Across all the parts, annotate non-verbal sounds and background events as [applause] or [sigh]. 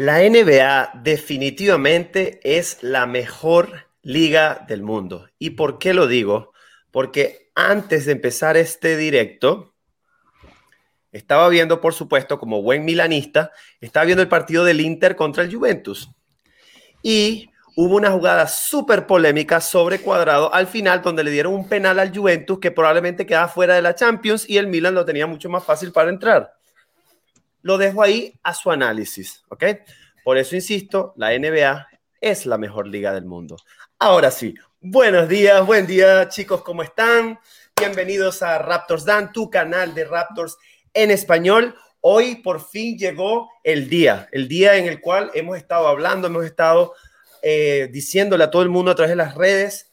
La NBA definitivamente es la mejor liga del mundo. ¿Y por qué lo digo? Porque antes de empezar este directo, estaba viendo, por supuesto, como buen milanista, estaba viendo el partido del Inter contra el Juventus. Y hubo una jugada súper polémica sobre cuadrado al final, donde le dieron un penal al Juventus que probablemente quedaba fuera de la Champions y el Milan lo tenía mucho más fácil para entrar. Lo dejo ahí a su análisis, ¿ok? Por eso insisto, la NBA es la mejor liga del mundo. Ahora sí, buenos días, buen día chicos, ¿cómo están? Bienvenidos a Raptors Dan, tu canal de Raptors en español. Hoy por fin llegó el día, el día en el cual hemos estado hablando, hemos estado eh, diciéndole a todo el mundo a través de las redes,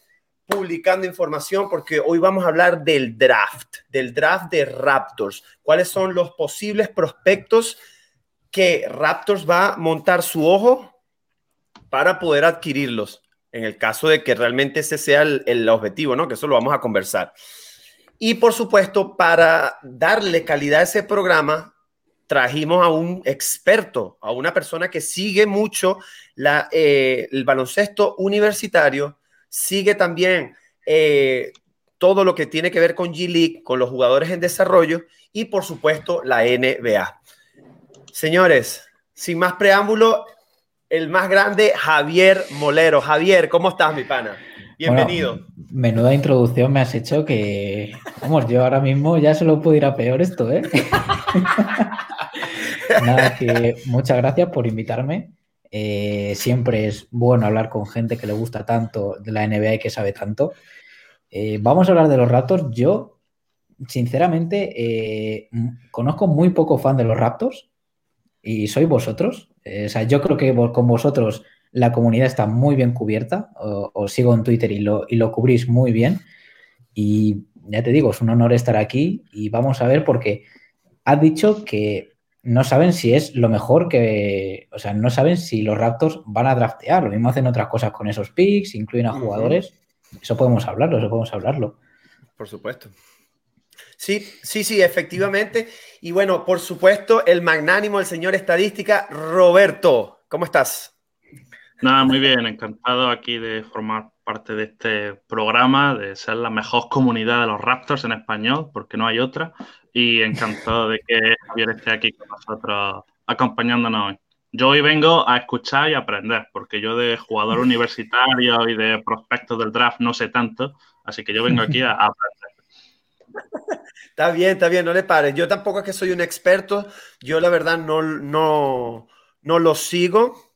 publicando información, porque hoy vamos a hablar del draft, del draft de Raptors. ¿Cuáles son los posibles prospectos que Raptors va a montar su ojo para poder adquirirlos? En el caso de que realmente ese sea el, el objetivo, ¿no? Que eso lo vamos a conversar. Y por supuesto, para darle calidad a ese programa, trajimos a un experto, a una persona que sigue mucho eh, el baloncesto universitario, sigue también eh, todo lo que tiene que ver con G-League, con los jugadores en desarrollo y por supuesto la NBA. Señores, sin más preámbulo, el más grande, Javier Molero. Javier, ¿cómo estás, mi pana? Bienvenido. menuda introducción me has hecho que, vamos, yo ahora mismo ya se lo puedo ir a peor esto, ¿eh? [laughs] Nada, que muchas gracias por invitarme. Eh, siempre es bueno hablar con gente que le gusta tanto de la NBA y que sabe tanto. Eh, vamos a hablar de los Raptors. Yo, sinceramente, eh, conozco muy poco fan de los Raptors y soy vosotros. o sea, yo creo que con vosotros la comunidad está muy bien cubierta, os, sigo en Twitter y lo, y lo cubrís muy bien. Y ya te digo, es un honor estar aquí y vamos a ver porque has dicho que no saben si es lo mejor que, o sea, no saben si los Raptors van a draftear, lo mismo hacen otras cosas con esos picks, incluyen a jugadores, eso podemos hablarlo, eso podemos hablarlo. Por supuesto. Sí, sí, sí, efectivamente. Y bueno, por supuesto, el magnánimo, el señor estadística, Roberto, ¿cómo estás? Nada, muy bien, encantado aquí de formar parte de este programa, de ser la mejor comunidad de los Raptors en español, porque no hay otra, y encantado de que Javier esté aquí con nosotros acompañándonos hoy. Yo hoy vengo a escuchar y aprender, porque yo de jugador universitario y de prospectos del draft no sé tanto, así que yo vengo aquí a, [laughs] aprender. [laughs] Está bien, está bien, no le pares. Yo tampoco es que soy un experto, yo la verdad no, no, no lo sigo,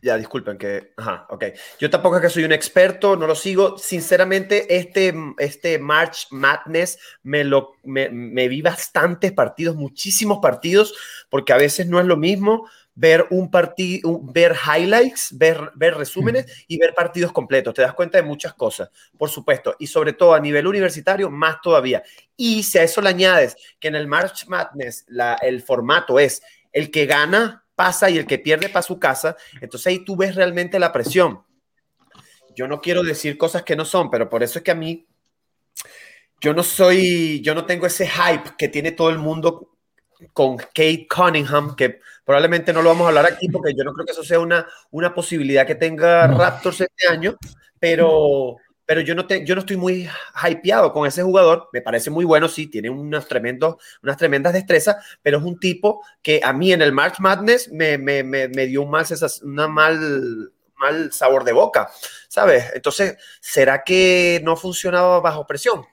ya, disculpen que... Ajá, ok. Yo tampoco es que soy un experto, no lo sigo. Sinceramente, este, este March Madness me, lo, me, me vi bastantes partidos, muchísimos partidos, porque a veces no es lo mismo ver un partido, ver highlights, ver, ver resúmenes y ver partidos completos. Te das cuenta de muchas cosas, por supuesto, y sobre todo a nivel universitario, más todavía. Y si a eso le añades que en el March Madness la, el formato es el que gana pasa y el que pierde para su casa, entonces ahí tú ves realmente la presión. Yo no quiero decir cosas que no son, pero por eso es que a mí, yo no soy, yo no tengo ese hype que tiene todo el mundo con Kate Cunningham, que probablemente no lo vamos a hablar aquí porque yo no creo que eso sea una, una posibilidad que tenga Raptors este año, pero pero yo no, te, yo no estoy muy hypeado con ese jugador. Me parece muy bueno, sí, tiene unos tremendos, unas tremendas destrezas, pero es un tipo que a mí en el March Madness me, me, me, me dio un mal, una mal, mal sabor de boca, ¿sabes? Entonces, ¿será que no funcionaba bajo presión?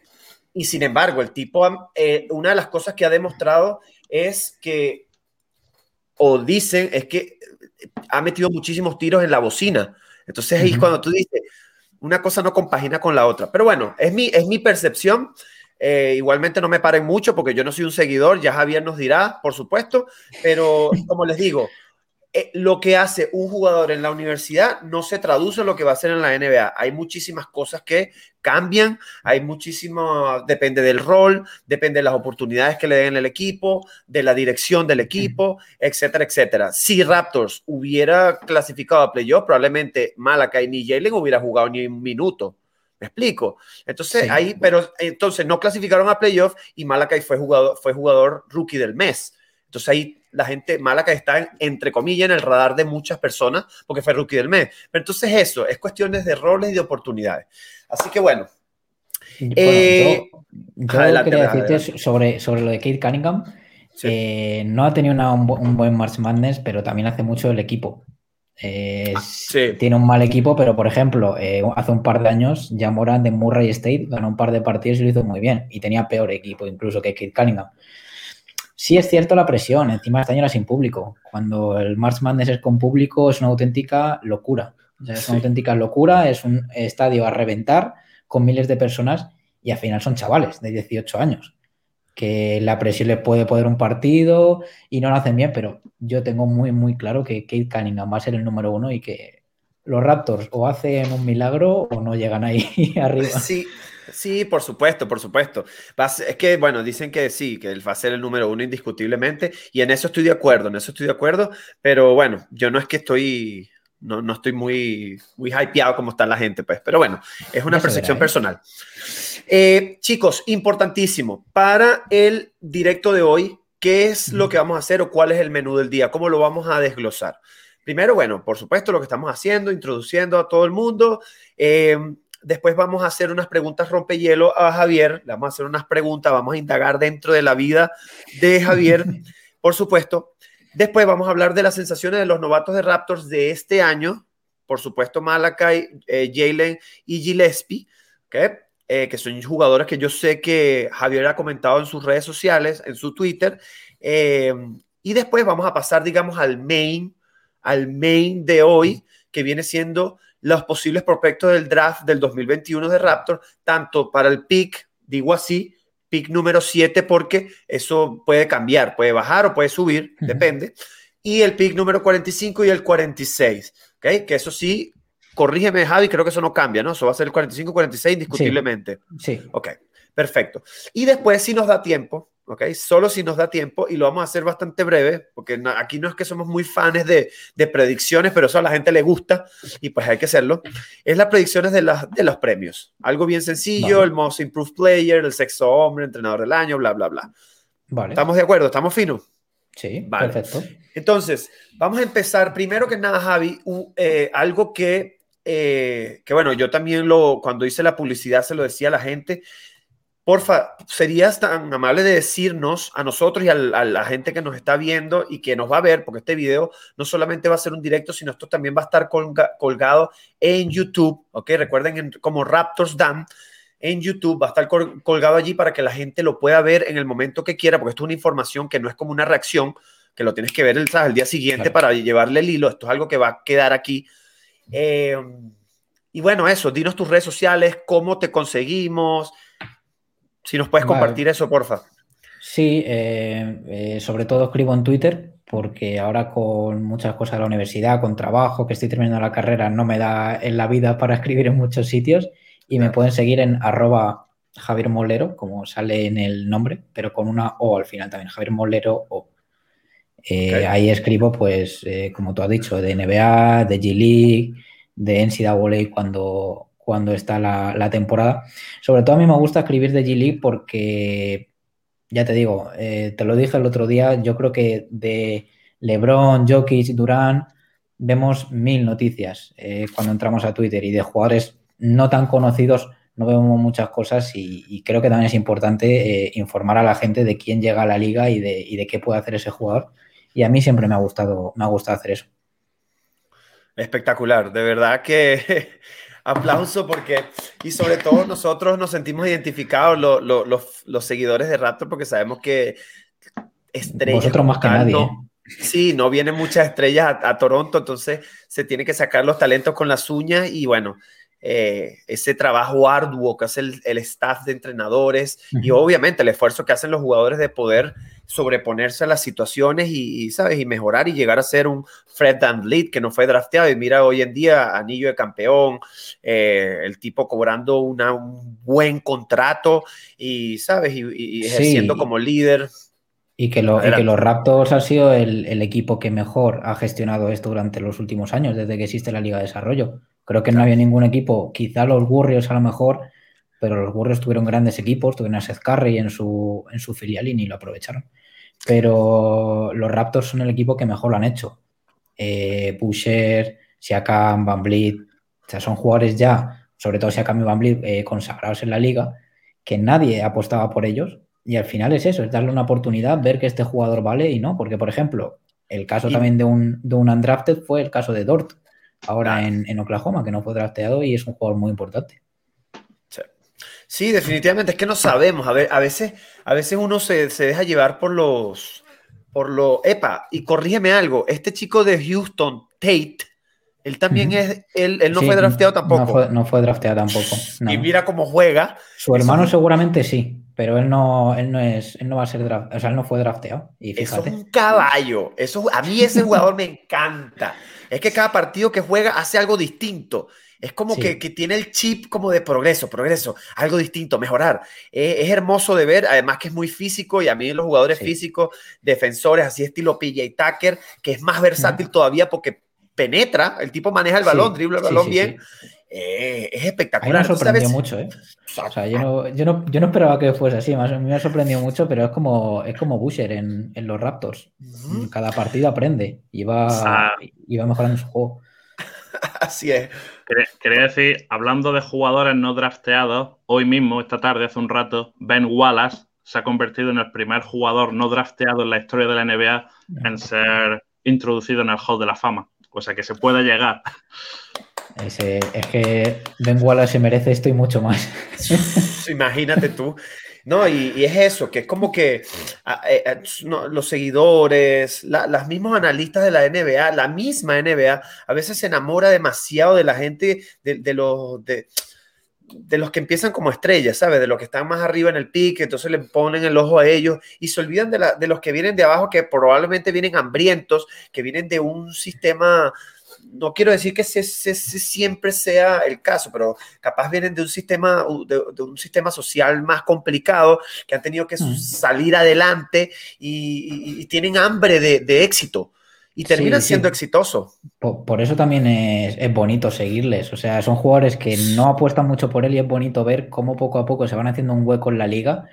Y sin embargo, el tipo, eh, una de las cosas que ha demostrado es que, o dicen, es que ha metido muchísimos tiros en la bocina. Entonces ahí es cuando tú dices, una cosa no compagina con la otra. Pero bueno, es mi, es mi percepción. Eh, igualmente no me paren mucho porque yo no soy un seguidor, ya Javier nos dirá, por supuesto, pero como les digo, lo que hace un jugador en la universidad no se traduce en lo que va a hacer en la NBA. Hay muchísimas cosas que cambian, hay muchísimo, depende del rol, depende de las oportunidades que le den el equipo, de la dirección del equipo, etcétera, etcétera. Si Raptors hubiera clasificado a playoff, probablemente Malakai ni Jalen hubiera jugado ni un minuto. ¿Me explico? Entonces, ahí, pero entonces no clasificaron a playoff y Malakai fue jugador, fue jugador rookie del mes. Entonces ahí la gente mala que está, entre comillas, en el radar de muchas personas, porque fue rookie del mes. Pero entonces eso, es cuestiones de roles y de oportunidades. Así que bueno. Eh, yo, quería decirte sobre, sobre lo de Kate Cunningham. Eh, no ha tenido un, buen March Madness, pero también hace mucho el equipo. Ah, tiene un mal equipo, pero por ejemplo, eh, hace un par de años, ya Moran de Murray State ganó un par de partidos y lo hizo muy bien. Y tenía peor equipo incluso que Kate Cunningham. Sí es cierto la presión, encima este año era sin público. Cuando el March Madness es con público es una auténtica locura. es una auténtica locura, es un estadio a reventar con miles de personas y al final son chavales de 18 años que la presión les puede poder un partido y no lo hacen bien, pero yo tengo muy, muy claro que Kate Cunningham va a ser el número uno y que los Raptors o hacen un milagro o no llegan ahí [laughs] arriba. Sí, sí, por supuesto, por supuesto. Es que, bueno, dicen que sí, que él va a ser el número uno indiscutiblemente y en eso estoy de acuerdo, en eso estoy de acuerdo, pero bueno, yo no es que estoy no, no, estoy muy, muy hypeado como está la gente, pues. Pero bueno, es una percepción personal. Eh, chicos, importantísimo. Para el directo de hoy, ¿qué es lo que vamos a hacer o cuál es el menú del día? ¿Cómo lo vamos a desglosar? Primero, bueno, por supuesto, lo que estamos haciendo, introduciendo a todo el mundo. Eh, después vamos a hacer unas preguntas rompehielo a Javier. Le vamos a hacer unas preguntas, vamos a indagar dentro de la vida de Javier, [laughs] por supuesto. Después vamos a hablar de las sensaciones de los novatos de Raptors de este año. Por supuesto, Malakai, eh, Jalen y Gillespie, eh, que son jugadores que yo sé que Javier ha comentado en sus redes sociales, en su Twitter. Eh, y después vamos a pasar, digamos, al main, al main de hoy, que viene siendo los posibles prospectos del draft del 2021 de Raptors, tanto para el pick, digo así, pick número 7 porque eso puede cambiar, puede bajar o puede subir, depende. Y el pick número 45 y el 46, ¿ok? Que eso sí, corrígeme Javi, creo que eso no cambia, ¿no? Eso va a ser el 45-46 indiscutiblemente. Sí. sí. Ok, perfecto. Y después, si nos da tiempo, ¿ok? Solo si nos da tiempo y lo vamos a hacer bastante breve, porque aquí no es que somos muy fans de, de, predicciones, pero eso a la gente le gusta y pues hay que hacerlo. Es las predicciones de, de los premios. Algo bien sencillo, el Most Improved Player, el sexo hombre, entrenador del año, bla, bla, bla. Vale. ¿Estamos de acuerdo? ¿Estamos finos? Sí, perfecto. Entonces, vamos a empezar. Primero que nada, Javi, eh, algo que, eh, que, bueno, yo también lo, cuando hice la publicidad se lo decía a la gente, Porfa, ¿serías tan amable de decirnos a nosotros y a la, gente que nos está viendo y que nos va a ver, porque este video no solamente va a ser un directo, sino esto también va a estar colgado en YouTube, ¿ok? Recuerden, como Raptors Dan, en YouTube va a estar colgado allí para que la gente lo pueda ver en el momento que quiera, porque esto es una información que no es como una reacción, que lo tienes que ver el, el día siguiente para llevarle el hilo, esto es algo que va a quedar aquí. Eh, y bueno, eso, dinos tus redes sociales, cómo te conseguimos, si nos puedes compartir eso, porfa. Sí, eh, eh, sobre todo escribo en Twitter porque ahora con muchas cosas de la universidad, con trabajo, que estoy terminando la carrera, no me da en la vida para [laughs] escribir en muchos sitios y me pueden seguir en arroba Javier Molero, como sale en el nombre, pero con una O al final también, Javier Molero O. Eh, ahí escribo, pues, como tú has dicho, de NBA, de G-League, de NCAA cuando, cuando está la, temporada. Sobre todo a mí me gusta escribir de G-League porque, ya te digo, eh, te lo dije el otro día, yo creo que de LeBron, Jokic, Durán, vemos mil noticias eh, cuando entramos a Twitter y de jugadores no tan conocidos no vemos muchas cosas y, creo que también es importante eh, informar a la gente de quién llega a la liga y de, y de qué puede hacer ese jugador. Y a mí siempre me ha gustado, me ha gustado hacer eso. Espectacular, de verdad que [laughs] aplauso porque, y sobre todo nosotros nos sentimos identificados, los, seguidores de Raptor, porque sabemos que estrellas. Vosotros más que nadie. ¿eh? sí, no vienen muchas estrellas a, Toronto, entonces se tiene que sacar los talentos con las uñas y bueno, eh, ese trabajo arduo que hace el, staff de entrenadores y obviamente el esfuerzo que hacen los jugadores de poder sobreponerse a las situaciones y, ¿sabes? Y mejorar y llegar a ser un Fred Van Lead que no fue drafteado y mira hoy en día anillo de campeón, eh, el tipo cobrando una, un buen contrato y, ¿sabes? Y, ejerciendo como líder. Y que, lo, que, los Raptors han sido el, equipo que mejor ha gestionado esto durante los últimos años, desde que existe la Liga de Desarrollo. Creo que no había ningún equipo, quizá los Warriors a lo mejor, pero los Warriors tuvieron grandes equipos, tuvieron a Seth Curry en su, en su filial y ni lo aprovecharon. pero los Raptors son el equipo que mejor lo han hecho. Eh, Pusher, Siakam, Van Vliet, o sea, son jugadores ya, sobre todo Siakam y Van Vliet, eh, consagrados en la liga, que nadie apostaba por ellos. Y al final es eso, es darle una oportunidad, ver que este jugador vale y no. Porque, por ejemplo, el caso también de un, de un undrafted fue el caso de Dort, ahora en, en, Oklahoma, que no fue drafteado y es un jugador muy importante. Sí, definitivamente, es que no sabemos. A, ver, a, veces, a veces uno se, se deja llevar por los. Por lo. Epa, y corrígeme algo. Este chico de Houston, Tate, él también es. Él, él no Sí, fue drafteado tampoco. No fue, no fue drafteado tampoco. no. Y mira cómo juega. Su hermano seguramente sí, pero él no, él no es, él no va a ser draft, o sea, él no fue drafteado. Y Eso es un caballo. Eso, a mí ese jugador me encanta. Es que cada partido que juega hace algo distinto. Es como Sí. que, que tiene el chip como de progreso, progreso, algo distinto, mejorar. Eh, es hermoso de ver, además que es muy físico y a mí los jugadores Sí. físicos, defensores, así estilo PJ Tucker, que es más versátil todavía porque penetra, el tipo maneja el Sí, balón, dribla el sí, balón sí, bien. Eh, es A mí me espectacular. Sorprendió mucho, ¿eh? O sea, yo no, yo no, yo no esperaba que fuese así, más- a mí me ha sorprendido mucho, pero es como, es como Busher en, en los Raptors. Cada partido aprende y va, Ah. y va mejorando su juego. [laughs] Así es. Quería- Quería decir, hablando de jugadores no drafteados, hoy mismo, esta tarde, hace un rato, Ben Wallace se ha convertido en el primer jugador no drafteado en la historia de la NBA en ser introducido en el Hall de la Fama. O sea que se puede llegar. Ese- es que Ben Wallace se merece esto y mucho más. Imagínate tú. No, y, y es eso, que es como que a- eh, eh, no, los seguidores, la- las mismos analistas de la NBA, la misma NBA, a veces se enamora demasiado de la gente, de, de los, de, de los que empiezan como estrellas, ¿sabes? De los que están más arriba en el pique, entonces le ponen el ojo a ellos y se olvidan de, la- de los que vienen de abajo, que probablemente vienen hambrientos, que vienen de un sistema, no quiero decir que ese- ese- ese siempre sea el caso, pero capaz vienen de un sistema, de, de un sistema social más complicado, que han tenido que Mm. salir adelante y, y- y tienen hambre de, de éxito y terminan sí. siendo exitosos. Por, por eso también es, es bonito seguirles. O sea, son jugadores que no apuestan mucho por él y es bonito ver cómo poco a poco se van haciendo un hueco en la liga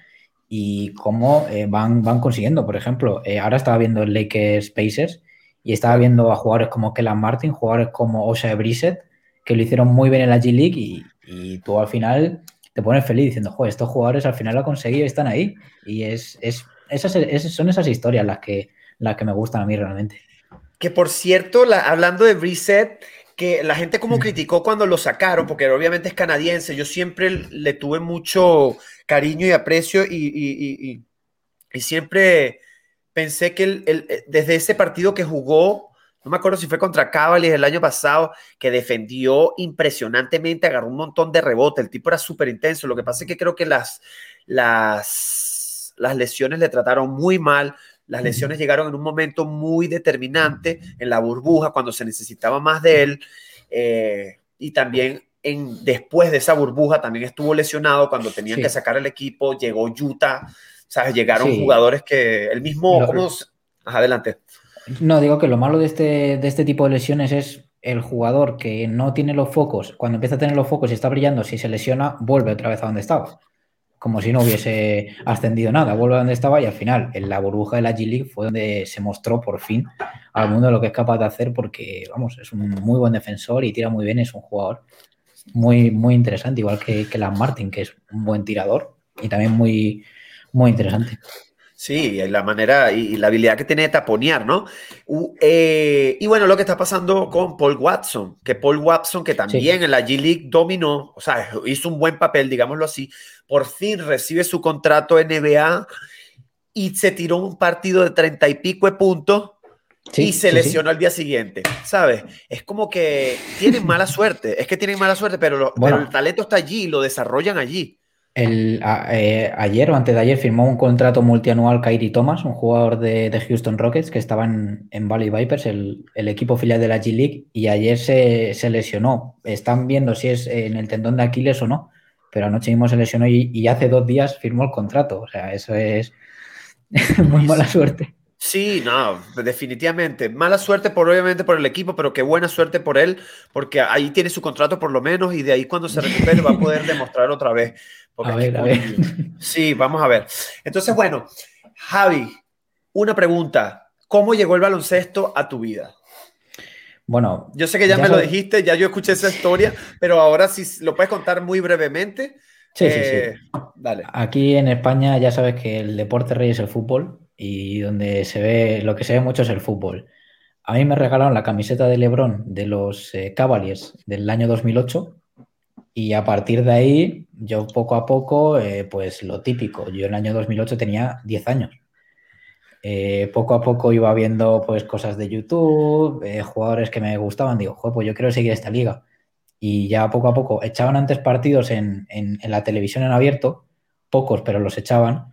y cómo eh, van, van consiguiendo. Por ejemplo, eh, ahora estaba viendo el Lakers Pacers y estaba viendo a jugadores como Kellan Martin, jugadores como Osha Brissett, que lo hicieron muy bien en la G League y, y tú al final te pones feliz diciendo, joder, estos jugadores al final lo han conseguido y están ahí. Y es, es, esas, esas- son esas historias las que, las que me gustan a mí realmente. Que por cierto, la- hablando de Reset, que la gente como Mm. criticó cuando lo sacaron, porque obviamente es canadiense, yo siempre le tuve mucho cariño y aprecio y- y- y- y siempre pensé que él- él, eh, desde ese partido que jugó, no me acuerdo si fue contra Cavaliers el año pasado, que defendió impresionantemente, agarró un montón de rebote, el tipo era súper intenso, lo que pasa es que creo que las, las, las lesiones le trataron muy mal, las lesiones llegaron en un momento muy determinante en la burbuja, cuando se necesitaba más de él. eh, y también en, después de esa burbuja también estuvo lesionado cuando tenían Sí. que sacar el equipo. Llegó Utah, ¿sabes? Llegaron Sí. jugadores que el mismo. Lo- ¿cómo Ajá, adelante. No, digo que lo malo de este, de este tipo de lesiones es el jugador que no tiene los focos, cuando empieza a tener los focos y está brillando, si se lesiona, vuelve otra vez a donde estaba. Como si no hubiese ascendido nada, vuelve a donde estaba y al final, en la burbuja de la G League fue donde se mostró por fin al mundo lo que es capaz de hacer porque, vamos, es un muy buen defensor y tira muy bien, es un jugador muy, muy interesante, igual que, que Lan Martin, que es un buen tirador y también muy, muy interesante. Sí, y la manera y, la habilidad que tiene de taponear, ¿no? Eh, y bueno, lo que está pasando con Paul Watson, que Paul Watson, que también en la G League dominó, o sea, hizo un buen papel, digámoslo así, por fin recibe su contrato NBA y se tiró un partido de treinta y pico de puntos Sí, y se sí, sí. lesionó al día siguiente, ¿sabes? Es como que tienen mala suerte, es que tienen mala suerte, pero, lo- Bueno. pero el talento está allí, lo desarrollan allí. El, a- eh, ayer o antes de ayer firmó un contrato multianual Kyrie Thomas, un jugador de, de Houston Rockets que estaba en, en Valley Vipers, el, el equipo filial de la G League, y ayer se, se lesionó. Están viendo si es en el tendón de Aquiles o no, pero anoche mismo se lesionó y, y hace dos días firmó el contrato. O sea, eso es [laughs] muy mala suerte. Sí, no, definitivamente. Mala suerte por obviamente por el equipo, pero qué buena suerte por él, porque ahí tiene su contrato por lo menos y de ahí cuando se recupere va a poder demostrar otra vez. Porque A ver, a ver. Sí, vamos a ver. Entonces, bueno, Javi, una pregunta. ¿Cómo llegó el baloncesto a tu vida? Bueno, yo sé que ya, me lo dijiste, ya yo escuché esa historia, pero ahora si lo puedes contar muy brevemente. Sí, sí, sí. Eh, dale. Aquí en España ya sabes que el deporte rey es el fútbol y donde se ve, lo que se ve mucho es el fútbol. A mí me regalaron la camiseta de Lebron de los eh, Cavaliers del año 2008 y a partir de ahí yo poco a poco, eh, pues lo típico, yo en el año 2008 tenía 10 años. Eh, poco a poco iba viendo pues cosas de YouTube, jugadores que me gustaban, digo, pues yo quiero seguir esta liga. Y ya poco a poco echaban antes partidos en, en la televisión en abierto, pocos, pero los echaban.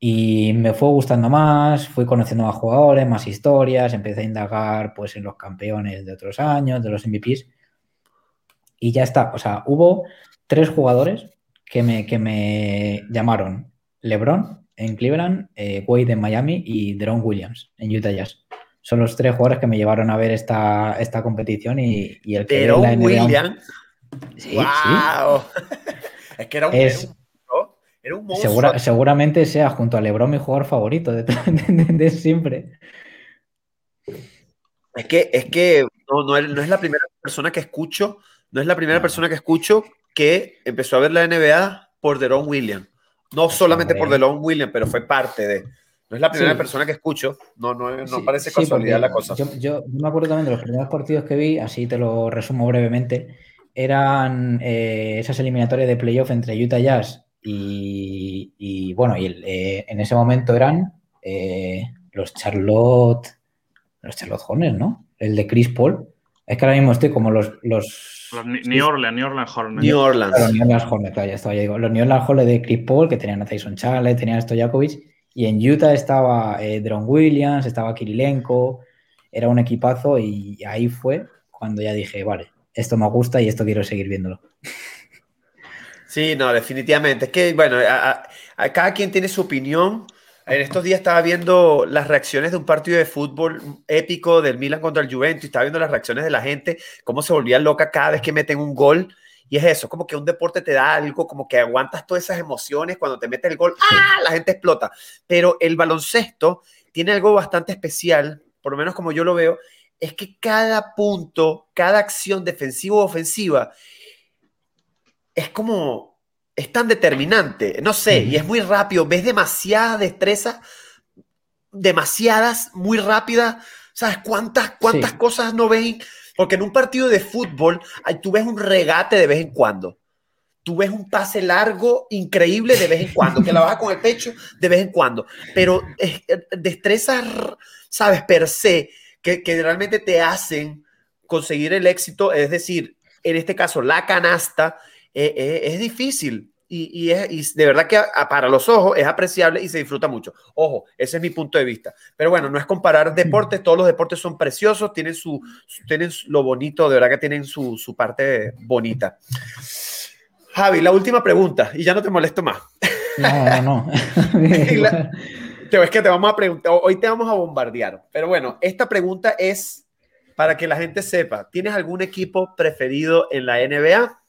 Y me fue gustando más, fui conociendo más jugadores, más historias, empecé a indagar pues en los campeones de otros años, de los MVPs. Y ya está, o sea, hubo tres jugadores que me, que me llamaron. LeBron en Cleveland, eh, Wade en Miami y Deron Williams en Utah Jazz. Son los tres jugadores que me llevaron a ver esta, esta competición y, el que Deron Williams. Sí, wow. es que era un, era un seguramente sea junto a Lebron mi jugador favorito de, [laughs] siempre. Es que, es que no, es, la primera persona que escucho, no es la primera persona que escucho que empezó a ver la NBA por Deron Williams. No solamente por Deron Williams, pero fue parte de. No es la primera persona que escucho, no, no, parece casualidad la cosa. Yo, me acuerdo también de los primeros partidos que vi, así te lo resumo brevemente, eran eh, esas eliminatorias de playoff entre Utah Jazz y, bueno, y eh, en ese momento eran eh, los Charlotte, los Charlotte Hornets, ¿no? El de Chris Paul. Es que ahora mismo estoy como los. Los, New Orleans, New Orleans Hornets. New Orleans. los New Orleans Hornets, ya estaba, ya digo. Los New Orleans Hornets de Chris Paul, que tenían a Tyson Charles, tenían a Stojakovic. Y en Utah estaba eh, Dron Williams, estaba Kirilenko. Era un equipazo y ahí fue cuando ya dije, vale, esto me gusta y esto quiero seguir viéndolo. Sí, no, definitivamente. Es que, bueno, cada quien tiene su opinión. En estos días estaba viendo las reacciones de un partido de fútbol épico del Milan contra el Juventus, estaba viendo las reacciones de la gente, cómo se volvía loca cada vez que meten un gol. Y es eso, como que un deporte te da algo, como que aguantas todas esas emociones cuando te mete el gol, ¡ah! La gente explota. Pero el baloncesto tiene algo bastante especial, por lo menos como yo lo veo, es que cada punto, cada acción defensiva o ofensiva es como, es tan determinante, no sé, y es muy rápido, ves demasiada destreza, demasiadas, muy rápidas, ¿sabes cuántas, cuántas cosas no ven? Porque en un partido de fútbol, tú ves un regate de vez en cuando. Tú ves un pase largo, increíble de vez en cuando, que la baja con el pecho de vez en cuando. Pero eh, destrezas, ¿sabes? Per se, que, que realmente te hacen conseguir el éxito, es decir, en este caso, la canasta, eh, eh, es difícil. Y, es, de verdad que para los ojos es apreciable y se disfruta mucho. Ojo, ese es mi punto de vista. Pero bueno, no es comparar deportes, todos los deportes son preciosos, tienen, su, tienen lo bonito, de verdad que tienen su, su parte bonita. Javi, la última pregunta, y ya no te molesto más. No, no, [laughs] [laughs] te ves que te vamos a preguntar, hoy te vamos a bombardear, pero bueno, esta pregunta es para que la gente sepa, ¿tienes algún equipo preferido en la NBA?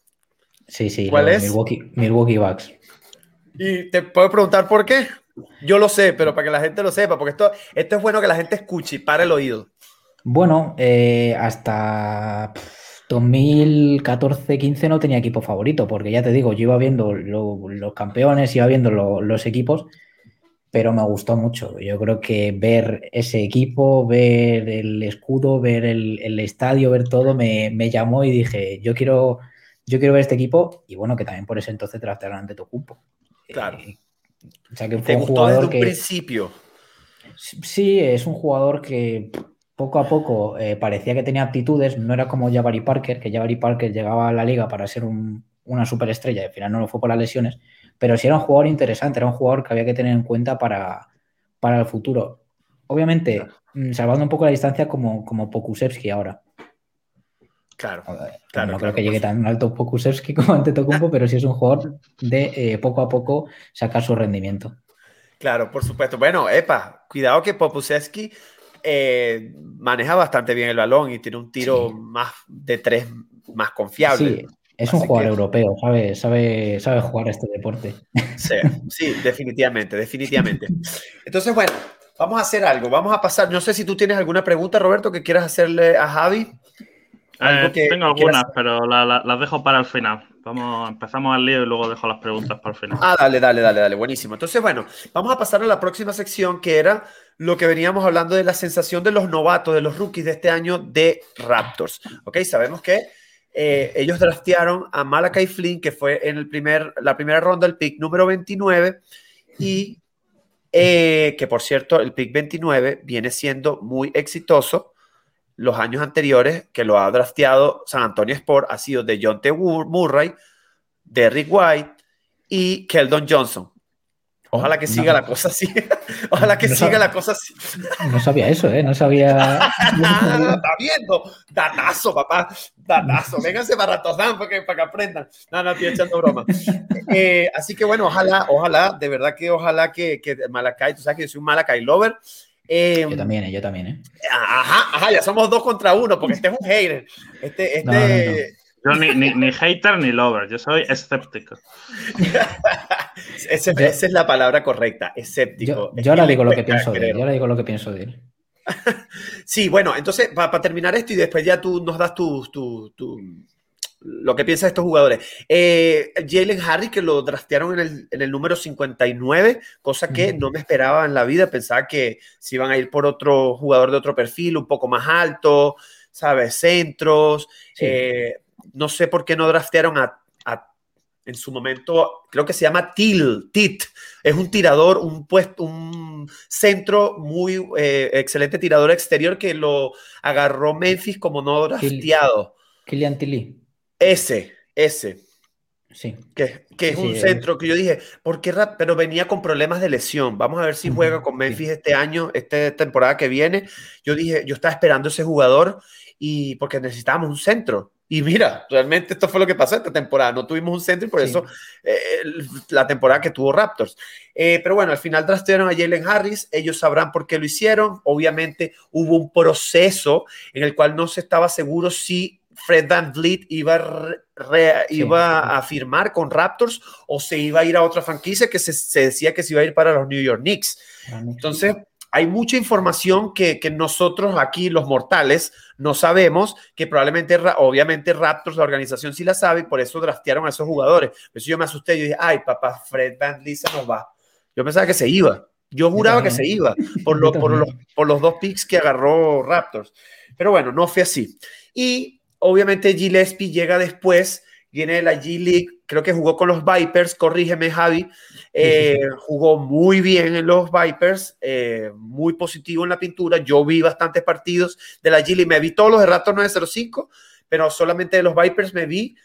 Sí, sí. ¿Cuál es? Milwaukee, Milwaukee Bucks. Y te puedo preguntar por qué. Yo lo sé, pero para que la gente lo sepa, porque esto, esto es bueno que la gente escuche y para el oído. Bueno, eh, hasta 2014-15 no tenía equipo favorito, porque ya te digo, yo iba viendo los campeones, iba viendo los equipos, pero me gustó mucho. Yo creo que ver ese equipo, ver el escudo, ver el, estadio, ver todo, me, me, llamó y dije, yo quiero yo quiero ver este equipo y bueno, que también por ese entonces draftearon ante Tocumpo. Claro. Eh, o sea que fue un jugador desde que, principio. Sí, es un jugador que poco a poco eh, parecía que tenía aptitudes, no era como Jabari Parker, que Jabari Parker llegaba a la liga para ser una superestrella y al final no lo fue por las lesiones, pero sí era un jugador interesante, era un jugador que había que tener en cuenta para, para el futuro. Obviamente, mm, salvando un poco la distancia como, como Pokusevski ahora. Claro, claro. No creo que llegue tan alto Pokusevski [laughs] como ante Tocumpo, pero sí es un jugador de eh, poco a poco sacar su rendimiento. Claro, por supuesto. Bueno, epa, cuidado que Pokusevski eh, maneja bastante bien el balón y tiene un tiro más de tres más confiable. Sí, es un jugador europeo, sabe, sabe, sabe jugar este deporte. Sí, [laughs] sí, definitivamente, definitivamente. Entonces, bueno, vamos a hacer algo. Vamos a pasar. No sé si tú tienes alguna pregunta, Roberto, que quieras hacerle a Javi. Eh, tengo algunas, pero las dejo para el final. Vamos, empezamos al lío y luego dejo las preguntas para el final. Ah, dale, dale, dale, dale. Buenísimo. Entonces, bueno, vamos a pasar a la próxima sección que era lo que veníamos hablando de la sensación de los novatos, de los rookies de este año de Raptors. Ok, sabemos que eh, ellos draftearon a Malakai Flynn, que fue en el primer, la primera ronda, el pick número 29, y eh, que por cierto, el pick 29 viene siendo muy exitoso. Los años anteriores que lo ha drafteado San Antonio Sport ha sido de John T. Murray, Derrick White y Keldon Johnson. Ojalá que siga la cosa así. [laughs] Ojalá que siga la cosa así. No sabía eso, ¿eh? No sabía. [laughs] Está viendo. Datazo, papá. Datazo. Vénganse para Tozán para que, para que aprendan. No, no, estoy echando broma. Eh, así que bueno, ojalá, ojalá, de verdad que ojalá que, que Malacay, tú sabes que yo soy un Malacay lover. Eh, yo también, yo también, ¿eh? Ajá, ajá, ya somos dos contra uno, porque este es un hater. Este, este. Yo ni, ni, hater ni lover, yo soy escéptico. esa, es la palabra correcta, escéptico. Yo, ahora digo lo que pienso de él. Yo ahora digo lo que pienso de él. sí, bueno, entonces para terminar esto y después ya tú nos das tu, tu, lo que piensas de estos jugadores. Eh, Jalen Harry, que lo draftearon en el, en el número 59, cosa que no me esperaba en la vida. Pensaba que se iban a ir por otro jugador de otro perfil, un poco más alto, ¿sabes? Centros. Eh, no sé por qué no draftearon a, en su momento, creo que se llama Til, Tit. Es un tirador, un puesto, un centro muy eh, excelente tirador exterior que lo agarró Memphis como no drafteado. Kilian Tilly. Ese, ese. Sí. Que, es un centro que yo dije, ¿por qué rap? Pero venía con problemas de lesión. Vamos a ver si juega con Memphis este año, esta temporada que viene. Yo dije, yo estaba esperando ese jugador y porque necesitábamos un centro. Y mira, realmente esto fue lo que pasó esta temporada. No tuvimos un centro y por eso eh, la temporada que tuvo Raptors. Eh, pero bueno, al final trastearon a Jalen Harris. Ellos sabrán por qué lo hicieron. Obviamente hubo un proceso en el cual no se estaba seguro si Fred Van Vliet iba, iba a firmar con Raptors o se iba a ir a otra franquicia que se, se decía que se iba a ir para los New York Knicks. Entonces hay mucha información que, nosotros aquí, los mortales, no sabemos, que probablemente, obviamente, Raptors, la organización sí la sabe, y por eso draftearon a esos jugadores. Por eso yo me asusté, yo dije, ay, papá, Fred Van Lisa nos va. Yo pensaba que se iba. Yo juraba que se iba por, [laughs] por, los, por los dos picks que agarró Raptors. Pero bueno, no fue así. Y obviamente Gillespie llega después viene de la G League, creo que jugó con los Vipers, corrígeme Javi, eh, jugó muy bien en los Vipers, eh, muy positivo en la pintura, yo vi bastantes partidos de la G League, me vi todos los de Raptors 905, pero solamente de los Vipers me vi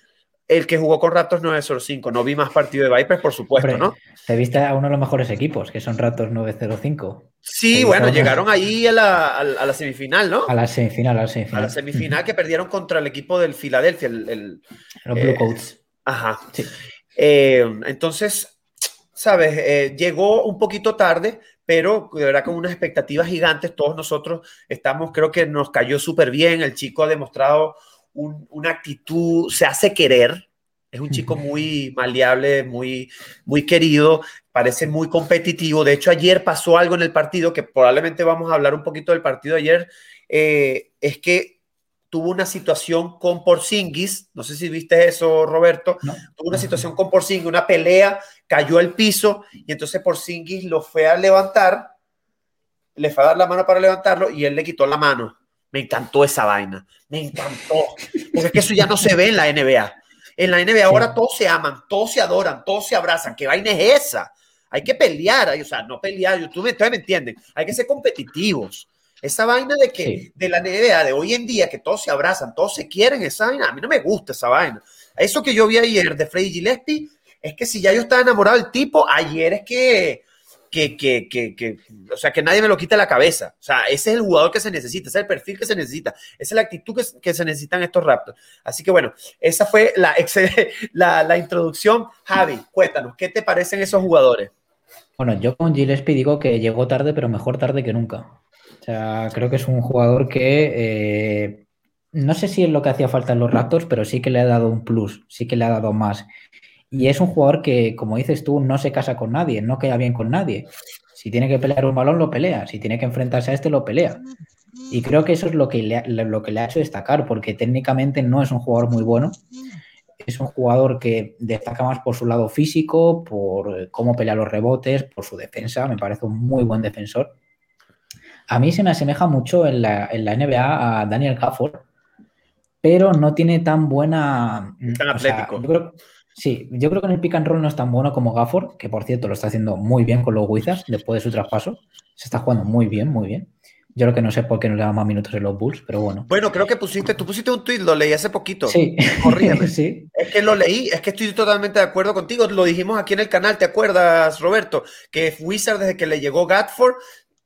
el que jugó con Raptors 905, no vi más partidos de Vipers, por supuesto, ¿no? Te viste a uno de los mejores equipos, que son Raptors 905. Sí, bueno, llegaron ahí a la, semifinal, ¿no? A la semifinal, a la semifinal. A la semifinal que perdieron contra el equipo del Filadelfia, el, los Blue eh, Coats. Ajá. Eh, entonces, ¿sabes? Eh, llegó un poquito tarde, pero de verdad con unas expectativas gigantes. Todos nosotros estamos, creo que nos cayó súper bien. El chico ha demostrado una actitud, se hace querer. Es un chico muy maleable, muy, muy querido, parece muy competitivo. De hecho, ayer pasó algo en el partido que probablemente vamos a hablar un poquito del partido de ayer. Eh, es que tuvo una situación con Porzingis, no sé si viste eso, Roberto, tuvo una situación con Porzingis, una pelea, cayó al piso y entonces Porzingis lo fue a levantar, le fue a dar la mano para levantarlo y él le quitó la mano. Me encantó esa vaina, me encantó, porque es que eso ya no se ve en la NBA. En la NBA ahora todos se aman, todos se adoran, todos se abrazan. ¿Qué vaina es esa? Hay que pelear, o sea, no pelear, tú me, me entienden, hay que ser competitivos. Esa vaina de que de la NBA de hoy en día, que todos se abrazan, todos se quieren, esa vaina, a mí no me gusta esa vaina. Eso que yo vi ayer de Freddy Gillespie, es que si ya yo estaba enamorado del tipo, ayer es que que, que, que, o sea, que nadie me lo quite la cabeza. O sea, ese es el jugador que se necesita, ese es el perfil que se necesita, esa es la actitud que, que se necesitan estos Raptors. Así que bueno, esa fue la, [laughs] la, la introducción. Javi, cuéntanos, ¿qué te parecen esos jugadores? Bueno, yo con Gillespie digo que llegó tarde, pero mejor tarde que nunca. O sea, creo que es un jugador que eh, no sé si es lo que hacía falta en los Raptors, pero sí que le ha dado un plus, sí que le ha dado más. Y es un jugador que, como dices tú, no se casa con nadie, no queda bien con nadie. Si tiene que pelear un balón, lo pelea. Si tiene que enfrentarse a este, lo pelea. Y creo que eso es lo que le, lo que le ha hecho destacar, porque técnicamente no es un jugador muy bueno. Es un jugador que destaca más por su lado físico, por cómo pelea los rebotes, por su defensa. Me parece un muy buen defensor. A mí se me asemeja mucho en la, NBA a Daniel Gafford, pero no tiene tan buena. Tan atlético. Sí, yo creo que en el pick and roll no es tan bueno como Gafford, que por cierto lo está haciendo muy bien con los Wizards después de su traspaso. Se está jugando muy bien, muy bien. Yo creo que no sé por qué no le da más minutos en los Bulls, pero bueno. Bueno, creo que pusiste, tú pusiste un tweet, lo leí hace poquito. Sí. [laughs] sí. Es que lo leí, es que estoy totalmente de acuerdo contigo. Lo dijimos aquí en el canal, ¿te acuerdas, Roberto? Que Wizard desde que le llegó Gatford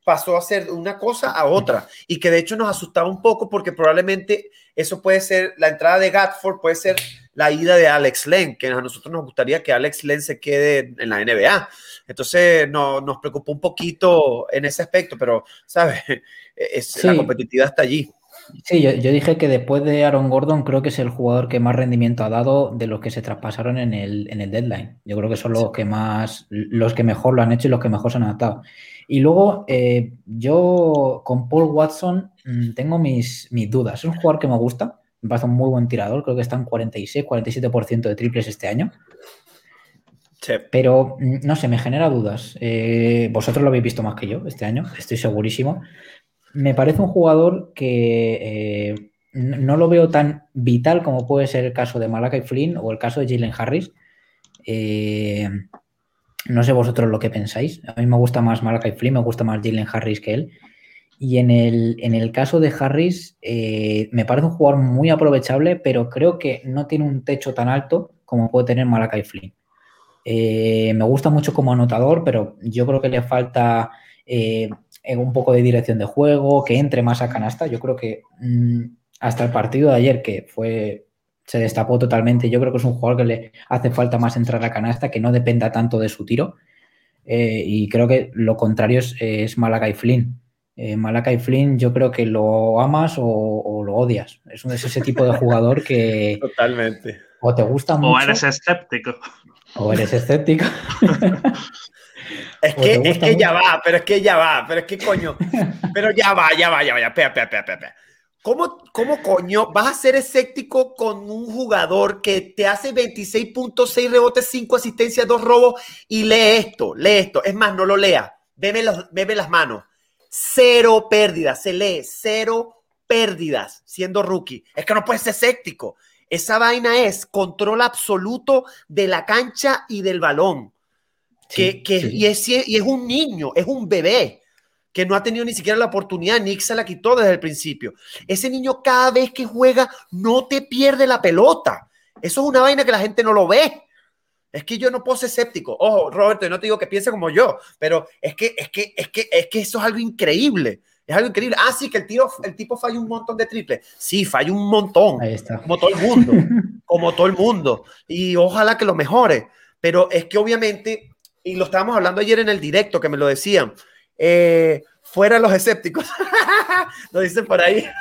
pasó a ser una cosa a otra y que de hecho nos asustaba un poco porque probablemente eso puede ser, la entrada de Gatford puede ser la ida de Alex Len, que a nosotros nos gustaría que Alex Len se quede en la NBA. Entonces no, nos preocupó un poquito en ese aspecto, pero, ¿sabes? [laughs] Es, La competitividad está allí. Sí, yo, dije que después de Aaron Gordon creo que es el jugador que más rendimiento ha dado de los que se traspasaron en el, en el deadline. Yo creo que son los que más, los que mejor lo han hecho y los que mejor se han adaptado. Y luego eh, yo con Paul Watson mm, tengo mis, mis dudas. Es un jugador que me gusta, me parece un muy buen tirador, creo que está en 46, 47% de triples este año. Pero mm, no sé, me genera dudas. Eh, vosotros lo habéis visto más que yo este año, estoy segurísimo. Me parece un jugador que eh, no lo veo tan vital como puede ser el caso de Malakai Flynn o el caso de Jalen Harris. Eh, no sé vosotros lo que pensáis. A mí me gusta más Malakai Flynn, me gusta más Jalen Harris que él. Y en el, en el caso de Harris, me parece un jugador muy aprovechable, pero creo que no tiene un techo tan alto como puede tener Flynn. Eh, me gusta mucho como anotador, pero yo creo que le falta eh, un poco de dirección de juego, que entre más a canasta. Yo creo que mm, hasta el partido de ayer, que fue se destapó totalmente, yo creo que es un jugador que le hace falta más entrar a canasta, que no dependa tanto de su tiro. Eh, y creo que lo contrario es, es Malakai Flynn. Malakai Flynn, yo creo que lo amas o, lo odias. Es, es ese tipo de jugador que. Totalmente. O te gusta mucho. O eres escéptico. O eres escéptico. es que, es que ya va, pero es que ya va, pero es que coño. Pero ya va, ya va, ya va, ya, espera, ¿Cómo, ¿Cómo coño vas a ser escéptico con un jugador que te hace 26.6 rebotes, 5 asistencias, 2 robos y lee esto, lee esto? Es más, no lo lea, bebe, los, bebe las manos. Cero pérdidas, se lee, cero pérdidas siendo rookie. Es que no puedes ser escéptico. Esa vaina es control absoluto de la cancha y del balón. que, Y, es, y es un niño, es un bebé que no ha tenido ni siquiera la oportunidad, Nick se la quitó desde el principio. Ese niño cada vez que juega no te pierde la pelota. Eso es una vaina que la gente no lo ve. Es que yo no puedo ser escéptico. Ojo, Roberto, yo no te digo que piense como yo, pero es que, es que, es que, es que eso es algo increíble. Es algo increíble. Ah, sí, que el, tiro, el tipo falla un montón de triples. Sí, falla un montón. Ahí está. Como todo el mundo. [laughs] como todo el mundo. Y ojalá que lo mejore. Pero es que obviamente, y lo estábamos hablando ayer en el directo, que me lo decían, eh, fuera los escépticos. [laughs] lo dicen por ahí. [laughs]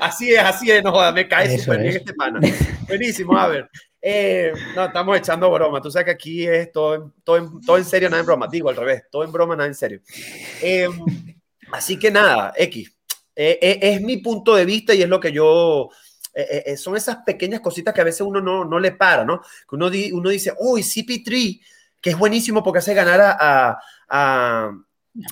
así es, así es, no me cae súper bien este pana. Buenísimo, a ver. Eh, no, estamos echando broma. Tú sabes que aquí es todo, todo, todo en serio, nada en broma. Digo al revés, todo en broma, nada en serio. Eh, así que nada, X. Eh, es mi punto de vista y es lo que yo. son esas pequeñas cositas que a veces uno no, no le para, ¿no? Que uno, uno dice, uy, CP3, que es buenísimo porque hace ganar a, a, a,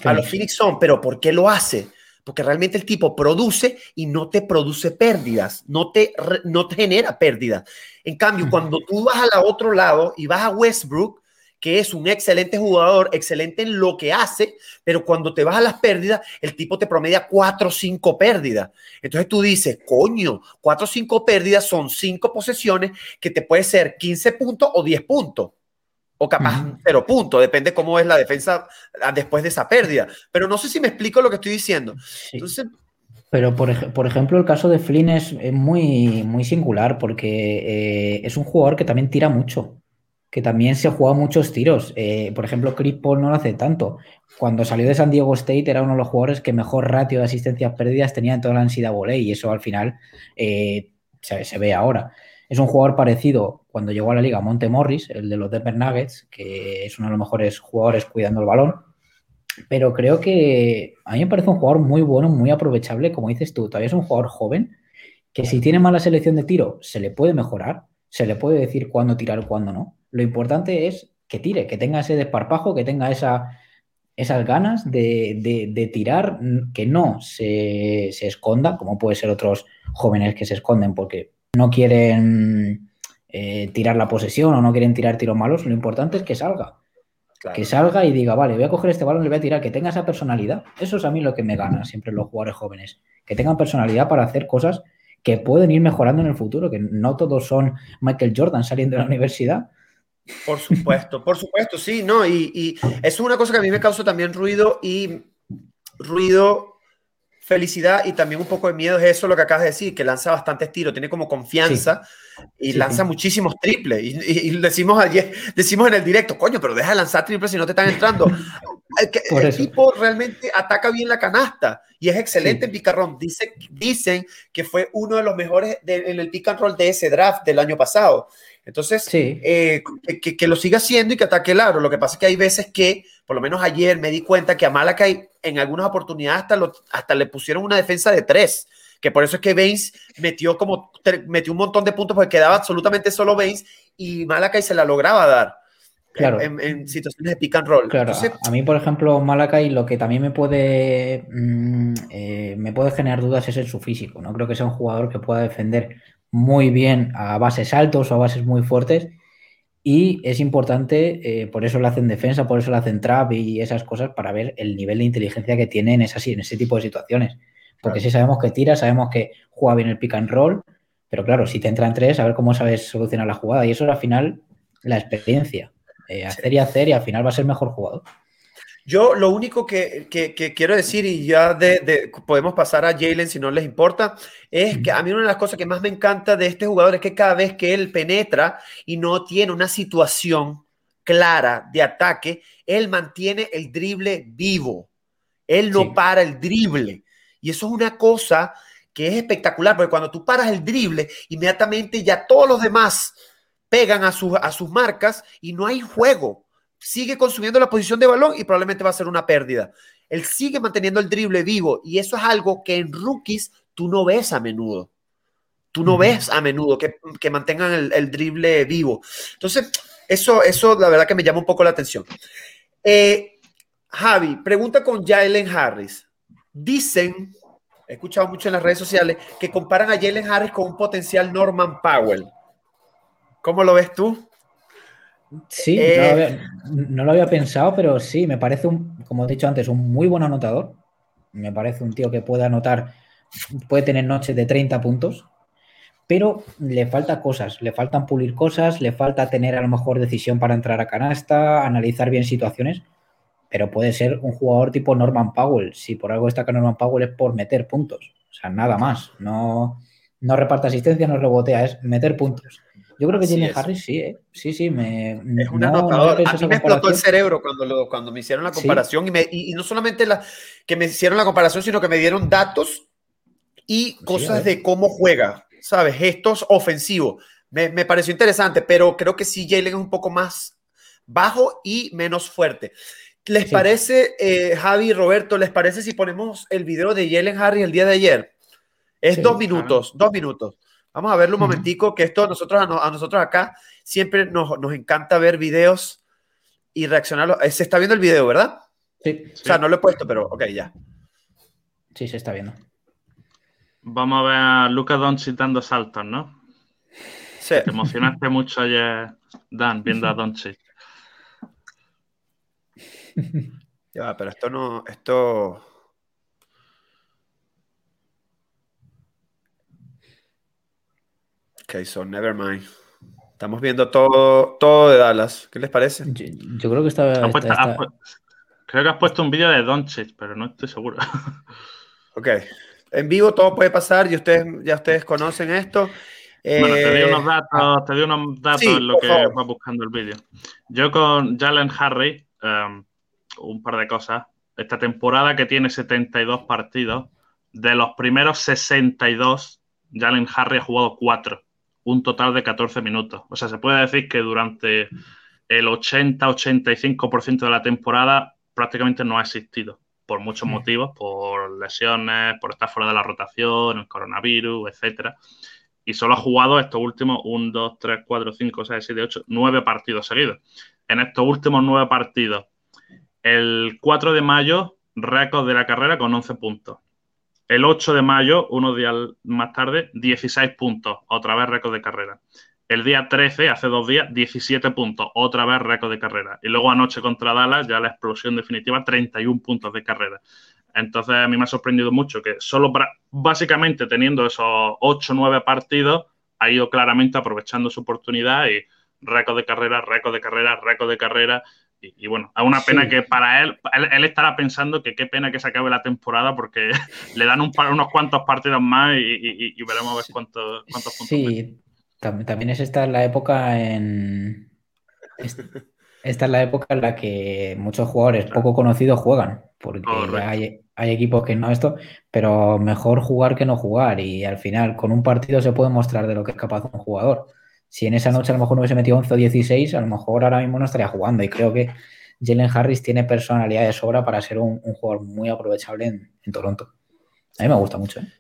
a los Phoenix Sun, pero ¿por qué lo hace? porque realmente el tipo produce y no te produce pérdidas, no te, no te genera pérdidas. En cambio, cuando tú vas al otro lado y vas a Westbrook, que es un excelente jugador, excelente en lo que hace, pero cuando te vas a las pérdidas, el tipo te promedia cuatro o cinco pérdidas. Entonces tú dices, coño, cuatro o cinco pérdidas son cinco posesiones que te puede ser 15 puntos o 10 puntos o capaz cero punto, depende cómo es la defensa ah, después de esa pérdida. Pero no sé si me explico lo que estoy diciendo. Entonces, pero por, por, ejemplo, el caso de Flynn es, muy, muy singular porque eh, es un jugador que también tira mucho, que también se juega muchos tiros. Eh, por ejemplo, Chris Paul no lo hace tanto. Cuando salió de San Diego State era uno de los jugadores que mejor ratio de asistencias perdidas tenía en toda la ansiedad volei y eso al final eh, se, se, ve ahora. Es un jugador parecido cuando llegó a la liga Monte Morris, el de los Denver Nuggets, que es uno de los mejores jugadores cuidando el balón. Pero creo que a mí me parece un jugador muy bueno, muy aprovechable, como dices tú. Todavía es un jugador joven que si tiene mala selección de tiro, se le puede mejorar, se le puede decir cuándo tirar cuándo no. Lo importante es que tire, que tenga ese desparpajo, que tenga esa, esas ganas de, tirar, que no se, esconda, como puede ser otros jóvenes que se esconden porque no quieren eh, tirar la posesión o no quieren tirar tiros malos. Lo importante es que salga. Que salga y diga, vale, voy a coger este balón y le voy a tirar, que tenga esa personalidad. Eso es a mí lo que me gana siempre los jugadores jóvenes. Que tengan personalidad para hacer cosas que pueden ir mejorando en el futuro, que no todos son Michael Jordan saliendo de la universidad. Por supuesto, por supuesto, sí, no, y, y es una cosa que a mí me causa también ruido y ruido, felicidad y también un poco de miedo es eso lo que acabas de decir, que lanza bastantes tiros, tiene como confianza y lanza muchísimos triples. Y, decimos ayer, decimos en el directo, coño, pero deja de lanzar triples si no te están entrando. [laughs] el, el tipo realmente ataca bien la canasta y es excelente en pick and roll. Dice, dicen que fue uno de los mejores en el pick and roll de ese draft del año pasado. Entonces, eh, que, que, lo siga haciendo y que ataque el aro. Lo que pasa es que hay veces que, por lo menos ayer me di cuenta que a Malakai en algunas oportunidades hasta, hasta le pusieron una defensa de tres que por eso es que Baines metió como metió un montón de puntos porque quedaba absolutamente solo Baines y Malakai se la lograba dar claro. en, situaciones de pick and roll. Claro, a mí, por ejemplo, Malakai lo que también me puede, mm, eh, me puede generar dudas es en su físico. No creo que sea un jugador que pueda defender muy bien a bases altos o a bases muy fuertes. Y es importante, eh, por eso lo hacen defensa, por eso lo hacen trap y esas cosas, para ver el nivel de inteligencia que tiene en, esas, en ese tipo de situaciones. Porque si sabemos que tira, sabemos que juega bien el pick and roll, pero claro, si te entran tres, a ver cómo sabes solucionar la jugada. Y eso es al final la experiencia. Eh, hacer y hacer y al final va a ser mejor jugador. Yo lo único que, quiero decir, y ya de, podemos pasar a Jalen si no les importa, es que a mí una de las cosas que más me encanta de este jugador es que cada vez que él penetra y no tiene una situación clara de ataque, él mantiene el drible vivo. Él no para el drible. Y eso es una cosa que es espectacular, porque cuando tú paras el drible, inmediatamente ya todos los demás pegan a, a sus marcas y no hay juego. Sigue consumiendo la posición de balón y probablemente va a ser una pérdida. Él sigue manteniendo el drible vivo y eso es algo que en rookies tú no ves a menudo. Tú no ves a menudo que, mantengan el, el, drible vivo. Entonces, eso, eso la verdad que me llama un poco la atención. Eh, Javi, pregunta con Jalen Harris. Dicen, he escuchado mucho en las redes sociales, que comparan a Jalen Harris con un potencial Norman Powell. ¿Cómo lo ves tú? Sí, eh, no, lo había, pensado, pero sí, me parece, un, como he dicho antes, un muy buen anotador. Me parece un tío que puede anotar, puede tener noches de 30 puntos, pero le falta cosas, le faltan pulir cosas, le falta tener a lo mejor decisión para entrar a canasta, analizar bien situaciones, pero puede ser un jugador tipo Norman Powell. Si por algo destaca Norman Powell es por meter puntos, o sea, nada más. No, no reparte asistencia, no rebotea, es meter puntos. Yo creo que tiene Harris sí, ¿eh? sí, sí, me, es un anotador. a mí me explotó el cerebro cuando, cuando me hicieron la comparación y, me, y, no solamente la, que me hicieron la comparación, sino que me dieron datos y cosas de cómo juega, ¿sabes? Gestos ofensivos. Me, me, pareció interesante, pero creo que sí, Jalen es un poco más bajo y menos fuerte. ¿Les parece, eh, Javi y Roberto, les parece si ponemos el video de Jalen Harris el día de ayer? Es dos minutos, dos minutos. Vamos a verlo un momentico, que esto nosotros, a, nosotros acá siempre nos, encanta ver videos y reaccionarlo. Eh, se está viendo el video, ¿verdad? Sí. O sea, no lo he puesto, pero ok, ya. Sí, se está viendo. Vamos a ver a Luca Doncic dando saltos, ¿no? Sí. Te emocionaste mucho ayer, Dan, viendo a Doncic. [laughs] Ya, pero esto no, esto... Ok, so never mind. Estamos viendo todo, todo de Dallas. ¿Qué les parece? Yo, creo que está, Creo que has puesto un vídeo de Doncic, pero no estoy seguro. [laughs] Ok. En vivo todo puede pasar y ustedes, ya ustedes conocen esto. Bueno, te unos eh, datos, te doy unos datos en lo que va buscando el vídeo. Yo con Jalen Harry, um, un par de cosas. Esta temporada que tiene 72 partidos, de los primeros 62, Jalen Harry ha jugado 4 un total de 14 minutos. O sea, se puede decir que durante el 80-85% de la temporada prácticamente no ha existido por muchos mm. motivos, por lesiones, por estar fuera de la rotación, el coronavirus, etcétera. Y solo ha jugado estos últimos 1, 2, 3, 4, 5, 6, 7, 8, 9 partidos seguidos. En estos últimos 9 partidos, el 4 de mayo, récord de la carrera con 11 puntos. El 8 de mayo, unos días más tarde, 16 puntos, otra vez récord de carrera. El día 13, hace dos días, 17 puntos, otra vez récord de carrera. Y luego anoche contra Dallas, ya la explosión definitiva, 31 puntos de carrera. Entonces a mí me ha sorprendido mucho que solo básicamente teniendo esos 8 o 9 partidos, ha ido claramente aprovechando su oportunidad y récord de carrera, récord de carrera, récord de carrera. Y, bueno, es una pena que para él, él, estará pensando que qué pena que se acabe la temporada porque [laughs] le dan un unos cuantos partidos más y, veremos a ver cuántos, cuántos puntos. Sí, también, es esta la época en. Esta es la época en la que muchos jugadores poco conocidos juegan, porque hay, hay, equipos que no esto, pero mejor jugar que no jugar y al final con un partido se puede mostrar de lo que es capaz un jugador si en esa noche a lo mejor no hubiese metido 11 o 16, a lo mejor ahora mismo no estaría jugando. Y creo que Jalen Harris tiene personalidad de sobra para ser un, jugador muy aprovechable en, Toronto. A mí me gusta mucho. ¿eh?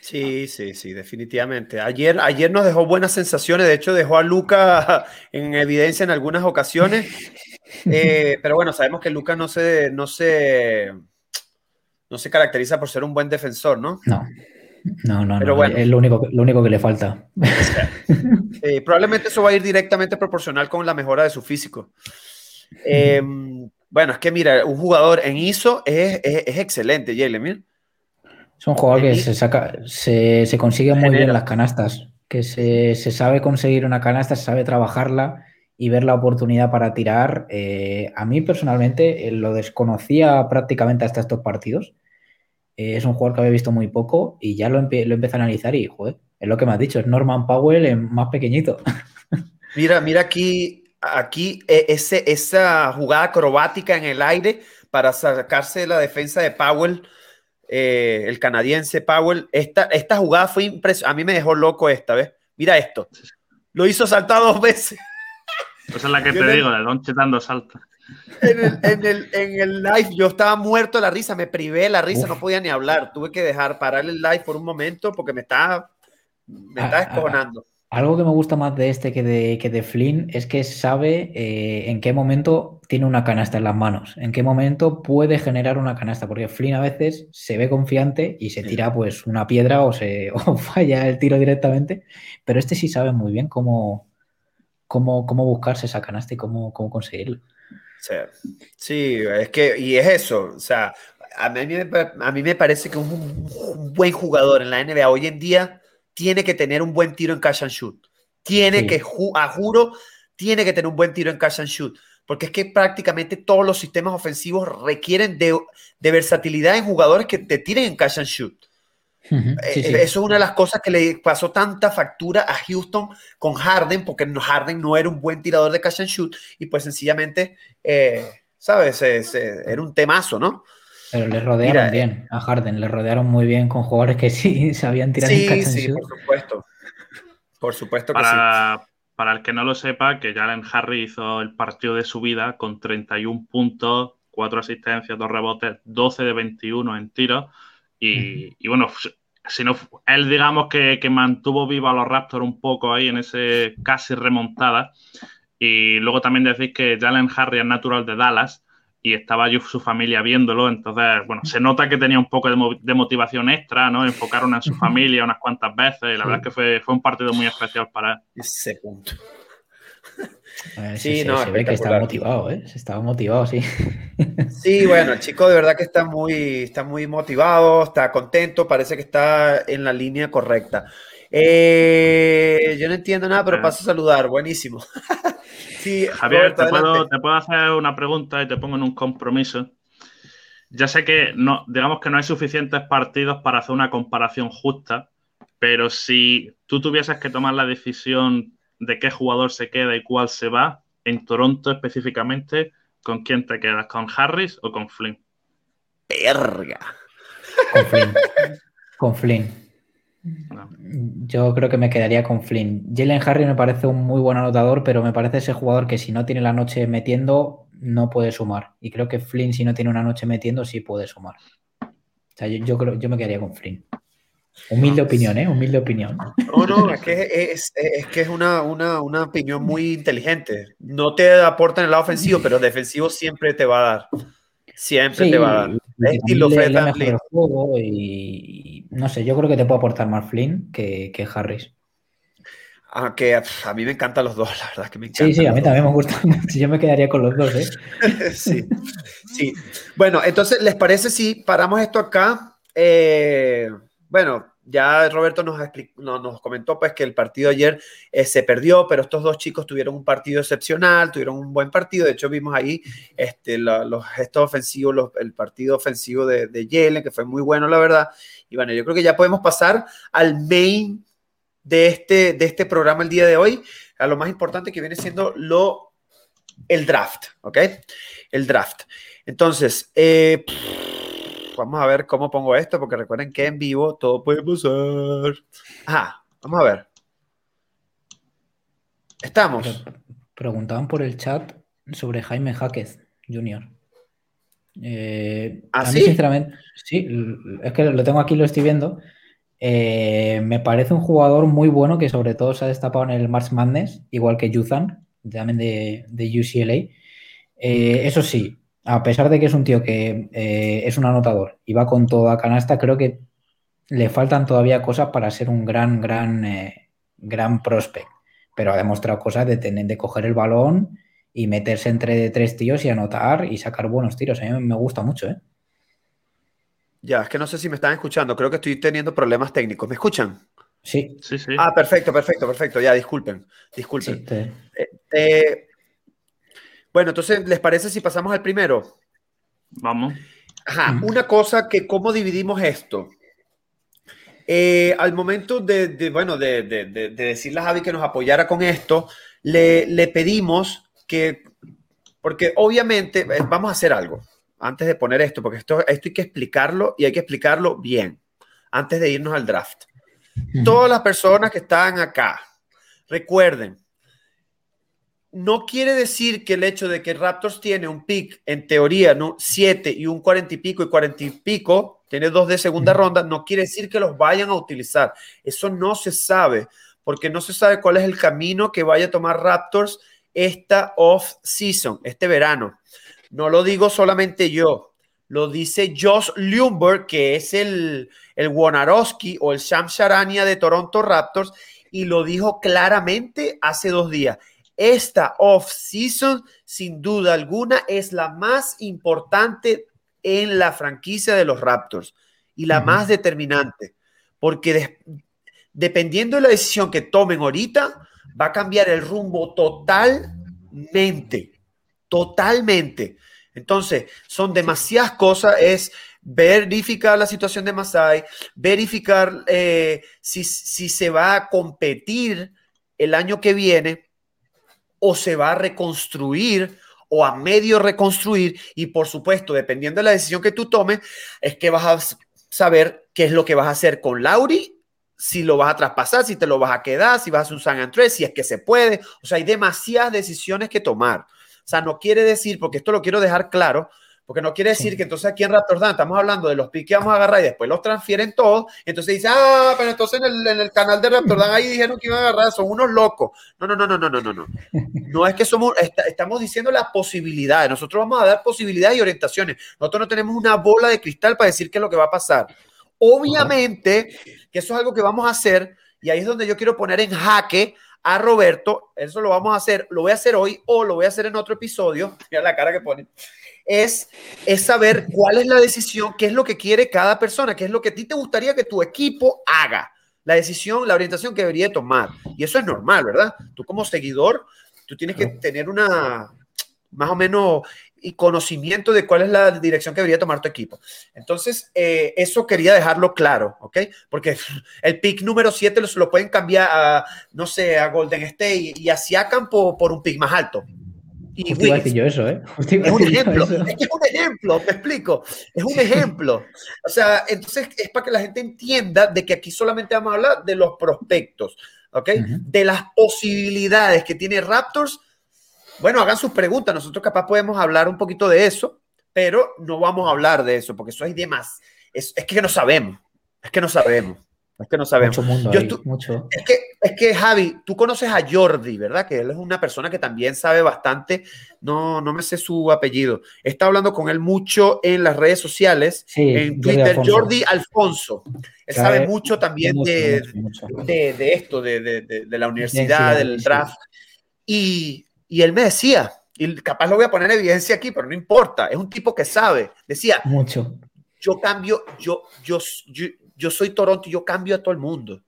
Sí, sí, sí, definitivamente. Ayer, ayer nos dejó buenas sensaciones, de hecho dejó a Luca [laughs] en evidencia en algunas ocasiones, [laughs] eh, pero bueno, sabemos que Luca no se, no, se, no se caracteriza por ser un buen defensor, ¿no? No. No, no, no. Es lo único, lo único que le falta. [laughs] probablemente eso va a ir directamente proporcional con la mejora de su físico. Em, bueno, es que mira, un jugador en ISO es, excelente, Jalen. Es un jugador que se saca, se, consigue muy bien las canastas, que se, sabe conseguir una canasta, se sabe trabajarla y ver la oportunidad para tirar. Eh, a mí personalmente eh, lo desconocía prácticamente hasta estos partidos eh, es un jugador que había visto muy poco y ya lo, lo empecé a analizar y, joder, es lo que me has dicho, es Norman Powell en más pequeñito. [laughs] Mira, mira aquí, aquí e, ese, esa jugada acrobática en el aire para sacarse de la defensa de Powell, eh, el canadiense Powell. Esta, esta jugada fue impresionante. A mí me dejó loco esta vez. Mira esto. Lo hizo saltar dos veces. Esa es la que te digo, de Don dando saltos en, el, live yo estaba muerto de la risa, me privé la risa, no podía ni hablar. Tuve que dejar parar el live por un momento porque me estaba, me ah, ah, algo que me gusta más de este que de, que de Flynn es que sabe eh, en qué momento tiene una canasta en las manos, en qué momento puede generar una canasta, porque Flynn a veces se ve confiante y se tira pues una piedra o, se, [laughs] falla el tiro directamente, pero este sí sabe muy bien cómo, cómo, cómo buscarse esa canasta y cómo, cómo conseguirlo. Sí, es que, y es eso, o sea, a mí, a mí me parece que un, buen jugador en la NBA hoy en día tiene que tener un buen tiro en catch and shoot. Tiene que, a juro, tiene que tener un buen tiro en catch and shoot. Porque es que prácticamente todos los sistemas ofensivos requieren de, de versatilidad en jugadores que te tiren en catch and shoot. Eh, eso es una de las cosas que le pasó tanta factura a Houston con Harden, porque Harden no era un buen tirador de catch and shoot y pues sencillamente, eh, ¿sabes? era un temazo, ¿no? Pero le rodearon bien eh, a Harden, le rodearon muy bien con jugadores que [laughs] sí sabían tirar sí, catch and sí, por supuesto. Por supuesto que para, sí. Para el que no lo sepa, que Jalen Harry hizo el partido de su vida con 31 puntos, 4 asistencias, 2 rebotes, 12 de 21 en tiro y, bueno, si no, él digamos que, mantuvo vivo a los Raptors un poco ahí en ese casi remontada. Y luego también decís que Jalen Harry es natural de Dallas y estaba yo su familia viéndolo. Entonces, bueno, se nota que tenía un poco de, motivación extra, ¿no? Enfocaron en su familia unas cuantas veces y la verdad es que fue, fue un partido muy especial para él. Ese punto. sí, no, se ve que está motivado, ¿eh? Se estaba motivado, sí. [laughs] Sí, bueno, el chico de verdad que está muy, está muy motivado, está contento, parece que está en la línea correcta. Eh, yo no entiendo nada, pero paso a saludar, buenísimo. [laughs] sí, Javier, te, puedo, te, puedo, hacer una pregunta y te pongo en un compromiso. Ya sé que no, digamos que no hay suficientes partidos para hacer una comparación justa, pero si tú tuvieses que tomar la decisión de qué jugador se queda y cuál se va, en Toronto específicamente, ¿con quién te quedas? ¿Con Harris o con Flynn? Verga. Con Flynn. con Flynn. Yo creo que me quedaría con Flynn. Jalen Harry me parece un muy buen anotador, pero me parece ese jugador que si no tiene la noche metiendo, no puede sumar. Y creo que Flynn, si no tiene una noche metiendo, sí puede sumar. O sea, yo, creo, yo me quedaría con Flynn. Humilde opinión, ¿eh? Humilde opinión. No, no, es que es, que es una, una, una, opinión muy inteligente. No te aporta en el lado ofensivo, pero defensivo siempre te va a dar. Siempre te va a dar. Estilo el juego y, no sé, yo creo que te puede aportar más Flynn que, que Harris. Aunque a mí me encantan los dos, la verdad que me encantan. Sí, sí, a mí también me gusta. [laughs] Yo me quedaría con los dos, ¿eh? [laughs] sí, sí. Bueno, entonces, ¿les parece si paramos esto acá? Eh, bueno, ya Roberto nos, nos comentó pues que el partido ayer eh, se perdió, pero estos dos chicos tuvieron un partido excepcional, tuvieron un buen partido. De hecho, vimos ahí este, los gestos ofensivos, el partido ofensivo de, de Yellen, que fue muy bueno, la verdad. Y bueno, yo creo que ya podemos pasar al main de este, de este programa el día de hoy, a lo más importante que viene siendo lo, el draft, ¿ok? El draft. Entonces, eh, vamos a ver cómo pongo esto, porque recuerden que en vivo todo puede pasar. Ajá, vamos a ver. Estamos. Preguntaban por el chat sobre Jaime Jaquez Jr. Eh, ¿Ah, a mí, sinceramente, sí, es que lo tengo aquí, lo estoy viendo. Eh, me parece un jugador muy bueno que sobre todo se ha destapado en el March Madness, igual que Yuzan, también de, de UCLA. Eh, eso sí, a pesar de que es un tío que eh, es un anotador y va con toda canasta, creo que le faltan todavía cosas para ser un gran, gran, gran prospect. Pero ha demostrado cosas de, tener, de coger el balón y meterse entre tres tíos y anotar y sacar buenos tiros. A mí me gusta mucho, ¿eh? Ya, es que no sé si me están escuchando. Creo que estoy teniendo problemas técnicos. ¿Me escuchan? Sí. Sí, sí. Ah, perfecto, perfecto, perfecto. Ya, disculpen. Disculpen. Eh, bueno, entonces, ¿les parece si pasamos al primero? Vamos. Ajá, una cosa que, ¿cómo dividimos esto? Eh, al momento de, bueno, de, decirle a Javi que nos apoyara con esto, le, le pedimos que, porque obviamente, eh, vamos a hacer algo antes de poner esto, porque esto, esto hay que explicarlo y hay que explicarlo bien, antes de irnos al draft. Todas las personas que están acá, recuerden, no quiere decir que el hecho de que Raptors tiene un pick, en teoría, ¿no? 7 y un 40 y pico y 40 y pico, tiene dos de segunda ronda, no quiere decir que los vayan a utilizar. Eso no se sabe, porque no se sabe cuál es el camino que vaya a tomar Raptors esta off-season, este verano. No lo digo solamente yo, lo dice Josh Lumber, que es el, el Wonarowski o el Sham Sharania de Toronto Raptors, y lo dijo claramente hace dos días. Esta off-season, sin duda alguna, es la más importante en la franquicia de los Raptors y la más determinante, porque dependiendo de la decisión que tomen ahorita, va a cambiar el rumbo totalmente totalmente. Entonces, son demasiadas cosas, es verificar la situación de Masai, verificar eh, si, se va a competir el año que viene o se va a reconstruir o a medio reconstruir y por supuesto, dependiendo de la decisión que tú tomes, es que vas a saber qué es lo que vas a hacer con Lauri, si lo vas a traspasar, si te lo vas a quedar, si vas a hacer un San Andrés, si es que se puede. O sea, hay demasiadas decisiones que tomar. O sea, no quiere decir, porque esto lo quiero dejar claro, porque no quiere decir que entonces aquí en Raptors estamos hablando de los piques que vamos a agarrar y después los transfieren todos. Entonces dice, ah, pero entonces en el, canal de Raptors ahí dijeron que iban a agarrar, son unos locos. No, no, no, no, no, no, no. No, no es que somos, estamos diciendo las posibilidades. Nosotros vamos a dar posibilidades y orientaciones. Nosotros no tenemos una bola de cristal para decir qué es lo que va a pasar. Obviamente que eso es algo que vamos a hacer y ahí es donde yo quiero poner en jaque a Roberto, eso lo vamos a hacer, lo voy a hacer hoy o lo voy a hacer en otro episodio, [laughs] mira la cara que pone, es, es saber cuál es la decisión, qué es lo que quiere cada persona, qué es lo que a ti te gustaría que tu equipo haga, la decisión, la orientación que debería tomar. Y eso es normal, ¿verdad? Tú como seguidor, tú tienes que tener una, más o menos y conocimiento de cuál es la dirección que debería tomar tu equipo. Entonces, eh, eso quería dejarlo claro, ¿ok? Porque [laughs] el pick número 7 lo, lo, pueden cambiar a, no sé, a Golden State y, a Siakam por, por, un pick más alto. Y iba a decir yo eso, ¿eh? es un ejemplo, es que es un ejemplo, te explico, es un ejemplo. O sea, entonces es para que la gente entienda de que aquí solamente vamos a hablar de los prospectos, ¿ok? De las posibilidades que tiene Raptors. Bueno, hagan sus preguntas, nosotros capaz podemos hablar un poquito de eso, pero no vamos a hablar de eso, porque eso hay demás. Es, es que no sabemos, es que no sabemos. Es que no sabemos. Mucho Es, que, es que, Javi, tú conoces a Jordi, ¿verdad? Que él es una persona que también sabe bastante. No, no me sé su apellido. Está hablando con él mucho en las redes sociales, en Twitter. Jordi Alfonso. Él sabe mucho también de, de, esto, de, la universidad, del draft. Y, y él me decía, y capaz lo voy a poner en evidencia aquí, pero no importa, es un tipo que sabe. Decía, mucho. Yo cambio, yo, yo, yo yo soy Toronto y yo cambio a todo el mundo.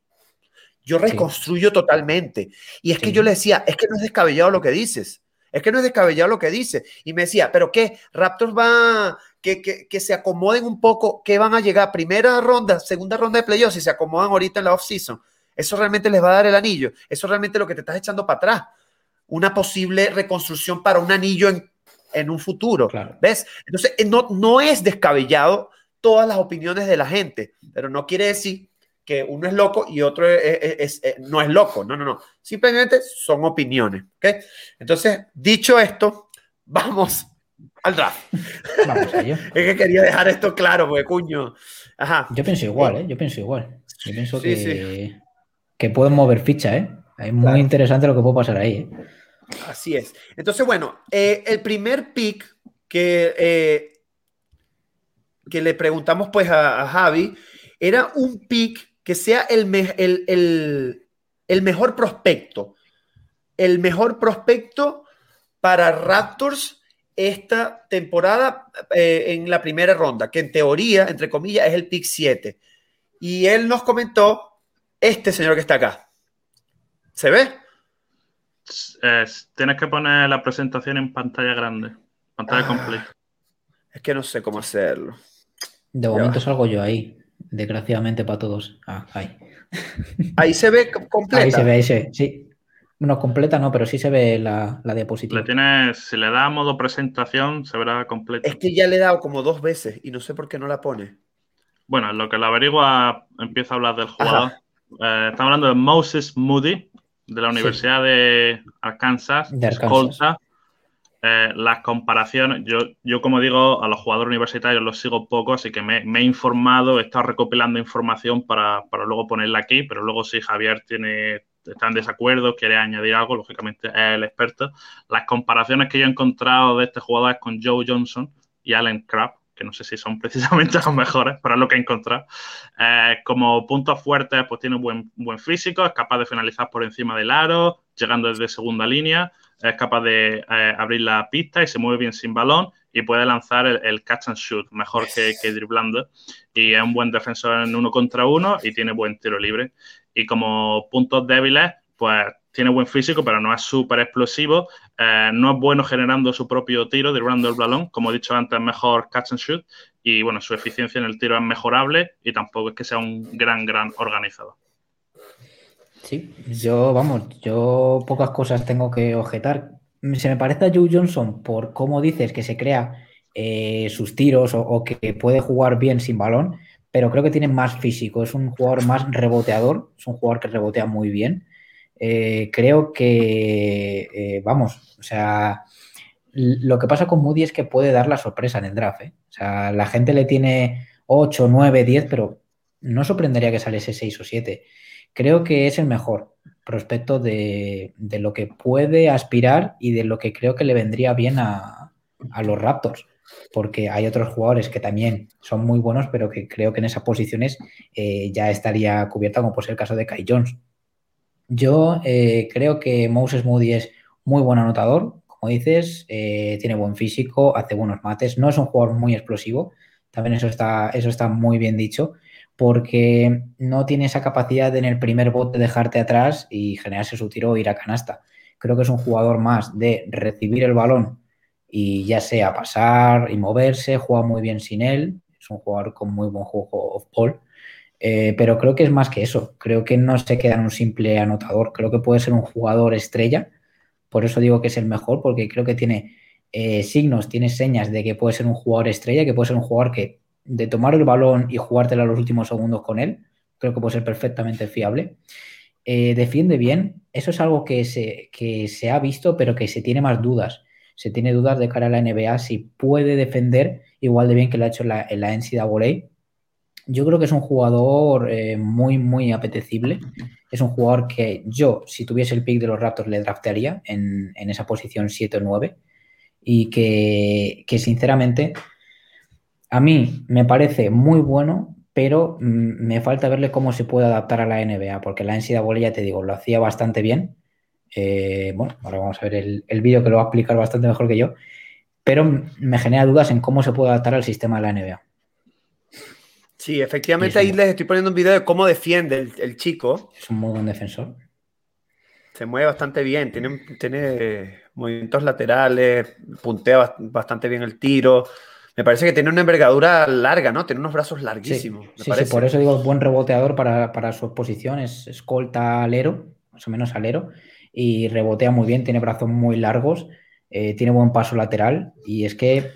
Yo reconstruyo totalmente. Y es que yo le decía, es que no es descabellado lo que dices. Es que no es descabellado lo que dice. Y me decía, ¿pero qué? Raptors va, que, que, se acomoden un poco, que van a llegar primera ronda, segunda ronda de playoffs y se acomodan ahorita en la off-season. Eso realmente les va a dar el anillo. Eso realmente es lo que te estás echando para atrás. Una posible reconstrucción para un anillo en, en un futuro. ¿Ves? Entonces, eh, no, no es descabellado todas las opiniones de la gente, pero no quiere decir que uno es loco y otro es, no es loco. No, no, no. Simplemente son opiniones. ¿ok? Entonces, dicho esto, [laughs] vamos al draft. Vamos [laughs] es que quería dejar esto claro, porque cuño. Ajá. Yo pienso igual, ¿eh? Yo pienso igual. Yo pienso que, que pueden mover ficha, ¿eh? Es muy interesante lo que puede pasar ahí. ¿eh? Así es. Entonces, bueno, eh, el primer pick que eh, que le preguntamos pues a, Javi, era un pick que sea el, el, mejor prospecto, el mejor prospecto para Raptors esta temporada eh, en la primera ronda, que en teoría, entre comillas, es el pick 7. Y él nos comentó este señor que está acá. ¿Se ve? Tienes que poner la presentación en pantalla grande, pantalla ah. completa. Es que no sé cómo hacerlo. De momento salgo yo ahí, desgraciadamente para todos. Ah, ahí. [laughs] Ahí se ve completa. Ahí se ve, ahí se ve, sí. No completa, no, pero sí se ve la, diapositiva. Le tienes, si le da modo presentación, se verá completa. Es que ya le he dado como dos veces y no sé por qué no la pone. Bueno, lo que la averigua empieza a hablar del jugador. Eh, estamos hablando de Moses Moody, de la Universidad de Arkansas, de Arkansas. Eh, las comparaciones, yo, yo como digo, a los jugadores universitarios los sigo poco, así que me, he informado, he estado recopilando información para, luego ponerla aquí, pero luego si Javier tiene, está en desacuerdo, quiere añadir algo, lógicamente es el experto. Las comparaciones que yo he encontrado de este jugador es con Joe Johnson y Allen Crabbe, que no sé si son [laughs] precisamente los mejores, pero es lo que he encontrado. Eh, como puntos fuertes, pues tiene un buen, buen físico, es capaz de finalizar por encima del aro, llegando desde segunda línea es capaz de eh, abrir la pista y se mueve bien sin balón y puede lanzar el, catch and shoot mejor que, que, driblando. Y es un buen defensor en uno contra uno y tiene buen tiro libre. Y como puntos débiles, pues tiene buen físico, pero no es súper explosivo. Eh, no es bueno generando su propio tiro, driblando el balón. Como he dicho antes, es mejor catch and shoot. Y bueno, su eficiencia en el tiro es mejorable y tampoco es que sea un gran, gran organizador. Sí, yo, vamos, yo pocas cosas tengo que objetar. Se me parece a Joe Johnson por cómo dices que se crea eh, sus tiros o, que puede jugar bien sin balón, pero creo que tiene más físico, es un jugador más reboteador, es un jugador que rebotea muy bien. Eh, creo que, eh, vamos, o sea, lo que pasa con Moody es que puede dar la sorpresa en el draft. O sea, la gente le tiene 8, 9, 10, pero no sorprendería que saliese 6 o 7 creo que es el mejor prospecto de, lo que puede aspirar y de lo que creo que le vendría bien a, los Raptors. Porque hay otros jugadores que también son muy buenos, pero que creo que en esas posiciones eh, ya estaría cubierta, como por ser el caso de Kai Jones. Yo eh, creo que Moses Moody es muy buen anotador, como dices, eh, tiene buen físico, hace buenos mates, no es un jugador muy explosivo, también eso está, eso está muy bien dicho, porque no tiene esa capacidad de en el primer bote dejarte atrás y generarse su tiro o ir a canasta. Creo que es un jugador más de recibir el balón y ya sea pasar y moverse, juega muy bien sin él, es un jugador con muy buen juego of ball, eh, pero creo que es más que eso, creo que no se queda en un simple anotador, creo que puede ser un jugador estrella Por eso digo que es el mejor, porque creo que tiene eh, signos, tiene señas de que puede ser un jugador estrella, que puede ser un jugador que de tomar el balón y jugártela los últimos segundos con él, creo que puede ser perfectamente fiable. Eh, defiende bien, eso es algo que se, que se ha visto, pero que se tiene más dudas. Se tiene dudas de cara a la NBA si puede defender igual de bien que lo ha hecho la, en la NCAA. Yo creo que es un jugador eh, muy, muy apetecible. Es un jugador que yo, si tuviese el pick de los Raptors, le draftearía en, en esa posición 7 o 9. Y que, que sinceramente a mí me parece muy bueno, pero mm, me falta verle cómo se puede adaptar a la NBA, porque la NCAA, ya te digo, lo hacía bastante bien. Eh, bueno, ahora vamos a ver el, el vídeo que lo va a explicar bastante mejor que yo, pero me genera dudas en cómo se puede adaptar al sistema de la NBA. Sí, efectivamente ahí les estoy poniendo un video de cómo defiende el, el, chico. Es un muy buen defensor. Se mueve bastante bien, tiene, tiene movimientos laterales, puntea bastante bien el tiro. Me parece que tiene una envergadura larga, ¿no? Tiene unos brazos larguísimos. Sí, sí, sí por eso digo buen reboteador para, para su posición. Es escolta alero, más o menos alero, y rebotea muy bien, tiene brazos muy largos, eh, tiene buen paso lateral. Y es que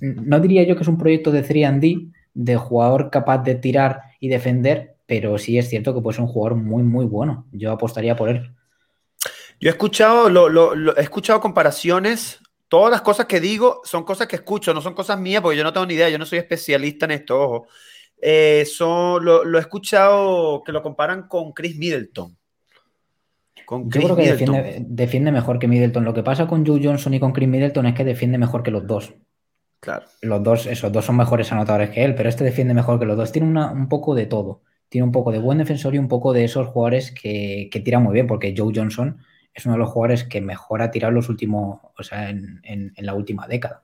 no diría yo que es un proyecto de 3D, de jugador capaz de tirar y defender, pero sí es cierto que puede ser un jugador muy, muy bueno. Yo apostaría por él. Yo he escuchado, lo, lo, lo, he escuchado comparaciones todas las cosas que digo son cosas que escucho, no son cosas mías, porque yo no tengo ni idea, yo no soy especialista en esto, ojo. Eh, son, lo, lo, he escuchado que lo comparan con Chris Middleton. Con Chris yo creo que defiende, defiende, mejor que Middleton. Lo que pasa con Joe Johnson y con Chris Middleton es que defiende mejor que los dos. Claro. Los dos, esos dos son mejores anotadores que él, pero este defiende mejor que los dos. Tiene una, un poco de todo. Tiene un poco de buen defensor y un poco de esos jugadores que, que tiran muy bien, porque Joe Johnson es uno de los jugadores que mejor ha tirado los últimos, o sea, en, en, en, la última década.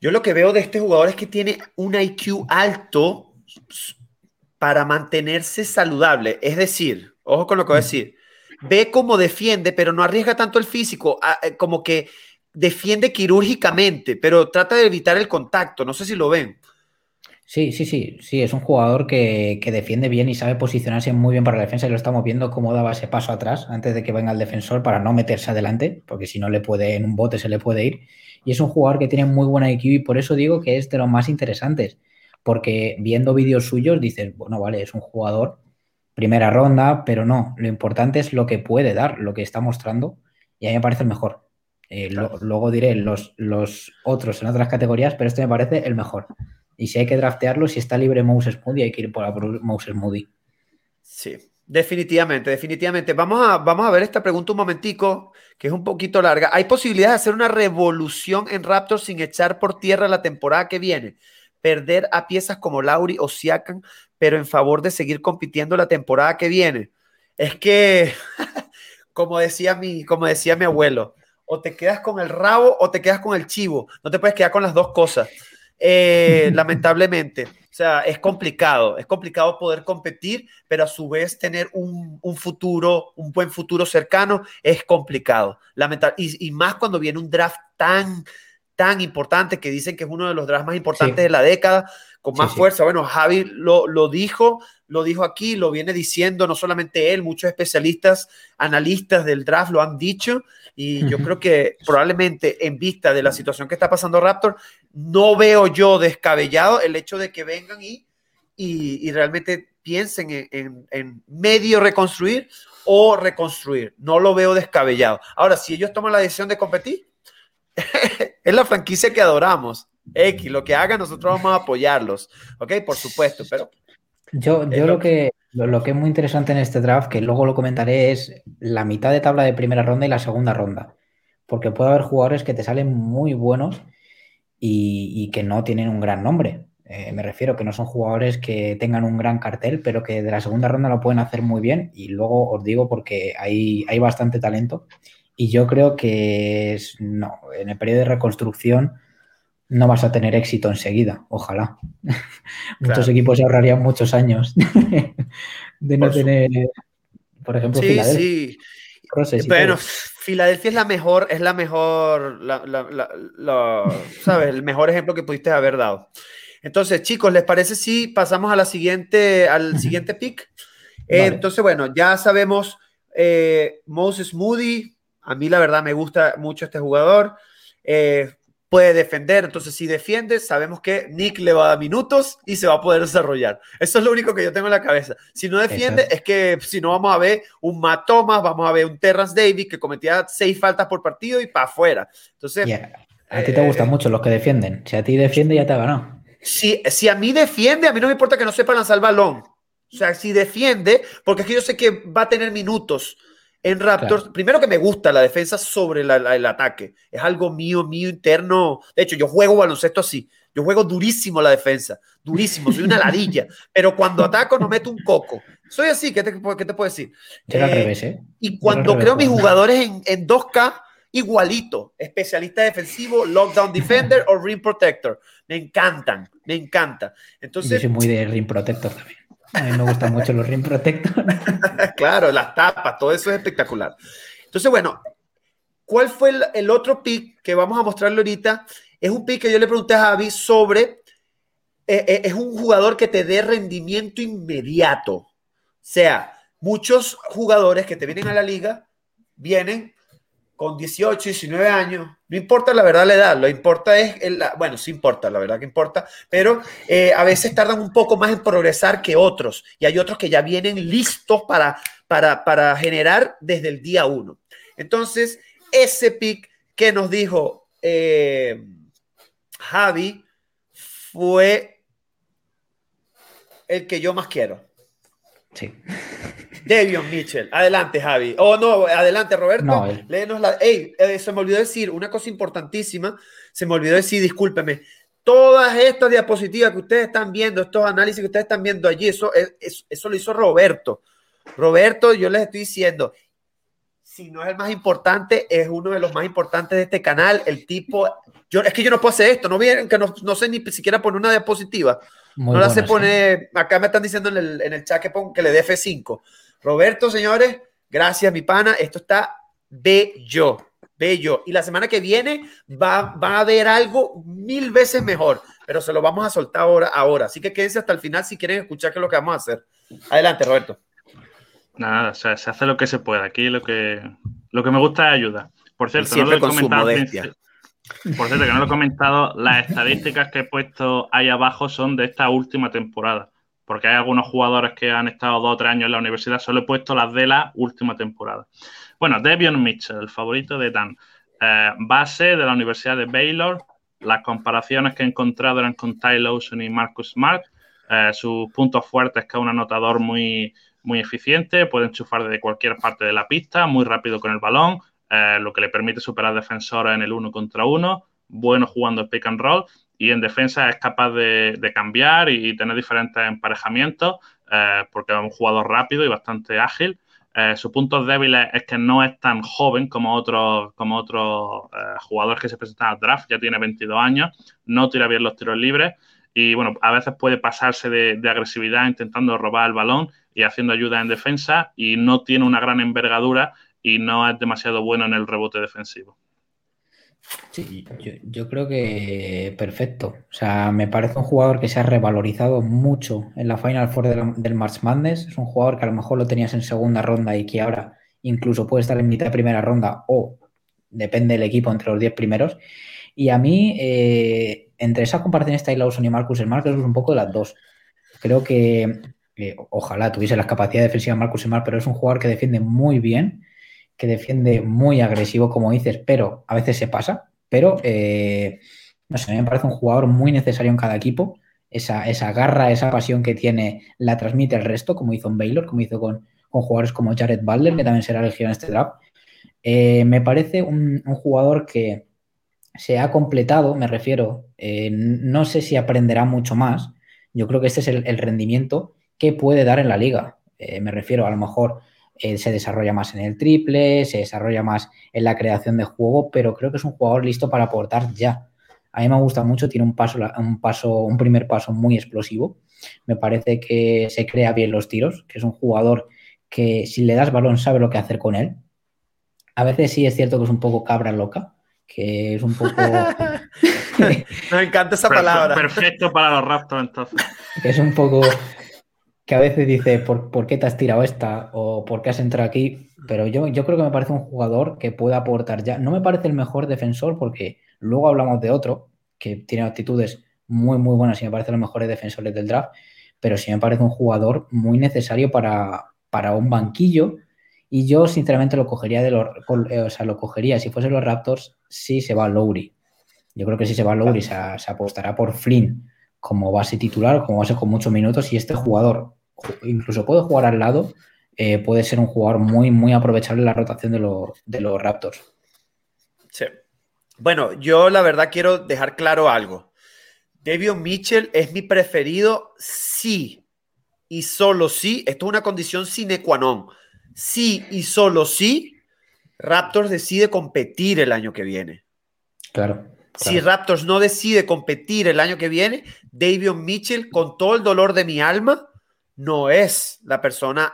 Yo lo que veo de este jugador es que tiene un IQ alto para mantenerse saludable. Es decir, ojo con lo que voy a decir, ve cómo defiende, pero no arriesga tanto el físico, eh, como que defiende quirúrgicamente, pero trata de evitar el contacto. No sé si lo ven. Sí, sí, sí, sí, es un jugador que, que, defiende bien y sabe posicionarse muy bien para la defensa y lo estamos viendo cómo daba ese paso atrás antes de que venga el defensor para no meterse adelante, porque si no le puede, en un bote se le puede ir. Y es un jugador que tiene muy buena IQ y por eso digo que es de los más interesantes, porque viendo vídeos suyos dices, bueno, vale, es un jugador primera ronda, pero no, lo importante es lo que puede dar, lo que está mostrando y a mí me parece el mejor. Eh, claro. lo, luego diré los, los otros en otras categorías, pero este me parece el mejor. Y si hay que draftearlo, si está libre Moses Moody, hay que ir por la Moses Moody. Sí, definitivamente, definitivamente. Vamos a, vamos a ver esta pregunta un momentico, que es un poquito larga. ¿Hay posibilidad de hacer una revolución en Raptors sin echar por tierra la temporada que viene? Perder a piezas como Lauri o Siakam, pero en favor de seguir compitiendo la temporada que viene. Es que, [laughs] como decía mi, como decía mi abuelo, o te quedas con el rabo o te quedas con el chivo. No te puedes quedar con las dos cosas. Eh, [laughs] lamentablemente. O sea, es complicado, es complicado poder competir, pero a su vez tener un, un futuro, un buen futuro cercano, es complicado. Lamentab y, y, más cuando viene un draft tan, tan importante, que dicen que es uno de los drafts más importantes sí. de la década, con más sí, fuerza. Bueno, Javi lo, lo dijo, lo dijo aquí, lo viene diciendo no solamente él, muchos especialistas, analistas del draft lo han dicho, y yo creo que probablemente en vista de la situación que está pasando Raptor, no veo yo descabellado el hecho de que vengan y, y, y realmente piensen en, en, en, medio reconstruir o reconstruir. No lo veo descabellado. Ahora, si ellos toman la decisión de competir, [laughs] es la franquicia que adoramos. X, lo que hagan, nosotros vamos a apoyarlos. ¿Ok? Por supuesto, pero... Yo, yo lo que lo, que es muy interesante en este draft, que luego lo comentaré, es la mitad de tabla de primera ronda y la segunda ronda. Porque puede haber jugadores que te salen muy buenos y, y que no tienen un gran nombre. Eh, me refiero que no son jugadores que tengan un gran cartel, pero que de la segunda ronda lo pueden hacer muy bien. Y luego os digo porque hay, hay bastante talento. Y yo creo que es, no, en el periodo de reconstrucción no vas a tener éxito enseguida, ojalá. [laughs] Claro. Muchos equipos se ahorrarían muchos años [laughs] de no por tener, por ejemplo, sí, Filadelfia. Sí. Bueno, Filadelfia es la mejor, es la mejor, la, la, la, ¿sabes? El mejor ejemplo que pudiste haber dado. Entonces, chicos, ¿les parece si pasamos a la siguiente, al siguiente pick? Vale. Eh, entonces, bueno, ya sabemos eh, Moses Moody, A mí la verdad me gusta mucho este jugador. Eh, puede defender, entonces si defiende, sabemos que Nick le va a dar minutos y se va a poder desarrollar. Eso es lo único que yo tengo en la cabeza. Si no defiende, es que si no vamos a ver un Matt Thomas, vamos a ver un Terrence Davis que cometía seis faltas por partido y para afuera. Entonces... A ti te gustan eh, mucho los que defienden. Si a ti defiende, ya te ha ganado. Si, si a mí defiende, a mí no me importa que no sepa lanzar el balón. O sea, si defiende, porque es que yo sé que va a tener minutos en Raptors, primero que me gusta la defensa sobre el ataque. Es algo mío, mío interno. De hecho, yo juego baloncesto así. Yo juego durísimo la defensa, durísimo, soy una [laughs] ladilla, pero cuando ataco no meto un coco. Soy así, ¿qué te, qué te puedo decir? Al eh, revés, ¿eh? Y cuando creo mis jugadores en, en 2K, igualito, especialista defensivo, lockdown defender o rim protector. Me encantan, me encanta. Entonces, Yo soy muy de rim protector también. A mí me gustan mucho los rim protector. [laughs] claro, las tapas, todo eso es espectacular. Entonces, bueno, ¿cuál fue el, otro pick que vamos a mostrarle ahorita? Es un pick que yo le pregunté a Javi sobre, eh, eh, es un jugador que te dé rendimiento inmediato. O sea, muchos jugadores que te vienen a la liga vienen con 18, 19 años, no importa la verdad la edad, lo importa es, bueno, sí importa, la verdad que importa, pero eh, a veces tardan un poco más en progresar que otros y hay otros que ya vienen listos para, para, para generar desde el día uno. Entonces, ese pick que nos dijo eh, Javi fue el que yo más quiero. Sí. [laughs] Devion Mitchell. Adelante, Javi. Oh, no, adelante, Roberto. No, Léenos la. Ey, eh, se me olvidó decir una cosa importantísima. Se me olvidó decir, discúlpeme. Todas estas diapositivas que ustedes están viendo, estos análisis que ustedes están viendo allí, eso, eso lo hizo Roberto. Roberto, yo les estoy diciendo, si no es el más importante, es uno de los más importantes de este canal. El tipo, yo, es que yo no puedo hacer esto, no que no, no sé ni siquiera poner una diapositiva. No la sé poner, acá me están diciendo en el, en el chat que, que le dé F5. Roberto, señores, gracias, mi pana. Esto está bello, bello. Y la semana que viene va, va a haber algo mil veces mejor, pero se lo vamos a soltar ahora, ahora. Así que quédense hasta el final si quieren escuchar qué es lo que vamos a hacer. Adelante, Roberto. Nada, o sea, se hace lo que se puede. Aquí lo que, lo que me gusta es ayuda. Por cierto, no lo he comentado. Por cierto, que no lo he comentado, las estadísticas que he puesto ahí abajo son de esta última temporada porque hay algunos jugadores que han estado dos o tres años en la universidad, solo he puesto las de la última temporada. Bueno, Devion Mitchell, el favorito de Dan, eh, base de la Universidad de Baylor, las comparaciones que he encontrado eran con Ty Lawson y Marcus Smart, eh, sus puntos fuertes es que es un anotador muy, muy eficiente, puede enchufar desde cualquier parte de la pista, muy rápido con el balón, eh, lo que le permite superar defensores en el uno contra uno, bueno jugando pick and roll y en defensa es capaz de, cambiar y, tener diferentes emparejamientos eh, porque es un jugador rápido y bastante ágil. Eh, sus puntos débiles es que no es tan joven como otros como otros eh, jugadores que se presentan al draft, ya tiene 22 años, no tira bien los tiros libres y bueno, a veces puede pasarse de agresividad intentando robar el balón y haciendo ayuda en defensa y no tiene una gran envergadura y no es demasiado bueno en el rebote defensivo. Sí, yo, creo que perfecto. O sea, me parece un jugador que se ha revalorizado mucho en la Final Four del March Madness. Es un jugador que a lo mejor lo tenías en segunda ronda y que ahora incluso puede estar en mitad de primera ronda o depende del equipo entre los 10 primeros. Y a mí, eh, entre esa comparación está Lawson y Marcus, el Marcus es un poco de las dos. Creo que ojalá tuviese las capacidades defensivas Marcus Smart, pero es un jugador que defiende muy bien que defiende muy agresivo, como dices, pero a veces se pasa. Pero, eh, no sé, me parece un jugador muy necesario en cada equipo. Esa, esa garra, esa pasión que tiene, la transmite el resto, como hizo en Baylor, como hizo con, jugadores como Jared Butler, que también será elegido en este draft. Eh, me parece un, jugador que se ha completado, me refiero, eh, no sé si aprenderá mucho más. Yo creo que este es el rendimiento que puede dar en la liga. me refiero, a lo mejor se desarrolla más en el triple, se desarrolla más en la creación de juego, pero creo que es un jugador listo para aportar ya. A mí me gusta mucho, tiene un paso, un paso, un primer paso muy explosivo. Me parece que se crea bien los tiros, que es un jugador que si le das balón sabe lo que hacer con él. A veces sí es cierto que es un poco cabra loca, que es un poco. [laughs] me encanta esa palabra. Perfecto para los Raptors, entonces. Que es un poco que a veces dice, ¿por, qué te has tirado esta? o ¿por qué has entrado aquí? Pero yo, yo creo que me parece un jugador que puede aportar ya. No me parece el mejor defensor porque luego hablamos de otro que tiene actitudes muy, muy buenas y me parece los mejores defensores del draft, pero sí me parece un jugador muy necesario para, para un banquillo. Y yo, sinceramente, lo cogería de los. Eh, o sea, lo cogería. Si fuese los Raptors, sí se va a Lowry. Yo creo que si se va a Lowry, se, se apostará por Flynn como base titular, como base con muchos minutos. Y este jugador incluso puede jugar al lado, eh, puede ser un jugador muy, muy aprovechable en la rotación de, de los Raptors. Sí. Bueno, yo la verdad quiero dejar claro algo. Devion Mitchell es mi preferido, sí, y solo sí. Esto es una condición sine qua non. Sí y solo sí, Raptors decide competir el año que viene. Claro. Si Raptors no decide competir el año que viene, Davion Mitchell, con todo el dolor de mi alma, no es la persona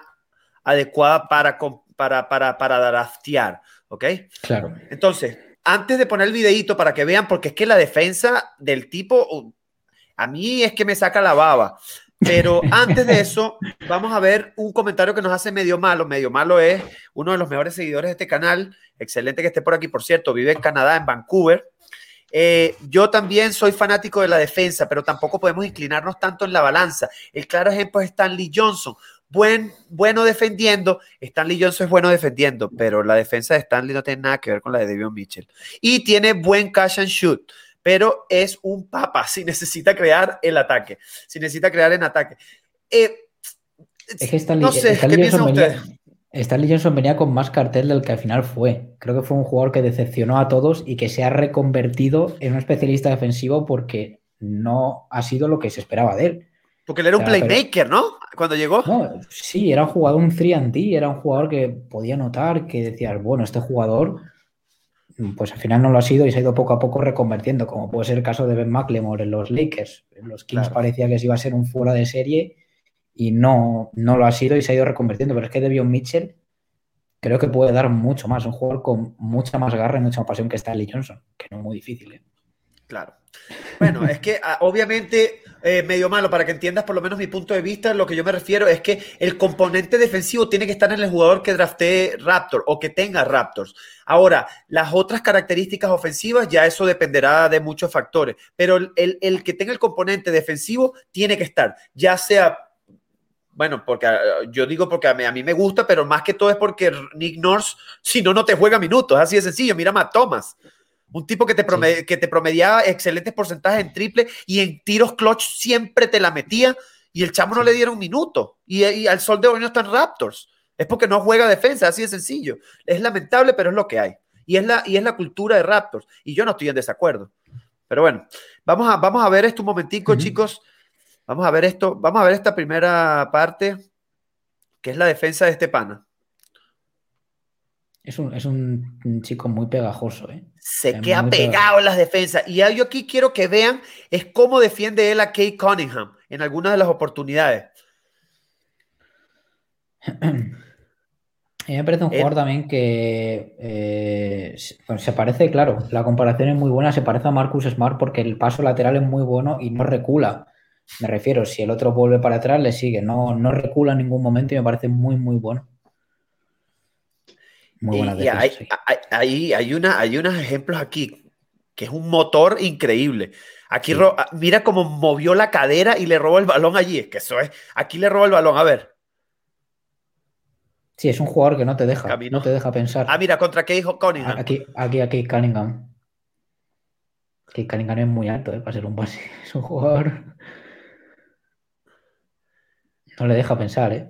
adecuada para, para, para, para draftear. ¿Ok? Claro. Entonces, antes de poner el videito para que vean, porque es que la defensa del tipo, uh, a mí es que me saca la baba. Pero [laughs] antes de eso, vamos a ver un comentario que nos hace medio malo. Medio malo es uno de los mejores seguidores de este canal. Excelente que esté por aquí, por cierto. Vive en Canadá, en Vancouver. Eh, yo también soy fanático de la defensa, pero tampoco podemos inclinarnos tanto en la balanza. El claro ejemplo es Stanley Johnson. Buen, bueno defendiendo. Stanley Johnson es bueno defendiendo, pero la defensa de Stanley no tiene nada que ver con la de Devion Mitchell. Y tiene buen cash and shoot, pero es un papa si necesita crear el ataque. Si necesita crear el ataque. Eh, es que Stanley, no sé, ¿qué piensan ustedes? Stanley Johnson venía con más cartel del que al final fue. Creo que fue un jugador que decepcionó a todos y que se ha reconvertido en un especialista defensivo porque no ha sido lo que se esperaba de él. Porque él era un playmaker, ¿no? Cuando llegó. No, sí, era un jugador, un 3D, era un jugador que podía notar que decías, bueno, este jugador, pues al final no lo ha sido y se ha ido poco a poco reconvertiendo, como puede ser el caso de Ben McLemore en los Lakers. En los Kings parecía que se iba a ser un fuera de serie y no, no lo ha sido y se ha ido reconvirtiendo. Pero es que Devion Mitchell creo que puede dar mucho más. Un jugador con mucha más garra y mucha más pasión que Stanley Johnson, que no es muy difícil. ¿eh? Claro. Bueno, es que ah, obviamente eh, medio malo, para que entiendas por lo menos mi punto de vista, lo que yo me refiero es que el componente defensivo tiene que estar en el jugador que draftee Raptor o que tenga Raptors. Ahora, las otras características ofensivas, ya eso dependerá de muchos factores, pero el, el que tenga el componente defensivo tiene que estar, ya sea bueno, porque ah, yo digo porque a mí, me gusta, pero más que todo es porque Nick Nurse, si no, no te juega minutos. Así de sencillo. Mira a Thomas. Un tipo que te, que te promediaba excelentes porcentajes en triple y en tiros clutch siempre te la metía y el chamo no le dieron un minuto. Y, al sol de hoy no están Raptors. Es porque no juega defensa, así de sencillo. Es lamentable, pero es lo que hay. Y es la, y es la cultura de Raptors. Y yo no estoy en desacuerdo. Pero bueno, vamos a, vamos a ver esto un momentico, chicos. Vamos a ver esto, vamos a ver esta primera parte, que es la defensa de este pana. Es un, chico muy pegajoso, ¿eh? Se queda pegado en las defensas. Y yo aquí quiero que vean es cómo defiende él a Kate Cunningham en algunas de las oportunidades. A mí me parece un jugador también que eh, se parece, claro, la comparación es muy buena, se parece a Marcus Smart porque el paso lateral es muy bueno y no recula. Me refiero, si el otro vuelve para atrás, le sigue. No, no recula en ningún momento y me parece muy, muy bueno. Muy buena y hay, hay, una, hay unos ejemplos aquí que es un motor increíble. Aquí ah, mira cómo movió la cadera y le robó el balón allí. Es que eso es. Aquí le robó el balón. A ver. Sí, es un jugador que no te deja, no te deja pensar. Ah, mira, contra Kate Cunningham. Aquí, aquí, aquí Cunningham. Kate Cunningham es muy alto, ¿eh? Para ser un base. [laughs] Es un jugador. No le deja pensar, ¿eh?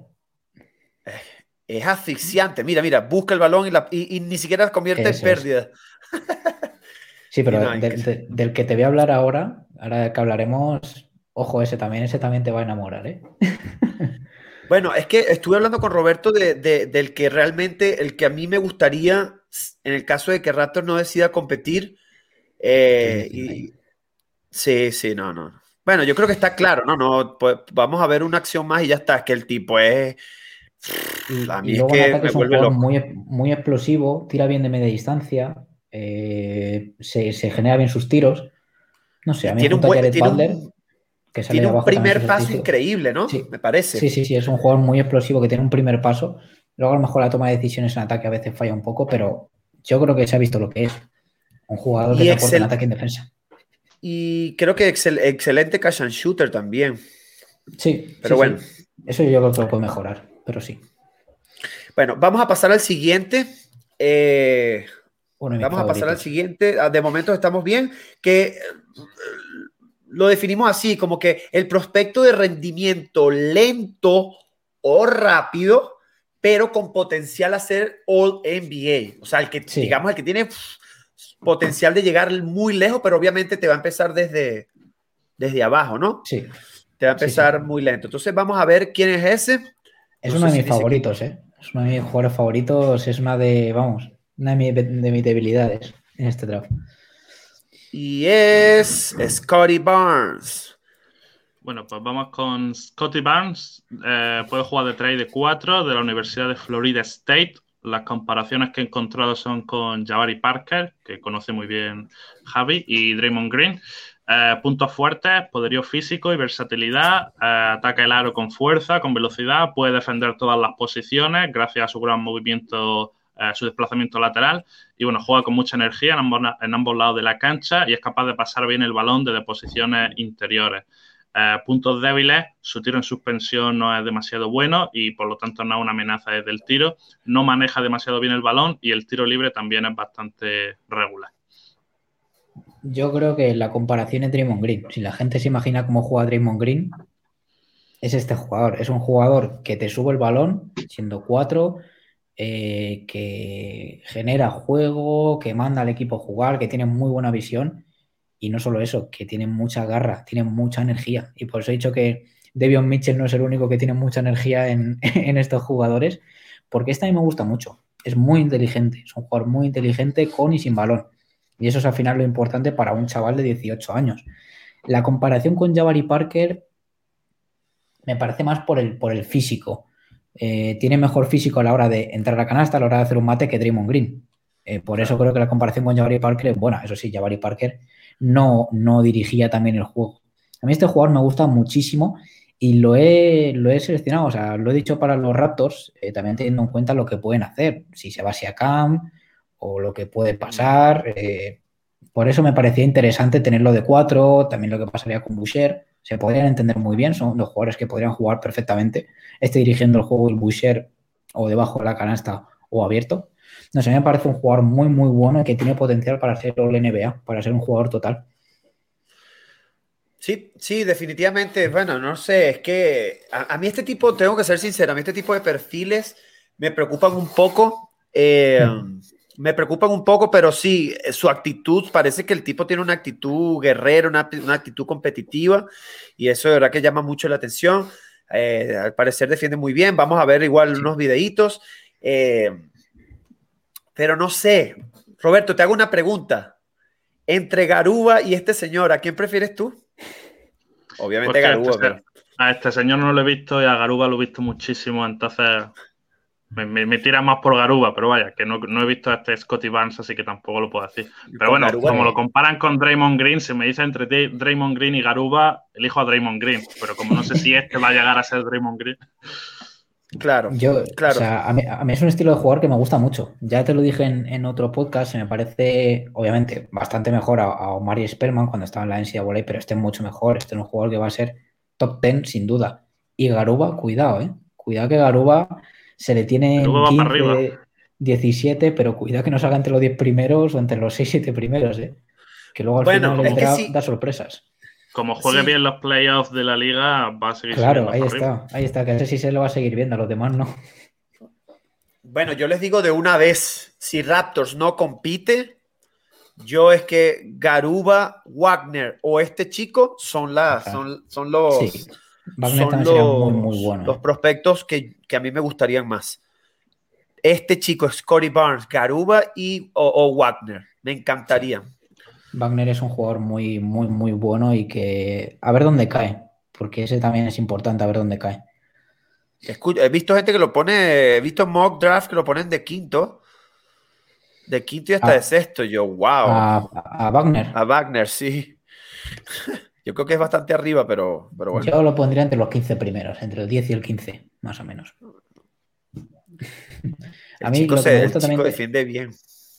Es asfixiante. Mira, mira, busca el balón y, ni siquiera convierte en pérdida. Sí, pero [laughs] del, que te voy a hablar ahora, ahora que hablaremos, ojo, ese también, ese también te va a enamorar, ¿eh? [laughs] Bueno, es que estuve hablando con Roberto del que realmente, el que a mí me gustaría, en el caso de que Raptor no decida competir, eh, sí, sí, no, no. Bueno, yo creo que está claro, ¿no? no pues, vamos a ver una acción más y ya está. Es que el tipo es. A mí es que me vuelve loco. Muy, muy explosivo, tira bien de media distancia, eh, se, genera bien sus tiros. No sé, a mí tiene, un buen, tiene, Que sale tiene un abajo también primer paso increíble, ¿no? Sí. Me parece. Sí, sí, sí, es un jugador muy explosivo que tiene un primer paso. Luego a lo mejor la toma de decisiones en ataque a veces falla un poco, pero yo creo que se ha visto lo que es. Un jugador que te aporta en ataque y en defensa. Y creo que excel- excelente cash and shooter también. Sí, Pero sí, bueno. sí. Eso yo que lo puede mejorar, pero sí. Bueno, vamos a pasar al siguiente. Eh, vamos a pasar al siguiente. Ah, De momento estamos bien. Que eh, lo definimos así, como que el prospecto de rendimiento lento o rápido, pero con potencial a ser All NBA. O sea, el que, Sí. digamos, el que tiene pff, potencial de llegar muy lejos, pero obviamente te va a empezar desde, desde abajo, ¿no? Sí, Te va a Sí, empezar muy lento. Entonces vamos a ver quién es ese. es No uno de si mis favoritos, ¿eh? Es uno de mis jugadores favoritos, es una de, vamos, una de, mi- de mis debilidades en este draft. Y es Scotty Barnes. Bueno, pues vamos con Scotty Barnes. Eh, puede jugar de trade de 4 de la Universidad de Florida State. Las comparaciones que he encontrado son con Jabari Parker, que conoce muy bien Javi, y Draymond Green. Eh, puntos fuertes, poderío físico y versatilidad. Eh, ataca el aro con fuerza, con velocidad. Puede defender todas las posiciones gracias a su gran movimiento, eh, su desplazamiento lateral. Y bueno, juega con mucha energía en ambos, en ambos lados de la cancha y es capaz de pasar bien el balón desde posiciones interiores. Puntos débiles, su tiro en suspensión no es demasiado bueno y por lo tanto no es una amenaza desde el tiro. No maneja demasiado bien el balón y el tiro libre también es bastante regular. Yo creo que la comparación es Draymond Green. Si la gente se imagina cómo juega Draymond Green, es este jugador. Es un jugador que te sube el balón, siendo cuatro, eh, que genera juego, que manda al equipo a jugar, que tiene muy buena visión. Y no solo eso, que tiene mucha garra, tiene mucha energía. Y por eso he dicho que Devion Mitchell no es el único que tiene mucha energía [laughs] en, estos jugadores, porque este a mí me gusta mucho. Es muy inteligente, es un jugador muy inteligente con y sin balón. Y eso es al final lo importante para un chaval de 18 años. La comparación con Jabari Parker me parece más por el, por el físico. Eh, tiene mejor físico a la hora de entrar a canasta, a la hora de hacer un mate que Draymond Green. Eh, por eso creo que la comparación con Jabari Parker es buena. Eso sí, Jabari Parker no, no dirigía también el juego. A mí este jugador me gusta muchísimo y lo he, lo he seleccionado, o sea, lo he dicho para los Raptors, eh, también teniendo en cuenta lo que pueden hacer. Si se va hacia Cam o lo que puede pasar. eh, por eso me parecía interesante tenerlo de cuatro, también lo que pasaría con Boucher. Se podrían entender muy bien, son dos jugadores que podrían jugar perfectamente. Este dirigiendo el juego, el Boucher, o debajo de la canasta o abierto. No sé, me parece un jugador muy, muy bueno y que tiene potencial para ser All NBA, para ser un jugador total. Sí, sí, definitivamente. Bueno, no sé, es que a, a mí este tipo, tengo que ser sincero, a mí este tipo de perfiles me preocupan un poco. eh. Me preocupan un poco, pero sí, su actitud, parece que el tipo tiene una actitud guerrera, una, una actitud competitiva, y eso de verdad que llama mucho la atención. Eh, al parecer defiende muy bien. Vamos a ver igual Sí. unos videitos. eh, pero no sé. Roberto, te hago una pregunta. Entre Garuba y este señor, ¿a quién prefieres tú? Obviamente Garuba, este, pero... a este señor no lo he visto y a Garuba lo he visto muchísimo, entonces me, me- me tira más por Garuba, pero vaya, que no, no he visto a este Scotty Barnes, así que tampoco lo puedo decir. Pero bueno, Garuba como lo comparan con Draymond Green, si me dice entre Dra- Draymond Green y Garuba, elijo a Draymond Green, pero como no sé si este va a llegar a ser Draymond Green. Claro, Yo, claro. o sea, a mí, a mí es un estilo de jugador que me gusta mucho. Ya te lo dije en, en otro podcast, se me parece, obviamente, bastante mejor a, a Omari Spellman cuando estaba en la NCAA, pero este es mucho mejor. Este es un jugador que va a ser top 10 sin duda. Y Garuba, cuidado, ¿eh? Cuidado que Garuba se le tiene en Garuba va para 15, arriba. 17, pero cuidado que no salga entre los 10 primeros o entre los 6, 7 primeros, ¿eh? Que luego al Bueno, final es el que draft sí. da sorpresas. Como juegue Sí. bien los playoffs de la liga, va a seguir Claro, ahí para arriba. está, ahí está, que ese sí se le va a seguir viendo, a los demás no. Bueno, yo les digo de una vez, si Raptors no compite, yo es que Garuba, Wagner o este chico son, las, son, son los, Sí. Wagner son muy, los- muy bueno. los prospectos que, que a mí me gustarían más. Este chico, Scotty Barnes, Garuba y, o, o Wagner, me encantaría. Wagner es un jugador muy, muy, muy bueno y que a ver dónde cae, porque ese también es importante, a ver dónde cae. Escu- he visto gente que lo pone, he visto mock draft que lo ponen de quinto, de quinto y hasta Ah. de sexto. Yo, wow. A, a Wagner. A Wagner, sí. [laughs] Yo creo que es bastante arriba, pero, pero bueno. Yo lo pondría entre los 15 primeros, entre el 10 y el 15, más o menos. A mí chico, se, también defiende bien.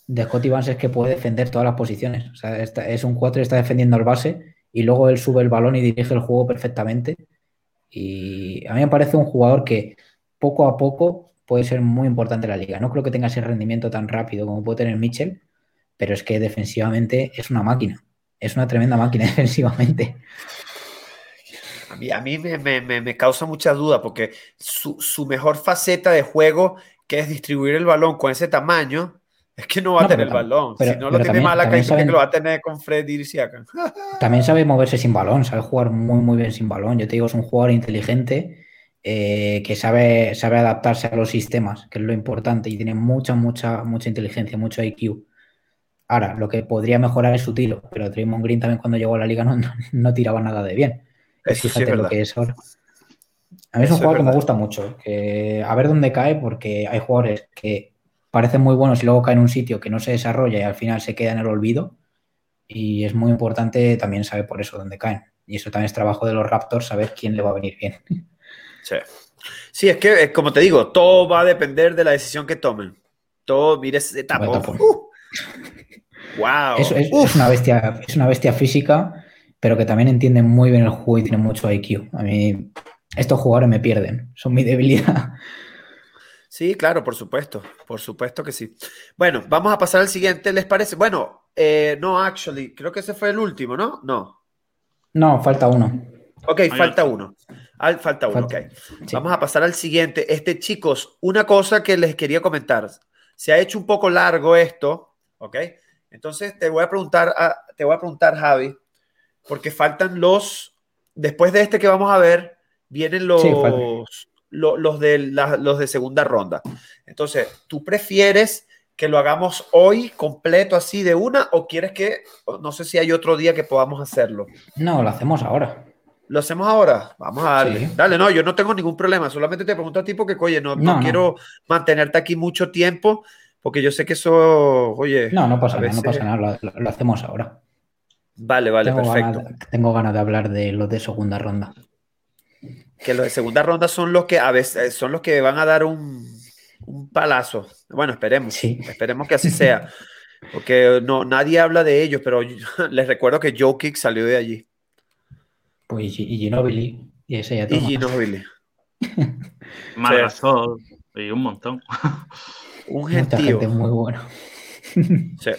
De Scotty Vance es que puede defender todas las posiciones. O sea, es un 4 y está defendiendo al base y luego él sube el balón y dirige el juego perfectamente. Y a mí me parece un jugador que poco a poco puede ser muy importante en la liga. No creo que tenga ese rendimiento tan rápido como puede tener Mitchell, pero es que defensivamente es una máquina. Es una tremenda máquina [laughs] defensivamente. A mí, me, causa mucha duda porque su, mejor faceta de juego, que es distribuir el balón con ese tamaño, es que no va a tener el balón. si no lo tiene mala que lo va a tener con Fred y [laughs] También sabe moverse sin balón, sabe jugar muy, muy bien sin balón. Yo te digo, es un jugador inteligente eh, que sabe, sabe adaptarse a los sistemas, que es lo importante, y tiene mucha, mucha, mucha inteligencia, mucho IQ. Ahora, lo que podría mejorar es su tiro, pero Draymond Green también cuando llegó a la liga no, no, tiraba nada de bien. fíjate lo que es ahora. A mí es un jugador que me gusta mucho, que a ver dónde cae, porque hay jugadores que parecen muy buenos y luego caen en un sitio que no se desarrolla y al final se queda en el olvido. Y es muy importante también saber por eso dónde caen. Y eso también es trabajo de los Raptors, saber quién le va a venir bien. Sí. Sí, es que, como te digo, todo va a depender de la decisión que tomen. Todo, mire ese tapo. wow. Es, es, una bestia, es una bestia física, pero que también entiende muy bien el juego y tiene mucho IQ. A mí, estos jugadores me pierden, son mi debilidad. Sí, claro, por supuesto, por supuesto que sí. Bueno, vamos a pasar al siguiente, ¿les parece? Bueno, eh, no, actually, creo que ese fue el último, ¿no? No. No, falta uno. Ok, falta uno. falta uno, ok. Vamos a pasar al siguiente. Este, chicos, una cosa que les quería comentar. Se ha hecho un poco largo esto, ¿ok? Entonces te voy a preguntar, a, te voy a preguntar, Javi, porque faltan los, después de este que vamos a ver, vienen los, los, de los de segunda ronda. Entonces, ¿tú prefieres que lo hagamos hoy completo así de una o quieres que, no sé si hay otro día que podamos hacerlo? No, lo hacemos ahora. ¿Lo hacemos ahora? Vamos a darle. Dale, no, yo no tengo ningún problema. Solamente te pregunto a ti porque, oye, no, no, quiero mantenerte aquí mucho tiempo porque yo sé que eso, oye. No, no pasa nada, no pasa nada. Lo, hacemos ahora. Vale, vale, perfecto. tengo ganas de hablar de los de segunda ronda. Que los de segunda ronda son los que a veces son los que van a dar un, un palazo. Bueno, esperemos. Sí. Esperemos que así [laughs] sea. Porque no, nadie habla de ellos, pero [laughs] les recuerdo que Joe Kick salió de allí. Pues y Ginobili, y ese ya toma. Y Ginobili. [laughs] Margasol y un montón. un gentío. muy bueno. sí.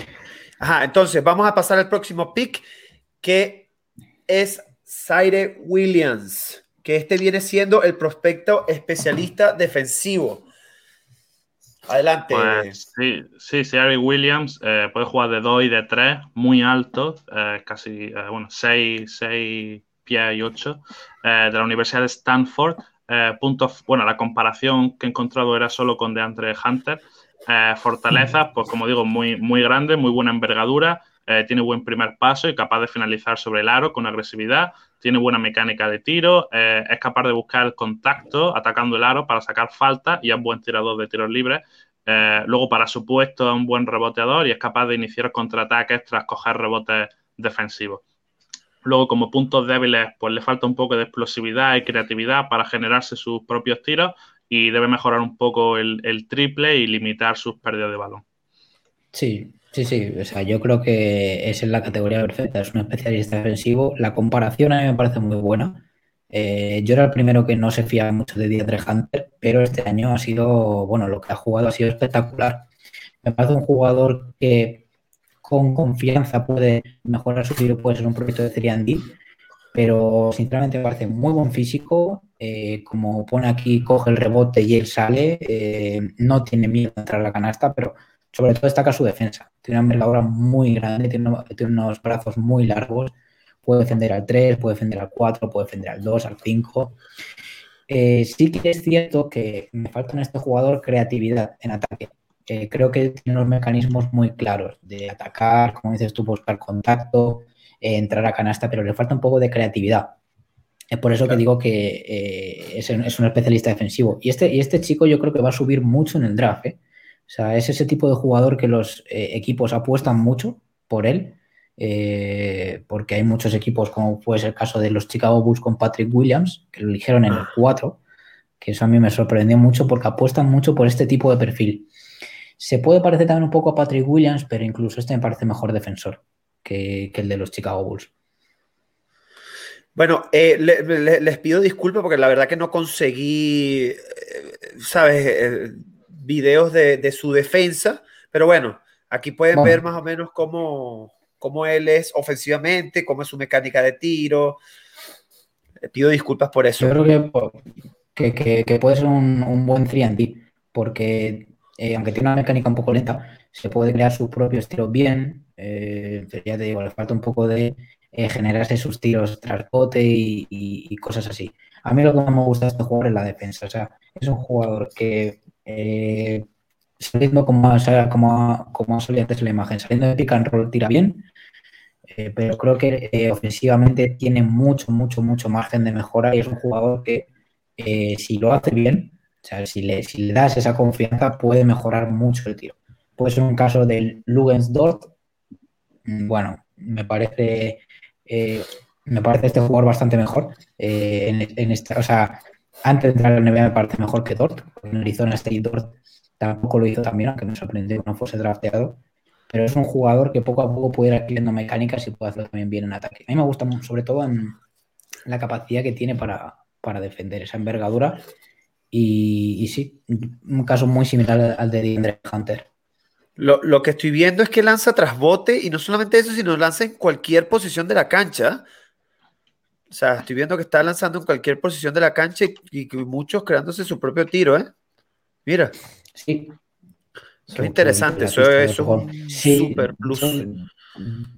Ajá, entonces vamos a pasar al próximo pick, que es Zaire Williams, que este viene siendo el prospecto especialista defensivo. Adelante. Pues, sí, sí, Williams eh, puede jugar de 2 y de 3, muy alto, eh, casi, eh, bueno, 6, 6 y 8 eh, de la Universidad de Stanford. Eh, bueno, la comparación que he encontrado era solo con DeAndre Hunter. Fortalezas, pues como digo, muy, muy grande, muy buena envergadura, tiene buen primer paso y capaz de finalizar sobre el aro con agresividad, tiene buena mecánica de tiro, es capaz de buscar el contacto atacando el aro para sacar falta y es buen tirador de tiros libres. luego, para su puesto, es un buen reboteador y es capaz de iniciar contraataques tras coger rebotes defensivos. Luego, como puntos débiles, pues le falta un poco de explosividad y creatividad para generarse sus propios tiros y debe mejorar un poco el, triple y limitar sus pérdidas de balón. Sí, sí, sí. O sea, yo creo que es en la categoría perfecta. Es un especialista defensivo. La comparación a mí me parece muy buena. Eh, yo era el primero que no se fiaba mucho de Dietrich Hunter, pero este año ha sido, bueno, lo que ha jugado ha sido espectacular. Me parece un jugador que con confianza puede mejorar su tiro, puede ser un proyecto de 3 pero sinceramente me parece muy buen físico. Eh, como pone aquí, coge el rebote y él sale. Eh, no tiene miedo de entrar a la canasta, pero sobre todo destaca su defensa. Tiene una envergadura muy grande, tiene, unos brazos muy largos. Puede defender al 3, puede defender al 4, puede defender al 2, al 5. Eh, sí que es cierto que me falta en este jugador creatividad en ataque creo que tiene unos mecanismos muy claros de atacar, como dices tú, buscar contacto, eh, entrar a canasta, pero le falta un poco de creatividad. Es por eso que digo que eh, es, un especialista defensivo. Y este, y este chico yo creo que va a subir mucho en el draft. ¿eh? O sea, es ese tipo de jugador que los equipos apuestan mucho por él eh, porque hay muchos equipos, como puede ser el caso de los Chicago Bulls con Patrick Williams, que lo eligieron en el 4, que eso a mí me sorprendió mucho porque apuestan mucho por este tipo de perfil. Se puede parecer también un poco a Patrick Williams, pero incluso este me parece mejor defensor que, el de los Chicago Bulls. Bueno, eh, les pido disculpas porque la verdad que no conseguí, eh, ¿sabes? Videos de, su defensa, pero bueno, aquí pueden ver más o menos cómo, cómo él es ofensivamente, cómo es su mecánica de tiro. Le pido disculpas por eso. Yo creo que, que, puede ser un, buen 3 porque eh, aunque tiene una mecánica un poco lenta, se puede crear su propio estilo bien. Eh, ya te digo, le falta un poco de eh, generarse sus tiros tras bote y, cosas así. A mí lo que más me gusta de este jugador es la defensa. O sea, es un jugador que saliendo como, como, como solía antes la imagen, saliendo de pick and roll tira bien, eh, pero creo que eh, ofensivamente tiene mucho, mucho, mucho margen de mejora y es un jugador que eh, si lo hace bien, o sea, si le, si le das esa confianza, puede mejorar mucho el tiro. Puede ser un caso del Lugens Dort. Mm, bueno, me parece, me parece este jugador bastante mejor. en, esta, o sea, antes de entrar a la NBA me parece mejor que Dort. En Arizona State Dort tampoco lo hizo también, aunque me sorprendió que no fuese drafteado pero es un jugador que poco a poco puede ir adquiriendo mecánicas y puede hacerlo también bien en ataque. A mí me gusta sobre todo en la capacidad que tiene para, defender esa envergadura. Y, sí, un caso muy similar al de DeAndre Hunter. Lo, que estoy viendo es que lanza tras bote y no solamente eso, sino lanza en cualquier posición de la cancha. O sea, estoy viendo que está lanzando en cualquier posición de la cancha y, y muchos creándose su propio tiro, ¿eh? Mira. Sí, es interesante, eso es un super plus.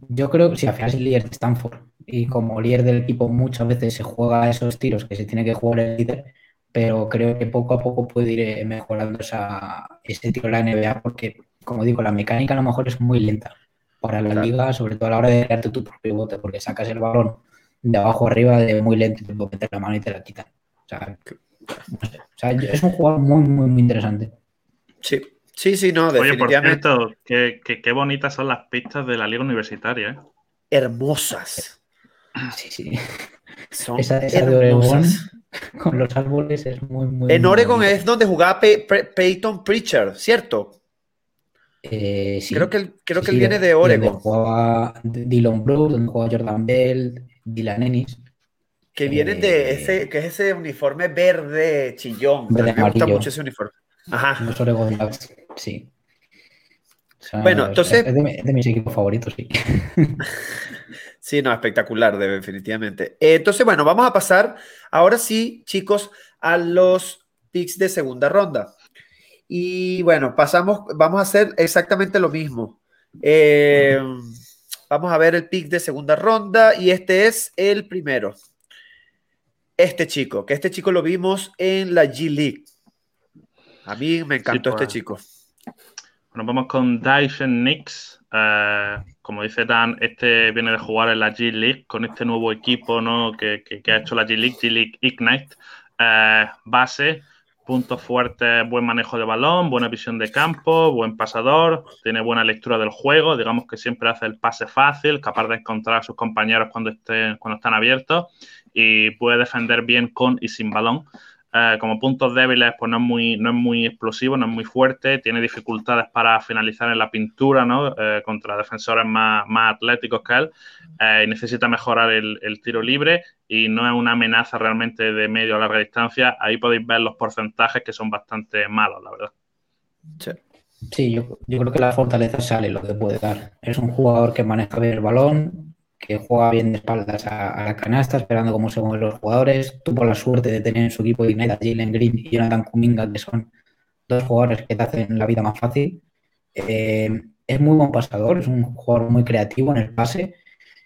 Yo, creo que si al final es el líder de Stanford y como líder del equipo muchas veces se juega esos tiros que se tiene que jugar el líder, pero creo que poco a poco puede ir eh, mejorando esa, ese tiro de la NBA porque, como digo, la mecánica a lo mejor es muy lenta para la liga, sobre todo a la hora de darte tu propio bote, porque sacas el balón de abajo arriba de muy lento te meter la mano y te la quitan. O sea, o sea, es un jugador muy, muy, muy interesante. Sí, Sí, sí, no, definitivamente. Oye, por cierto, qué, bonitas son las pistas de la liga universitaria, ¿eh? Hermosas. Sí, sí. Son esa, de Oregon con los árboles es muy, muy. En Oregon es donde jugaba Peyton Preacher, ¿cierto? Eh, sí. Creo que él, creo que él viene de Oregon. Donde jugaba Dylan Brooks, donde jugaba Jordan Bell, Dylan Ennis. Que vienen de eh, ese, que es ese uniforme verde chillón. me gusta mucho ese uniforme. Ajá. Los Oregon Ducks sí. bueno, entonces. Es de, mis equipos favoritos, sí. [laughs] sí, no, espectacular, definitivamente. Eh, entonces, bueno, vamos a pasar ahora sí, chicos, a los picks de segunda ronda. Y bueno, pasamos, vamos a hacer exactamente lo mismo. Eh, vamos a ver el pick de segunda ronda y este es el primero. Este chico, que este chico lo vimos en la G League. A mí me encantó este pues. chico. Bueno, vamos con Dyson Nix. Eh, como dice Dan, este viene de jugar en la G League con este nuevo equipo ¿no? que, ha hecho la G League, G League Ignite. Eh, base, puntos fuertes, buen manejo de balón, buena visión de campo, buen pasador, tiene buena lectura del juego, digamos que siempre hace el pase fácil, capaz de encontrar a sus compañeros cuando, estén, cuando están abiertos y puede defender bien con y sin balón. Eh, como puntos débiles, pues no es, muy, no es muy explosivo, no es muy fuerte, tiene dificultades para finalizar en la pintura, ¿no? Eh, contra defensores más, más, atléticos que él, eh, y necesita mejorar el, tiro libre y no es una amenaza realmente de medio a larga distancia. Ahí podéis ver los porcentajes que son bastante malos, la verdad. Sí. yo, yo creo que la fortaleza sale lo que puede dar. Es un jugador que maneja bien el balón, que juega bien de espaldas a, la canasta, esperando cómo se mueven los jugadores. Tuvo la suerte de tener en su equipo Ignite a Jalen Green y Jonathan Kuminga, que son dos jugadores que te hacen la vida más fácil. Eh, es muy buen pasador, es un jugador muy creativo en el pase.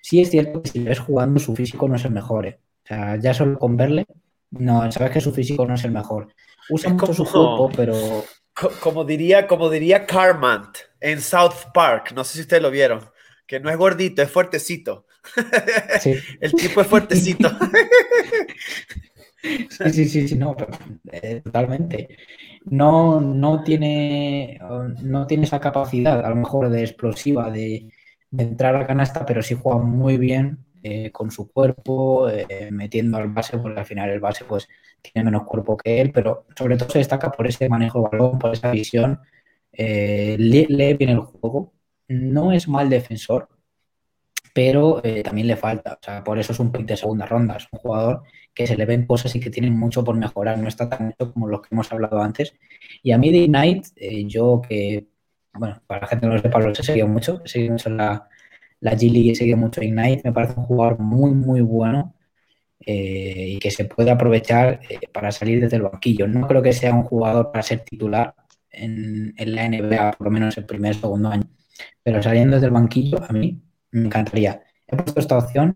Sí es cierto que si ves jugando, su físico no es el mejor. Eh. O sea, ya solo con verle, no, sabes que su físico no es el mejor. Usa mucho su cuerpo, pero... Como diría, como diría Carmant en South Park, no sé si ustedes lo vieron que no es gordito, es fuertecito. [laughs] El tipo es fuertecito. [laughs] sí, sí, sí, no, eh, totalmente. No, no, tiene, no tiene esa capacidad, a lo mejor, de explosiva, de, entrar a canasta, pero sí juega muy bien eh, con su cuerpo, eh, metiendo al base, porque al final el base pues tiene menos cuerpo que él, pero sobre todo se destaca por ese manejo de balón, por esa visión, lee, bien el juego, no es mal defensor, pero también le falta, o sea, por eso es un pick de segunda ronda, es un jugador que se le ven cosas y que tienen mucho por mejorar, no está tan hecho como los que hemos hablado antes. Y a mí de Ignite, yo que, bueno, para la gente que no lo sepa, lo he seguido mucho, he seguido mucho la, la G-League sigue mucho Ignite, me parece un jugador muy, muy bueno eh, y que se puede aprovechar eh, para salir desde el banquillo. No creo que sea un jugador para ser titular en, la NBA, por lo menos el primer segundo año, pero saliendo desde el banquillo, a mí me encantaría. He puesto esta opción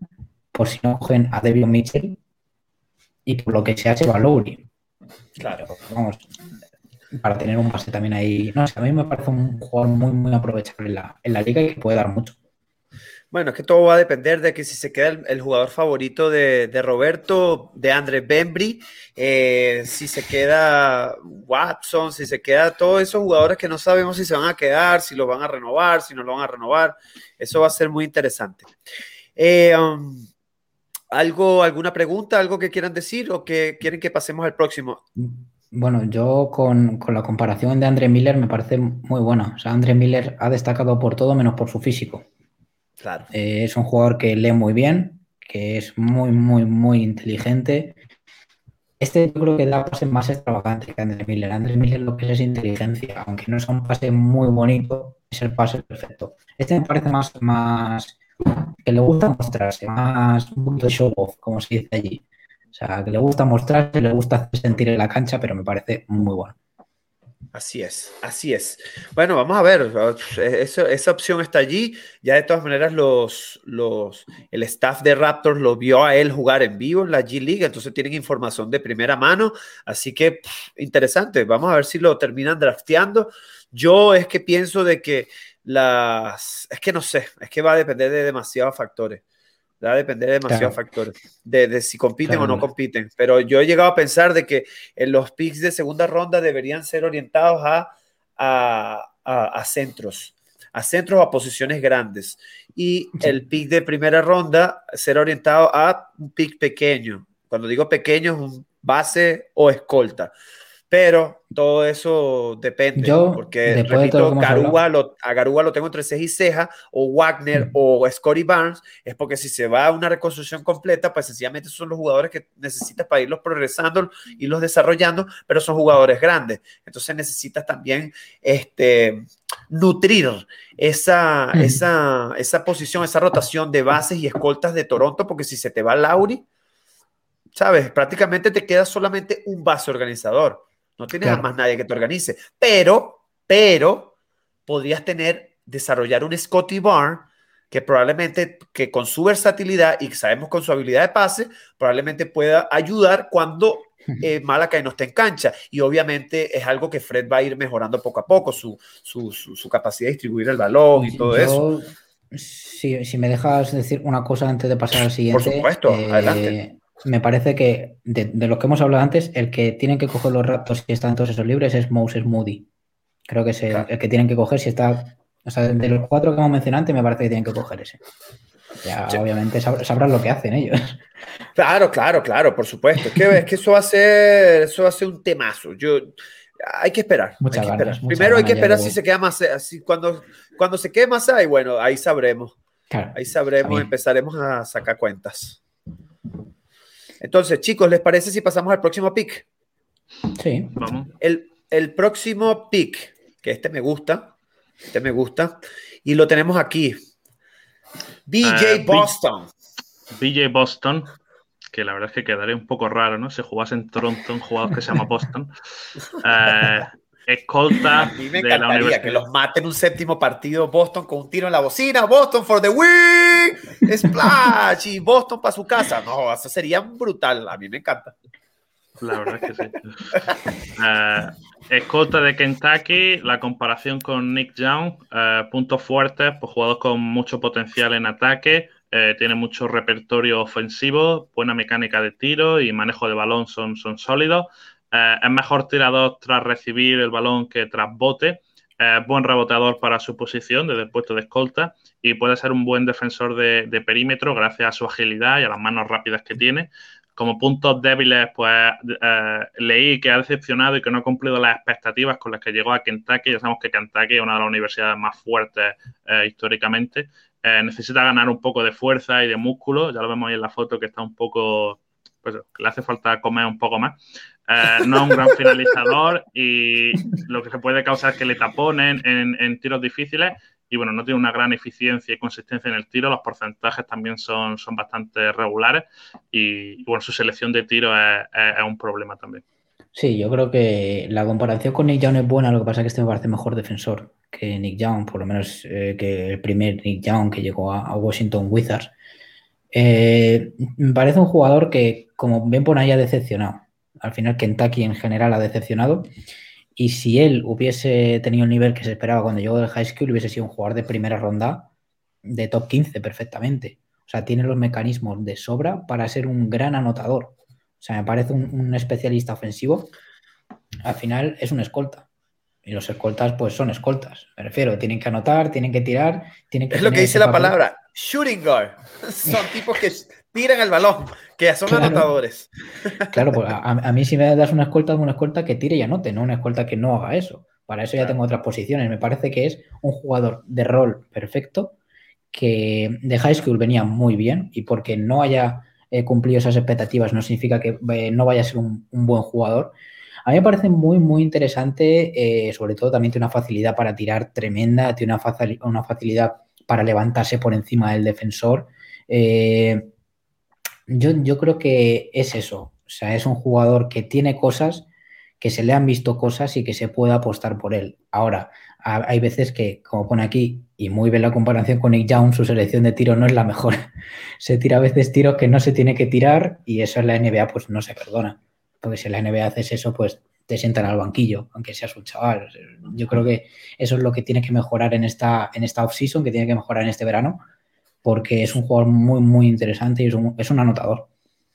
por si no cogen a Devin Mitchell y por lo que sea se va Lowry. Claro, vamos, para tener un pase también ahí. No sé, a mí me parece un jugador muy, muy aprovechable en la, en la liga y que puede dar mucho. Bueno, es que todo va a depender de que si se queda el, jugador favorito de, Roberto, de André Bembry, eh, si se queda Watson, si se queda todos esos jugadores que no sabemos si se van a quedar, si lo van a renovar, si no lo van a renovar. Eso va a ser muy interesante. Eh, um, ¿Algo, alguna pregunta, algo que quieran decir o que quieren que pasemos al próximo? Bueno, yo con, con la comparación de André Miller me parece muy buena. O sea, André Miller ha destacado por todo menos por su físico. Eh, es un jugador que lee muy bien, que es muy, muy, muy inteligente. Este yo creo que da pases más extravagantes que Andrés Miller. Andrés Miller lo que es es inteligencia, aunque no es un pase muy bonito, es el pase perfecto. Este me parece más, más que le gusta mostrarse, más un de show off, como se dice allí. O sea, que le gusta mostrarse, le gusta sentir en la cancha, pero me parece muy bueno. Así es, así es. Bueno, vamos a ver, esa opción está allí. Ya de todas maneras, los, los, el staff de Raptors lo vio a él jugar en vivo en la G League, entonces tienen información de primera mano. Así que interesante, vamos a ver si lo terminan drafteando. Yo es que pienso de que las, es que no sé, es que va a depender de demasiados factores. Va a depender de demasiados factores, de, si compiten o no compiten. Pero yo he llegado a pensar de que en los picks de segunda ronda deberían ser orientados a, a, centros, a centros o a posiciones grandes. Y el pick de primera ronda ser orientado a un pick pequeño. Cuando digo pequeño es un base o escolta. Pero todo eso depende. porque, repito, lo, a Garúa lo tengo entre ceja y ceja, o Wagner o Scotty Barnes, es porque si se va a una reconstrucción completa, pues sencillamente son los jugadores que necesitas para irlos progresando, y los desarrollando, pero son jugadores grandes. Entonces necesitas también este, nutrir esa, esa, esa posición, esa rotación de bases y escoltas de Toronto, porque si se te va Lauri, ¿sabes? Prácticamente te queda solamente un base organizador. No tienes más nadie que te organice. Pero, pero, podrías tener, desarrollar un Scotty Barn que probablemente, que con su versatilidad y sabemos con su habilidad de pase, probablemente pueda ayudar cuando eh, Malakai no esté en cancha. Y obviamente es algo que Fred va a ir mejorando poco a poco, su, su, capacidad de distribuir el balón y todo eso. Si, si, me dejas decir una cosa antes de pasar al siguiente. Por supuesto, adelante eh, me parece que de, lo que hemos hablado antes, el que tienen que coger los raptos si están todos esos libres es Moses Moody. Creo que es el, que tienen que coger si está. O sea, de los cuatro que hemos mencionado antes, me parece que tienen que coger ese. Ya, obviamente sabrán lo que hacen ellos. Claro, claro, claro, por supuesto. Es que, es que eso va a ser, eso va a ser un temazo. Yo, hay que esperar. Primero hay que esperar si se queda más, así, cuando, cuando se quede más ahí, bueno, ahí sabremos. ahí sabremos, empezaremos a sacar cuentas. Entonces, chicos, ¿les parece si pasamos al próximo pick? Sí. Vamos. El, próximo pick, que este me gusta, este me gusta, y lo tenemos aquí. BJ eh, Boston. BJ Boston, que la verdad es que quedaría un poco raro, ¿no? Si jugase en Toronto un jugador que se llama Boston. Eh, [laughs] escolta. A mí me encantaría que los maten un séptimo partido Boston con un tiro en la bocina. Boston for the win. Splash. y Boston para su casa. No, eso sería brutal. A mí me encanta. La verdad es que sí. Eh, [laughs] escolta de Kentucky, la comparación con Nick Young, eh, puntos fuertes, pues jugador con mucho potencial en ataque, eh, tiene mucho repertorio ofensivo, buena mecánica de tiro y manejo de balón son, son sólidos. Eh, es mejor tirador tras recibir el balón que tras bote. buen reboteador para su posición desde el puesto de escolta y puede ser un buen defensor de, de perímetro gracias a su agilidad y a las manos rápidas que tiene como puntos débiles, pues eh, leí que ha decepcionado y que no ha cumplido las expectativas con las que llegó a Kentucky. Ya sabemos que Kentucky es una de las universidades más fuertes eh, históricamente. Eh, necesita ganar un poco de fuerza y de músculo. Ya lo vemos ahí en la foto que está un poco, pues le hace falta comer un poco más. no es un gran finalizador y lo que se puede causar es que le taponen en tiros difíciles y bueno, no tiene una gran eficiencia y consistencia en el tiro, los porcentajes también son, son bastante regulares y, bueno, su selección de tiro es, un problema también. Sí, yo creo que la comparación con Nick Young es buena, lo que pasa es que este me parece mejor defensor que Nick Young, por lo menos eh, que el primer Nick Young que llegó a, Washington Wizards. Eh, me parece un jugador que, como bien por ahí, ha decepcionado. Al final, Kentucky en general ha decepcionado. Y si él hubiese tenido el nivel que se esperaba cuando llegó del high school, hubiese sido un jugador de primera ronda de top 15 perfectamente. O sea, tiene los mecanismos de sobra para ser un gran anotador. O sea, me parece un, especialista ofensivo. Al final es un escolta. Y los escoltas, pues son escoltas. Me refiero, tienen que anotar, tienen que tirar, tienen que. Es lo que dice la palabra, shooting guard. [laughs] Son [laughs] tipos que tiran el balón, que son anotadores. [laughs] Claro, pues a, mí si me das una escolta, una escolta que tire y anote, no una escolta que no haga eso. Para eso ya tengo otras posiciones. Me parece que es un jugador de rol perfecto, que de high school venía muy bien y porque no haya eh, cumplido esas expectativas no significa que eh, no vaya a ser un, buen jugador. A mí me parece muy, muy interesante, eh, sobre todo también tiene una facilidad para tirar tremenda, tiene una, una facilidad para levantarse por encima del defensor. Yo, creo que es eso. O sea, es un jugador que tiene cosas, que se le han visto cosas y que se puede apostar por él. Ahora, hay veces que, como pone aquí, y muy bien la comparación con Nick Young, su selección de tiro no es la mejor. [laughs] se tira a veces tiros que no se tiene que tirar y eso en la NBA pues no se perdona. Porque si en la NBA haces eso, pues te sientan al banquillo, aunque seas un chaval. Yo creo que eso es lo que tiene que mejorar en esta, en esta off-season, que tiene que mejorar en este verano, porque es un jugador muy, muy interesante y es un, es un anotador.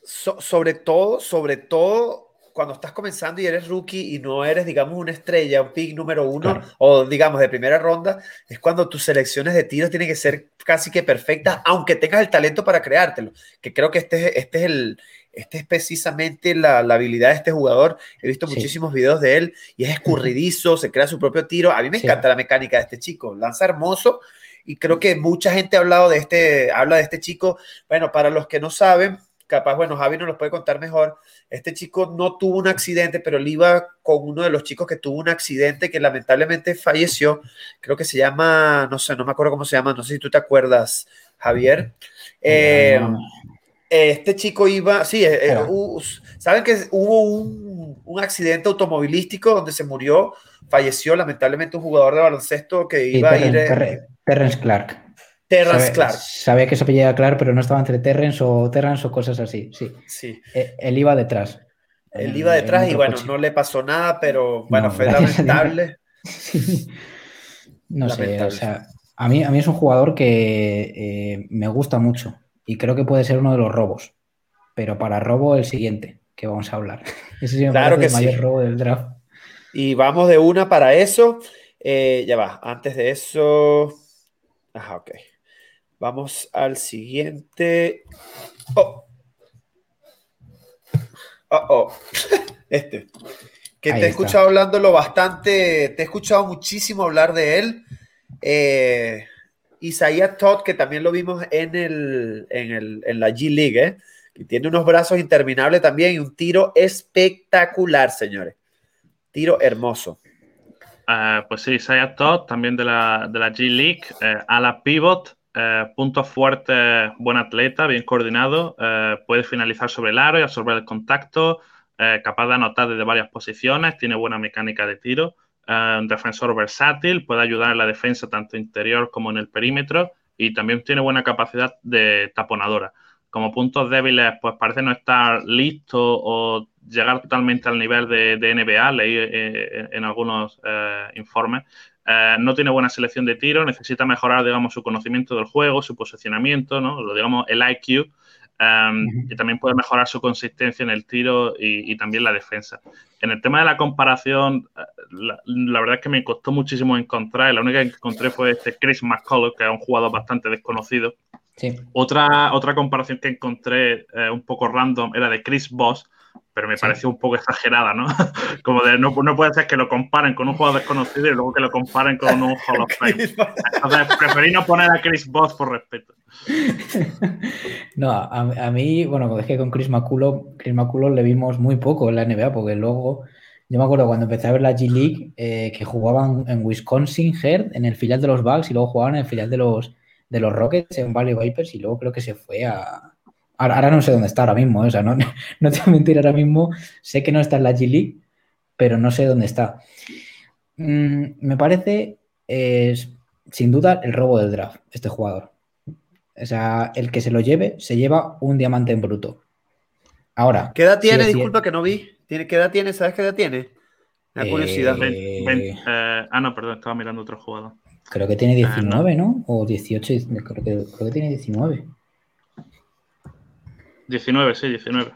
sobre todo, sobre todo cuando estás comenzando y eres rookie y no eres, digamos, una estrella, un pick número uno o, digamos, de primera ronda, es cuando tus selecciones de tiros tienen que ser casi que perfectas, aunque tengas el talento para creártelo. Que creo que este, este es el. Este es precisamente la, habilidad de este jugador. He visto muchísimos videos de él y es escurridizo, se crea su propio tiro. A mí me encanta la mecánica de este chico. Lanza hermoso y creo que mucha gente ha hablado de este, habla de este chico. Bueno, para los que no saben, capaz, bueno, Javi nos lo puede contar mejor. Este chico no tuvo un accidente, pero él iba con uno de los chicos que tuvo un accidente que lamentablemente falleció. Creo que se llama, no sé, no me acuerdo cómo se llama, no sé si tú te acuerdas, Javier. Eh, este chico iba, sí, eh, eh, saben que hubo un, un, accidente automovilístico donde se murió, falleció lamentablemente un jugador de baloncesto que iba a ir. Terrence Clark. Terrence Clark. Sabía que se apellida Clark, pero no estaba entre Terrence o Terrence o cosas así. Sí. sí. Eh, él iba detrás. Él iba detrás y bueno, no le pasó nada, pero bueno, fue lamentable. No sé, o sea, a mí, a mí es un jugador que eh, me gusta mucho y creo que puede ser uno de los robos. Pero para robo, el siguiente que vamos a hablar. [laughs] Ese sí me claro que el mayor robo del draft. Y vamos de una para eso. Eh, ya va, antes de eso. Ajá, ok. Vamos al siguiente. Oh. Oh, oh. [laughs] Este. Que te he escuchado hablándolo bastante. Te he escuchado muchísimo hablar de él. Eh, Isaiah Todd, que también lo vimos en, el, en, la G League, ¿eh? que tiene unos brazos interminables también y un tiro espectacular, señores. Tiro hermoso. Eh, pues sí, Isaiah Todd, también de la, de la G League, eh, a la pivot, eh, punto fuerte, buen atleta, bien coordinado, puede finalizar sobre el aro y absorber el contacto, capaz de anotar desde varias posiciones, tiene buena mecánica de tiro, un defensor versátil, puede ayudar en la defensa tanto interior como en el perímetro y también tiene buena capacidad de taponadora. Como puntos débiles, pues parece no estar listo o llegar totalmente al nivel de, NBA, leí eh, en algunos eh, informes. Eh, no tiene buena selección de tiro, necesita mejorar, digamos, su conocimiento del juego, su posicionamiento, ¿no? Lo digamos, el IQ. Y también puede mejorar su consistencia en el tiro y, también la defensa. En el tema de la comparación, eh, la, verdad es que me costó muchísimo encontrar. La única que encontré fue este Chris McCullough, que es un jugador bastante desconocido. Otra, otra comparación que encontré eh, un poco random era de Chris Boss, pero me pareció un poco exagerada, ¿no? [laughs] Como de no, no, puede ser que lo comparen con un jugador desconocido y luego que lo comparen con un Hall of Fame. [laughs] Entonces, preferí no poner a Chris Boss por respeto. [laughs] No, a, mí, bueno, es que con Chris McCullough, Chris McCullough le vimos muy poco en la NBA, porque luego, yo me acuerdo cuando empecé a ver la G League, eh, que jugaban en Wisconsin, Heard, en el filial de los Bucks, y luego jugaban en el filial de los, de los Rockets, en Valley Vipers, y luego creo que se fue a, Ahora, no sé dónde está ahora mismo, ¿eh? o sea, no, [laughs] no te voy a mentir ahora mismo, sé que no está en la G League, pero no sé dónde está. Mm, me parece, es, sin duda, el robo del draft, este jugador. O sea, el que se lo lleve, se lleva un diamante en bruto. Ahora. ¿Qué edad tiene? Disculpa que no vi. ¿Qué edad tiene? ¿Sabes qué edad tiene? La curiosidad. Eh, eh, ah, no, perdón, estaba mirando otro jugador. Creo que tiene 19, ah, ¿no? O 18, creo que, creo que tiene 19. 19, sí, 19.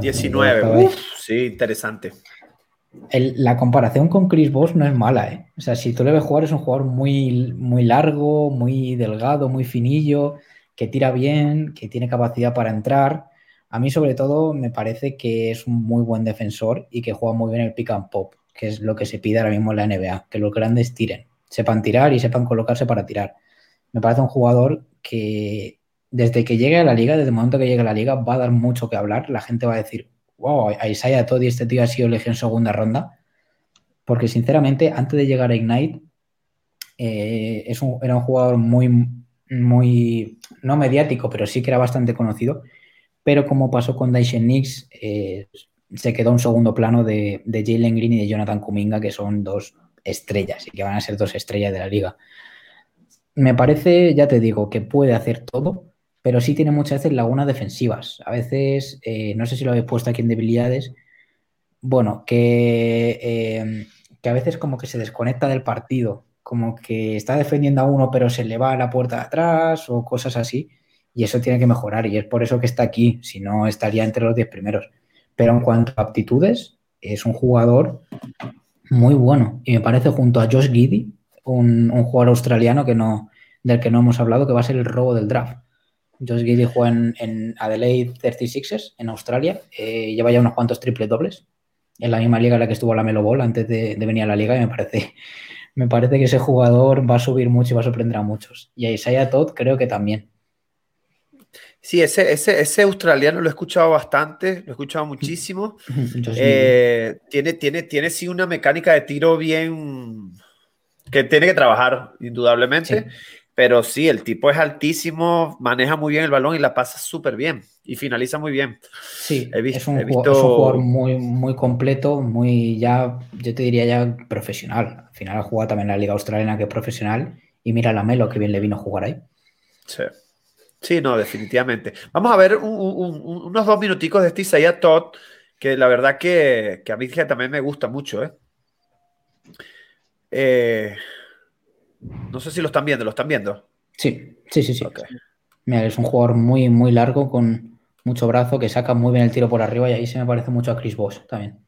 19, sí, interesante. la comparación con Chris Boss no es mala, ¿eh? O sea, si tú le ves jugar, es un jugador muy, muy largo, muy delgado, muy finillo, que tira bien, que tiene capacidad para entrar. A mí, sobre todo, me parece que es un muy buen defensor y que juega muy bien el pick and pop, que es lo que se pide ahora mismo en la NBA, que los grandes tiren, sepan tirar y sepan colocarse para tirar. Me parece un jugador que desde que llegue a la liga, desde el momento que llegue a la liga, va a dar mucho que hablar. La gente va a decir, wow, a Isaiah Todd y este tío ha sido elegido en segunda ronda. Porque sinceramente, antes de llegar a Ignite, eh, es era un jugador muy, muy, no mediático, pero sí que era bastante conocido. Pero como pasó con Dyson Nix, eh, se quedó un segundo plano de, de Jalen Green y de Jonathan Kuminga, que son dos estrellas y que van a ser dos estrellas de la liga. Me parece, ya te digo, que puede hacer todo, pero sí tiene muchas veces lagunas defensivas. A veces, eh, no sé si lo habéis puesto aquí en debilidades, bueno, que, eh, que a veces como que se desconecta del partido, como que está defendiendo a uno pero se le va a la puerta de atrás o cosas así, y eso tiene que mejorar y es por eso que está aquí, si no estaría entre los 10 primeros. Pero en cuanto a aptitudes, es un jugador muy bueno y me parece junto a Josh Giddy, un, un jugador australiano que no, del que no hemos hablado, que va a ser el robo del draft Josh Giddy juega en, Adelaide 36ers, en Australia. Eh, lleva ya unos cuantos triple dobles. En la misma liga en la que estuvo la Melo Ball antes de, venir a la liga. Y me parece, [laughs] me parece que ese jugador va a subir mucho y va a sorprender a muchos. Y a Isaiah Todd creo que también. Sí, ese, ese, australiano lo he escuchado bastante, lo he escuchado muchísimo. [laughs] Eh, tiene, tiene, tiene sí una mecánica de tiro bien que tiene que trabajar, indudablemente. Pero sí, el tipo es altísimo, maneja muy bien el balón y la pasa súper bien y finaliza muy bien. Sí, he visto, es, un, jugador muy, muy completo, muy ya, yo te diría ya profesional. Al final ha jugado también en la Liga Australiana, que es profesional, y mira la Melo, que bien le vino a jugar ahí. Sí. Sí, no, definitivamente. Vamos a ver unos dos minuticos de este Isaiah Todd, que la verdad que, que a mí también me gusta mucho, ¿eh? Eh, no sé si lo están viendo, ¿lo están viendo? Sí, sí, sí, sí. Mira, es un jugador muy, muy largo, con mucho brazo, que saca muy bien el tiro por arriba y ahí se me parece mucho a Chris Bosh también.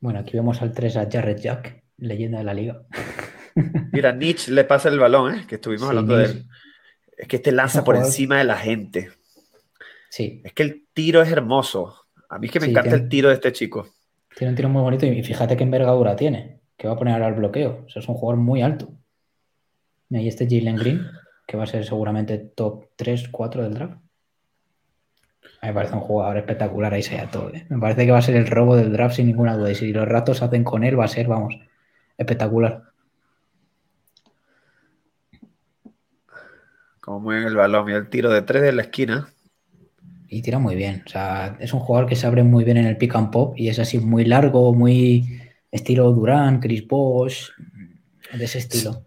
Bueno, aquí vemos al 3 a Jared Jack, leyenda de la liga. [laughs] Mira, Nietzsche le pasa el balón, ¿eh? que estuvimos hablando de él. Es que este lanza por encima de la gente. Sí. Es que el tiro es hermoso. A mí es que me encanta el tiro de este chico. Tiene un tiro muy bonito y fíjate qué envergadura tiene que va a poner ahora el bloqueo. O sea, es un jugador muy alto. Y ahí este Jalen Green, que va a ser seguramente top 3, 4 del draft. A mí me parece un jugador espectacular ahí sea todo. ¿eh? Me parece que va a ser el robo del draft sin ninguna duda. Y si los ratos hacen con él, va a ser, vamos, espectacular. Como muy bien el balón y el tiro de 3 de la esquina. Y tira muy bien. O sea, es un jugador que se abre muy bien en el pick and pop y es así muy largo, muy estilo Durán, Chris Bosh, de ese estilo.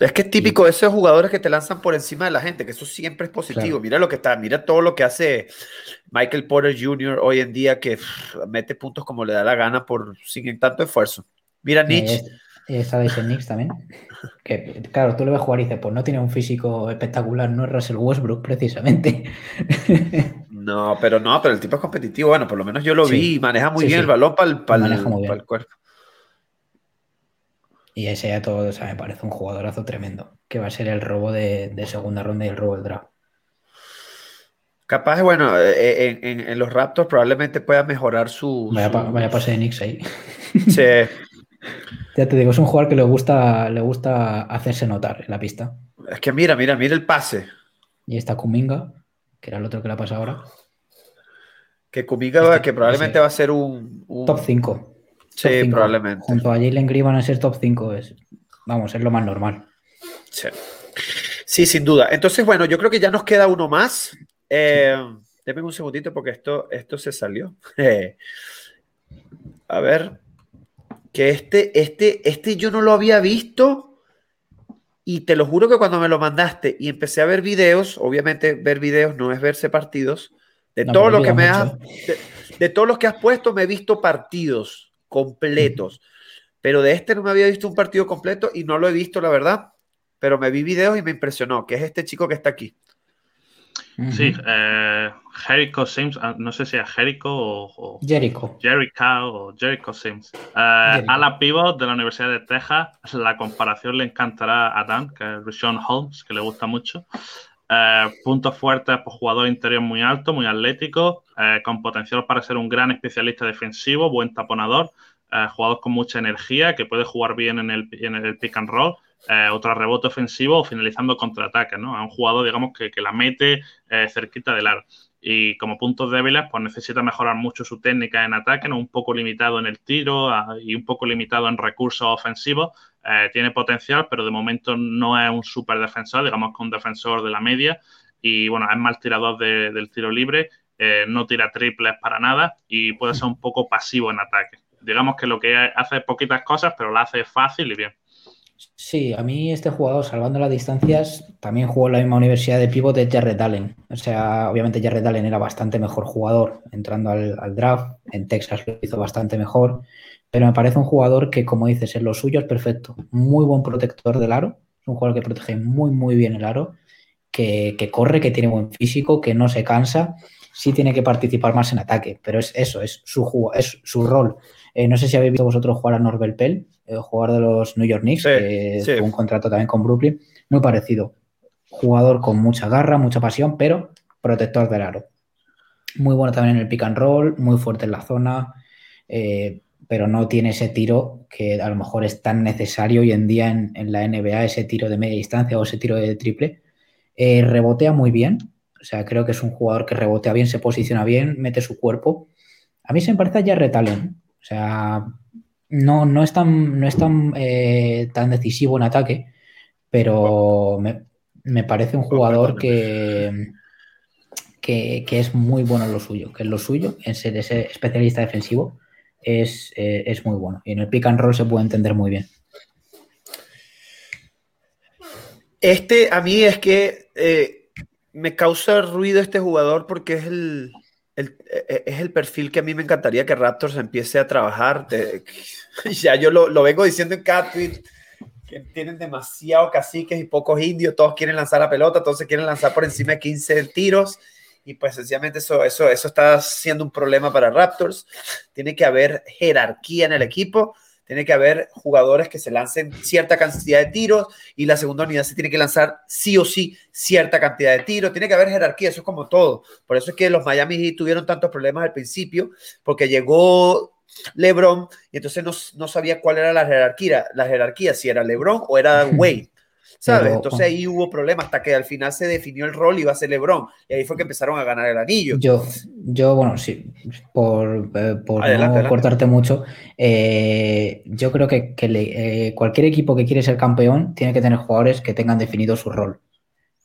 Es que es típico de esos jugadores que te lanzan por encima de la gente, que eso siempre es positivo. Mira lo que está, mira todo lo que hace Michael Porter Jr. hoy en día, que mete puntos como le da la gana por sin tanto esfuerzo. Mira Nietzsche. está Dyson Nix también. Que, claro, tú lo ves jugar y dices, pues no tiene un físico espectacular, no es Russell Westbrook precisamente. [laughs] No, pero no, pero el tipo es competitivo. Bueno, por lo menos yo lo vi y maneja muy bien el balón para el, para el, cuerpo. Y ese ya todo, o sea, me parece un jugadorazo tremendo, que va a ser el robo de, segunda ronda y el robo del draft. Capaz, bueno, eh, en, los Raptors probablemente pueda mejorar su. Vaya, vaya pase de Knicks ahí. [laughs] Sí. ya te digo, es un jugador que le gusta, le gusta hacerse notar en la pista. Es que mira, mira, mira el pase. Y está Kuminga que era el otro que la pasa ahora. Que Kuminga, este, que probablemente va a ser un, Top 5. Sí, probablemente. Junto a Jalen Green van a ser top 5. Es, vamos, es lo más normal. Sí. sin duda. Entonces, bueno, yo creo que ya nos queda uno más. Eh, un segundito porque esto, esto se salió. [laughs] a ver. Que este, este, este yo no lo había visto. Y te lo juro que cuando me lo mandaste y empecé a ver videos, obviamente ver videos no es verse partidos, de todo lo que me has, de, todos los que has puesto me he visto partidos completos, pero de este no me había visto un partido completo y no lo he visto, la verdad, pero me vi videos y me impresionó, que es este chico que está aquí. Sí, eh, Jericho Sims, ah, no sé si es Jericho o, Jericho. Jericho o Jericho Sims. Eh, a la pivot de la Universidad de Texas, la comparación le encantará a Dan, que es Rishon Holmes, que le gusta mucho. Eh, puntos fuertes, pues jugador interior muy alto, muy atlético, con potencial para ser un gran especialista defensivo, buen taponador, jugador con mucha energía, que puede jugar bien en el, en el pick and roll eh, otro rebote ofensivo o finalizando contraataque, ¿no? A un jugador, digamos, que, la mete eh, cerquita del aro. Y como puntos débiles, pues necesita mejorar mucho su técnica en ataque, ¿no? Un poco limitado en el tiro y un poco limitado en recursos ofensivos. Eh, tiene potencial, pero de momento no es un super defensor, digamos que un defensor de la media. Y bueno, es mal tirador del tiro libre, no tira triples para nada y puede ser un poco pasivo en ataque. Digamos que lo que hace poquitas cosas, pero lo hace fácil y bien. Sí, a mí este jugador, salvando las distancias, también jugó en la misma universidad de pívot de Jared Allen. O sea, obviamente Jared Allen era bastante mejor jugador entrando al, draft. En Texas lo hizo bastante mejor. Pero me parece un jugador que, como dices, en lo suyo es perfecto. Muy buen protector del aro. Es un jugador que protege muy, muy bien el aro. Que, corre, que tiene buen físico, que no se cansa. Sí tiene que participar más en ataque. Pero es eso, es su, es su rol. Eh, no sé si habéis visto vosotros jugar a Norbert Pell el jugador de los New York Knicks, que tuvo un contrato también con Brooklyn, muy parecido. Jugador con mucha garra, mucha pasión, pero protector del aro. Muy bueno también en el pick and roll, muy fuerte en la zona, eh, pero no tiene ese tiro que a lo mejor es tan necesario hoy en día en, la NBA, ese tiro de media distancia o ese tiro de triple. Eh, rebotea muy bien, o sea, creo que es un jugador que rebotea bien, se posiciona bien, mete su cuerpo. A mí se me parece ya Allen. O sea, no, no es tan, no es tan, eh, tan decisivo en ataque, pero me, parece un jugador que, que, es muy bueno en lo suyo, que en lo suyo, en ser ese especialista defensivo, es, eh, es, muy bueno. Y en el pick and roll se puede entender muy bien. Este, a mí es que eh, me causa ruido este jugador porque es el, e, e, es el perfil que a mí me encantaría que Raptors empiece a trabajar. [laughs] ya yo lo, vengo diciendo en cada tweet, que tienen demasiado caciques y pocos indios, todos quieren lanzar la pelota, todos se quieren lanzar por encima de 15 tiros. Y pues sencillamente eso, eso, eso está siendo un problema para Raptors. Tiene que haber jerarquía en el equipo tiene que haber jugadores que se lancen cierta cantidad de tiros y la segunda unidad se tiene que lanzar sí o sí cierta cantidad de tiros. Tiene que haber jerarquía, eso es como todo. Por eso es que los Miami Heat tuvieron tantos problemas al principio, porque llegó LeBron y entonces no, no sabía cuál era la jerarquía, la jerarquía, si era LeBron o era [laughs] Wade. ¿Sabes? Entonces ahí hubo problemas hasta que al final se definió el rol y iba a ser LeBron. Y ahí fue que empezaron a ganar el anillo. Yo, yo bueno, sí, por, eh, por no cortarte mucho, eh, yo creo que, eh, cualquier equipo que quiere ser campeón tiene que tener jugadores que tengan definido su rol.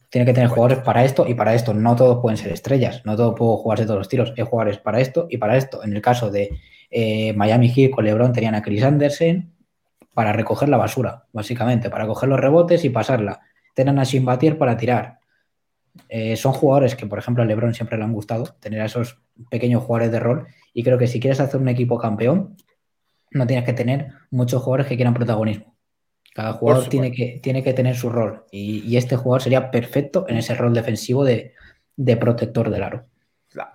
Tiene que tener jugadores para esto y para esto. No todos pueden ser estrellas, no todos pueden jugarse todos los tiros. Hay jugadores para esto y para esto. En el caso de Miami Heat con LeBron tenían a Chris Anderson, para recoger la basura, básicamente, para coger los rebotes y pasarla. Tienen a Simbatier para tirar. Eh, son jugadores que, por ejemplo, a LeBron siempre le han gustado, tener a esos pequeños jugadores de rol. Y creo que si quieres hacer un equipo campeón, no tienes que tener muchos jugadores que quieran protagonismo. Cada jugador tiene que, tiene que tener su rol y, este jugador sería perfecto en ese rol defensivo de, protector del aro. Claro.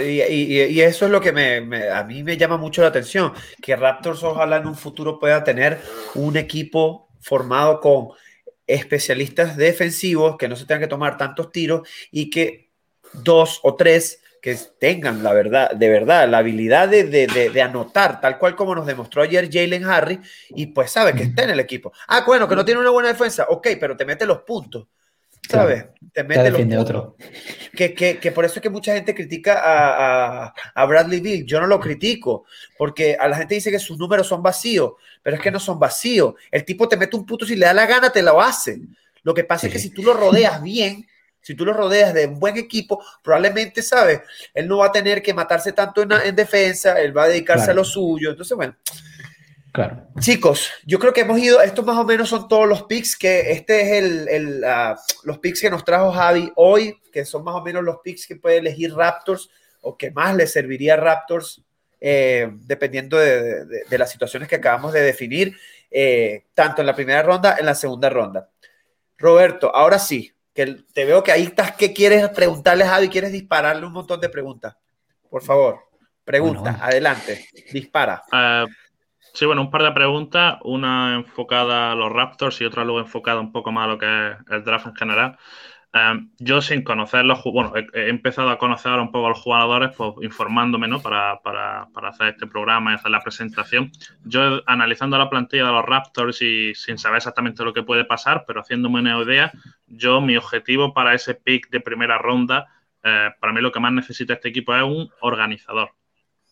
Y, eso es lo que me, a mí me llama mucho la atención, que Raptors ojalá en un futuro pueda tener un equipo formado con especialistas defensivos que no se tengan que tomar tantos tiros y que dos o tres que tengan la verdad, de verdad, la habilidad de, anotar, tal cual como nos demostró ayer Jalen Harry, y pues sabe que está en el equipo. Ah, bueno, que no tiene una buena defensa, ok, pero te mete los puntos. ¿Sabes? te mete los puntos. otro. Que, que, por eso es que mucha gente critica a, a, Bradley Bill. Yo no lo critico, porque a la gente dice que sus números son vacíos, pero es que no son vacíos. El tipo te mete un punto, si le da la gana, te lo hace. Lo que pasa es que si tú lo rodeas bien, si tú lo rodeas de un buen equipo, probablemente, ¿sabes? Él no va a tener que matarse tanto en, defensa, él va a dedicarse a lo suyo. Entonces, bueno. Claro. Chicos, yo creo que hemos ido, estos más o menos son todos los picks que, este es el, el uh, los picks que nos trajo Javi hoy, que son más o menos los picks que puede elegir Raptors o que más le serviría a Raptors, eh, dependiendo de, de, las situaciones que acabamos de definir, eh, tanto en la primera ronda, en la segunda ronda. Roberto, ahora sí, te veo que ahí estás, ¿qué quieres preguntarle a Javi? ¿Quieres dispararle un montón de preguntas? Por favor, pregunta, adelante, dispara. Uh, sí, bueno, un par de preguntas, una enfocada a los Raptors y otra luego enfocada un poco más a lo que es el draft en general. Em, yo sin conocerlos, bueno, he, empezado a conocer un poco a los jugadores, pues informándome, ¿no? Para, para, para, hacer este programa y hacer la presentación. Yo analizando la plantilla de los Raptors y sin saber exactamente lo que puede pasar, pero haciéndome una idea, yo mi objetivo para ese pick de primera ronda, eh, para mí lo que más necesita este equipo es un organizador.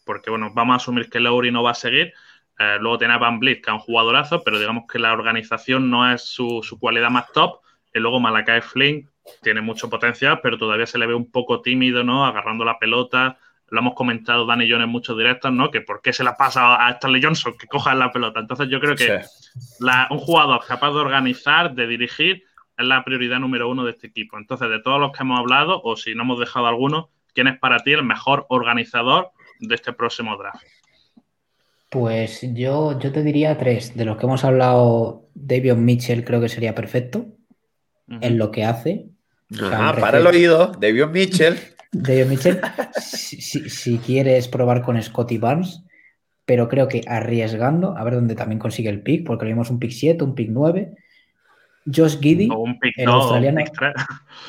Porque, bueno, vamos a asumir que Lowry no va a seguir. Eh, luego tiene a Van Vliet, que es un jugadorazo, pero digamos que la organización no es su, su cualidad más top. Y luego Malakai Flynn, tiene mucho potencial, pero todavía se le ve un poco tímido, ¿no? Agarrando la pelota. Lo hemos comentado Dani y en muchos directos, ¿no? Que por qué se la pasa a Stanley Johnson que coja la pelota. Entonces yo creo que un jugador capaz de organizar, de dirigir, es la prioridad número uno de este equipo. Entonces, de todos los que hemos hablado, o si no hemos dejado alguno, ¿quién es para ti el mejor organizador de este próximo draft? Pues yo, yo te diría tres. De los que hemos hablado, David Mitchell creo que sería perfecto en lo que hace. Ah, para el oído, David Mitchell. David Mitchell, [laughs] si, quieres probar con Scotty Barnes, pero creo que arriesgando, a ver dónde también consigue el pick, porque le vimos un pick 7, un pick 9. Josh Giddy, el, australiano,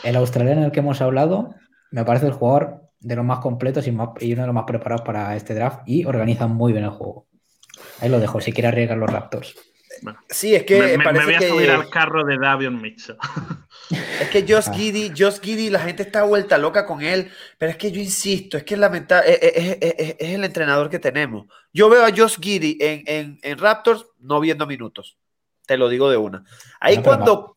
el australiano del que hemos hablado, me parece el jugador de los más completos y, uno de los más preparados para este draft y organiza muy bien el juego. Ahí lo dejo, si quiere arriesgar los Raptors. Sí, es que. Me, voy a subir al carro de Davion Mitchell. [laughs] Es que Josh ah. Giddy, Josh Giddy, la gente está vuelta loca con él, pero es que yo insisto, es que es lamentable, es, el entrenador que tenemos. Yo veo a Josh Giddy en, Raptors no viendo minutos, te lo digo de una. Ahí cuando...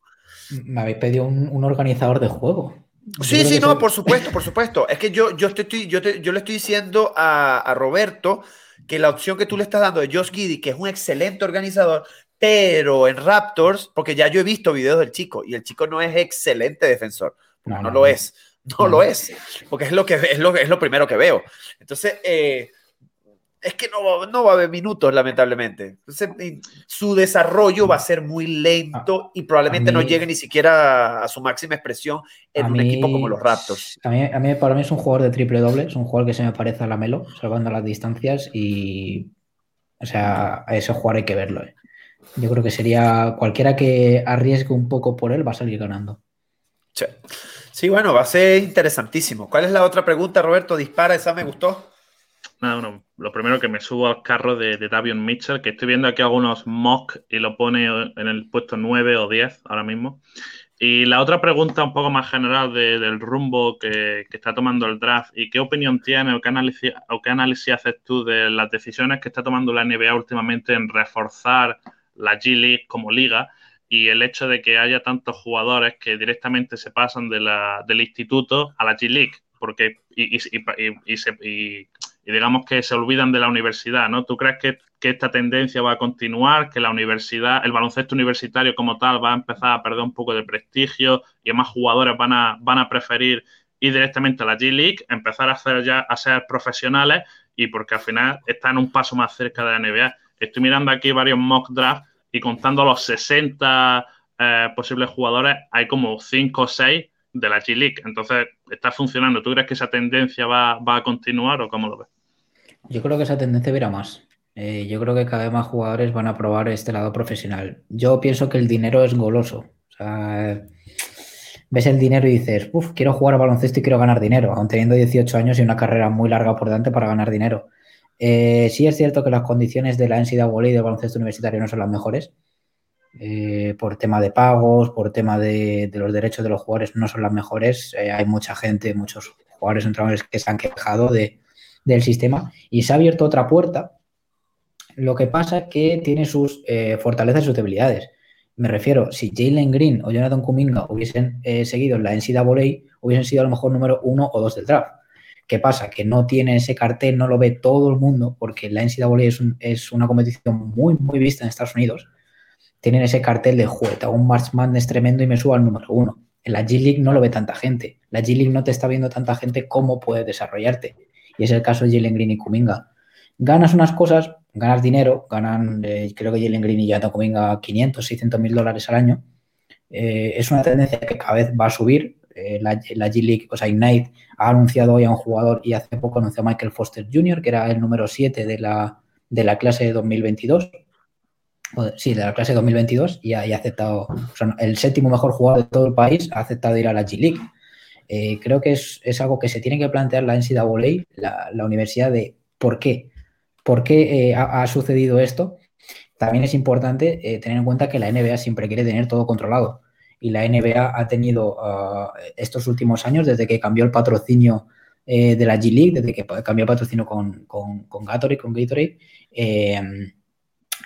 Me, habéis pedido un, organizador de juego. Sí, sí, no, por supuesto, por supuesto. Es que yo, yo, estoy, yo, yo le estoy diciendo a, a Roberto que la opción que tú le estás dando de Josh Giddy, que es un excelente organizador, pero en Raptors, porque ya yo he visto videos del chico y el chico no es excelente defensor, no, no, lo es, no, lo es, porque es lo que es lo, es lo primero que veo. Entonces, eh, es que no, no, va a haber minutos, lamentablemente. Entonces, su desarrollo va a ser muy lento y probablemente no llegue ni siquiera a su máxima expresión en un equipo como los Raptors. A mí, a mí, para mí es un jugador de triple doble, es un jugador que se me parece a la Melo, salvando las distancias y, o sea, a ese jugador hay que verlo. Eh. Yo creo que sería cualquiera que arriesgue un poco por él va a salir ganando. Sí. bueno, va a ser interesantísimo. ¿Cuál es la otra pregunta, Roberto? Dispara, esa me gustó. No, no, lo primero que me subo al carro de, Davion Mitchell, que estoy viendo aquí algunos mock y lo pone en el puesto 9 o 10 ahora mismo. Y la otra pregunta un poco más general del rumbo que, está tomando el draft y qué opinión tienes o qué, análisis, o qué análisis haces tú de las decisiones que está tomando la NBA últimamente en reforzar la G League como liga y el hecho de que haya tantos jugadores que directamente se pasan de del instituto a la G League, porque y, digamos que se olvidan de la universidad, ¿no? ¿Tú crees que, esta tendencia va a continuar, que la universidad, el baloncesto universitario como tal va a empezar a perder un poco de prestigio y más jugadores van a, van a preferir ir directamente a la G League, empezar a hacer ya a ser profesionales y porque al final están un paso más cerca de la NBA. Estoy mirando aquí varios mock drafts y contando los 60 eh, posibles jugadores, hay como 5 o 6 de la G-League. Entonces, está funcionando. ¿Tú crees que esa tendencia va, a continuar o cómo lo ves? Yo creo que esa tendencia verá más. Eh, yo creo que cada vez más jugadores van a probar este lado profesional. Yo pienso que el dinero es goloso. O sea, ves el dinero y dices, uff, quiero jugar a baloncesto y quiero ganar dinero, aun teniendo 18 años y una carrera muy larga por delante para ganar dinero. Eh, sí es cierto que las condiciones de la NCAA y del baloncesto universitario no son las mejores, eh, por tema de pagos, por tema de, los derechos de los jugadores no son las mejores. Hay mucha gente, muchos jugadores entrenadores que se han quejado de, del sistema y se ha abierto otra puerta. Lo que pasa es que tiene sus eh, fortalezas y sus debilidades. Me refiero, si Jalen Green o Jonathan Kuminga hubiesen seguido en la NCAA, hubiesen sido a lo mejor número uno o dos del draft. ¿Qué pasa? Que no tiene ese cartel, no lo ve todo el mundo, porque la NCAA es, es una competición muy, muy vista en Estados Unidos tienen ese cartel de jueta, un March Madness tremendo y me subo al número uno. En la G-League no lo ve tanta gente. La G-League no te está viendo tanta gente cómo puedes desarrollarte. Y es el caso de Jalen Green y Kuminga. Ganas unas cosas, ganas dinero, ganan, eh, creo que Jalen Green y Jonathan Kuminga 500, 600 mil dólares al año. Eh, es una tendencia que cada vez va a subir. Eh, la, G-League, o sea, Ignite, ha anunciado hoy a un jugador y hace poco anunció a Michael Foster Jr., que era el número 7 de la, de la clase de 2022 sí, de la clase 2022 y ha, aceptado, el séptimo mejor jugador de todo el país ha aceptado ir a la G-League. Eh, creo que es, algo que se tiene que plantear la NCAA, la, la universidad, de por qué, por qué eh, ha, sucedido esto. También es importante eh, tener en cuenta que la NBA siempre quiere tener todo controlado y la NBA ha tenido ah, estos últimos años, desde que cambió el patrocinio de la G-League, desde que cambió el patrocinio con, con, con Gatorade, con Gatorade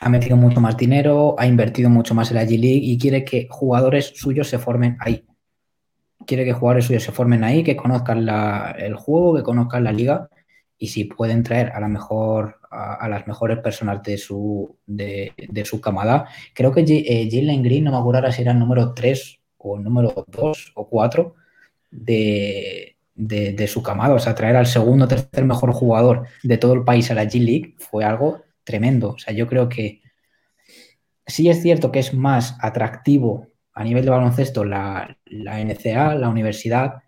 ha metido mucho más dinero, ha invertido mucho más en la G-League y quiere que jugadores suyos se formen ahí. Quiere que jugadores suyos se formen ahí, que conozcan el juego, que conozcan la liga y si pueden traer a la mejor a, las mejores personas de su de, su camada. Creo que eh, Jalen Green, no me acuerdo ahora si era el número 3 o el número 2 o 4 de, de, su camada. O sea, traer al segundo o tercer mejor jugador de todo el país a la G-League fue algo tremendo. O sea, yo creo que sí es cierto que es más atractivo a nivel de baloncesto la, la NCA, la universidad,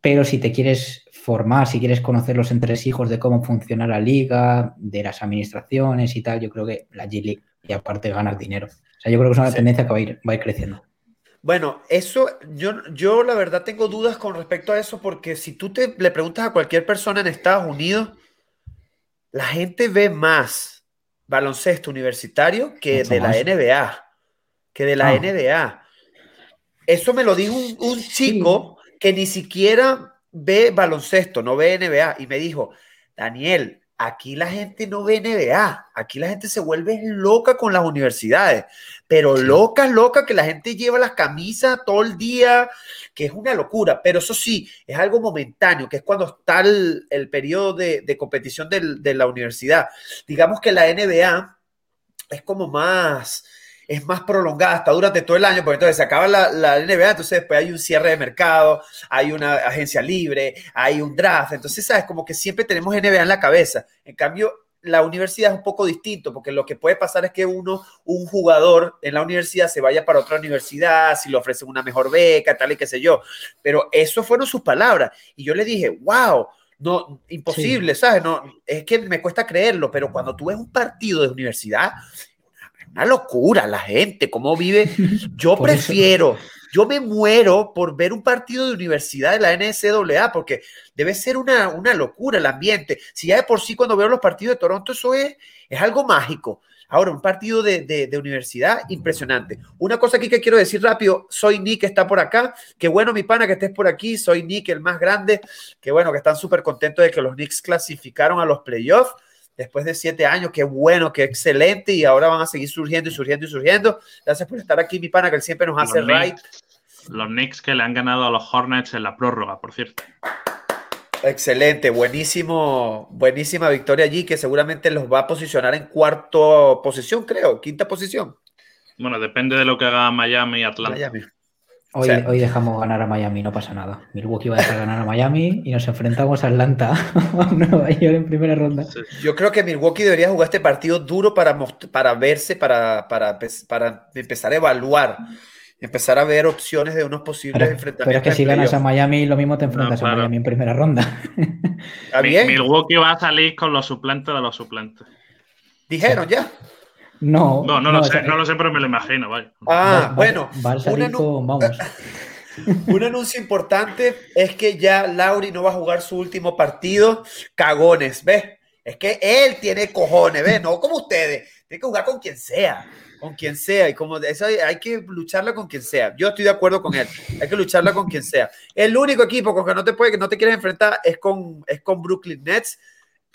pero si te quieres formar, si quieres conocer los entresijos de cómo funciona la liga, de las administraciones y tal, yo creo que la G-League y aparte ganar dinero. O sea, yo creo que es una tendencia que va a, ir, va a ir creciendo. Bueno, eso, yo, yo la verdad tengo dudas con respecto a eso porque si tú te, le preguntas a cualquier persona en Estados Unidos, la gente ve más baloncesto universitario que de la NBA. Que de la ah. NBA. Eso me lo dijo un, chico que ni siquiera ve baloncesto, no ve NBA, y me dijo, Daniel, aquí la gente no ve NBA, aquí la gente se vuelve loca con las universidades, pero loca, loca, que la gente lleva las camisas todo el día, que es una locura, pero eso sí, es algo momentáneo, que es cuando está el, periodo de, competición de la universidad. Digamos que la NBA es como más, es más prolongada, hasta durante todo el año, porque entonces se acaba la, la, NBA, entonces después hay un cierre de mercado, hay una agencia libre, hay un draft, entonces, ¿sabes? Como que siempre tenemos NBA en la cabeza. En cambio, la universidad es un poco distinto, porque lo que puede pasar es que uno, un jugador en la universidad se vaya para otra universidad, si le ofrecen una mejor beca, tal y qué sé yo. Pero eso fueron sus palabras. Y yo le dije, wow, no, imposible, ¿sabes? No, es que me cuesta creerlo, pero cuando tú ves un partido de universidad, una locura la gente, cómo vive. [laughs] Yo prefiero, yo me muero por ver un partido de universidad de la NCAA, porque debe ser una, una locura el ambiente. Si ya de por sí cuando veo los partidos de Toronto, eso es, es algo mágico. Ahora, un partido de, de, universidad impresionante. Una cosa aquí que quiero decir rápido, soy Nick, está por acá. Qué bueno, mi pana, que estés por aquí. Soy Nick, el más grande. Qué bueno, que están súper contentos de que los Knicks clasificaron a los playoffs después de siete años. Qué bueno, qué excelente. Y ahora van a seguir surgiendo y surgiendo y surgiendo. Gracias por estar aquí, mi pana, que él siempre nos hace right. Los Knicks que le han ganado a los Hornets en la prórroga, por cierto. Excelente, buenísimo, buenísima victoria allí que seguramente los va a posicionar en cuarto posición, creo, quinta posición. Bueno, depende de lo que haga Miami y Atlanta. Hoy, hoy, dejamos ganar a Miami, no pasa nada. Milwaukee va a dejar ganar a Miami y nos enfrentamos a Atlanta, [laughs] a Nueva York en primera ronda. Yo creo que Milwaukee debería jugar este partido duro para, para verse, para, para, para empezar a evaluar, empezar a ver opciones de unos posibles pero, enfrentamientos. Pero es que si ganas a Miami, lo mismo te enfrentas a Miami en primera ronda. Milwaukee va a salir con los suplentes de los suplentes. Dijeron ya. No, no, no, lo sé, no lo sé, pero me lo imagino, vaya. Ah, bueno. vamos. [laughs] un anuncio importante es que ya Lauri no va a jugar su último partido. Cagones, ¿ves? Es que él tiene cojones, ¿ves? No como ustedes. Tiene que jugar con quien sea. Con quien sea. Y como eso hay, que lucharla con quien sea. Yo estoy de acuerdo con él. Hay que lucharla con quien sea. El único equipo con que no te puede, que no te quieres enfrentar es con, es con Brooklyn Nets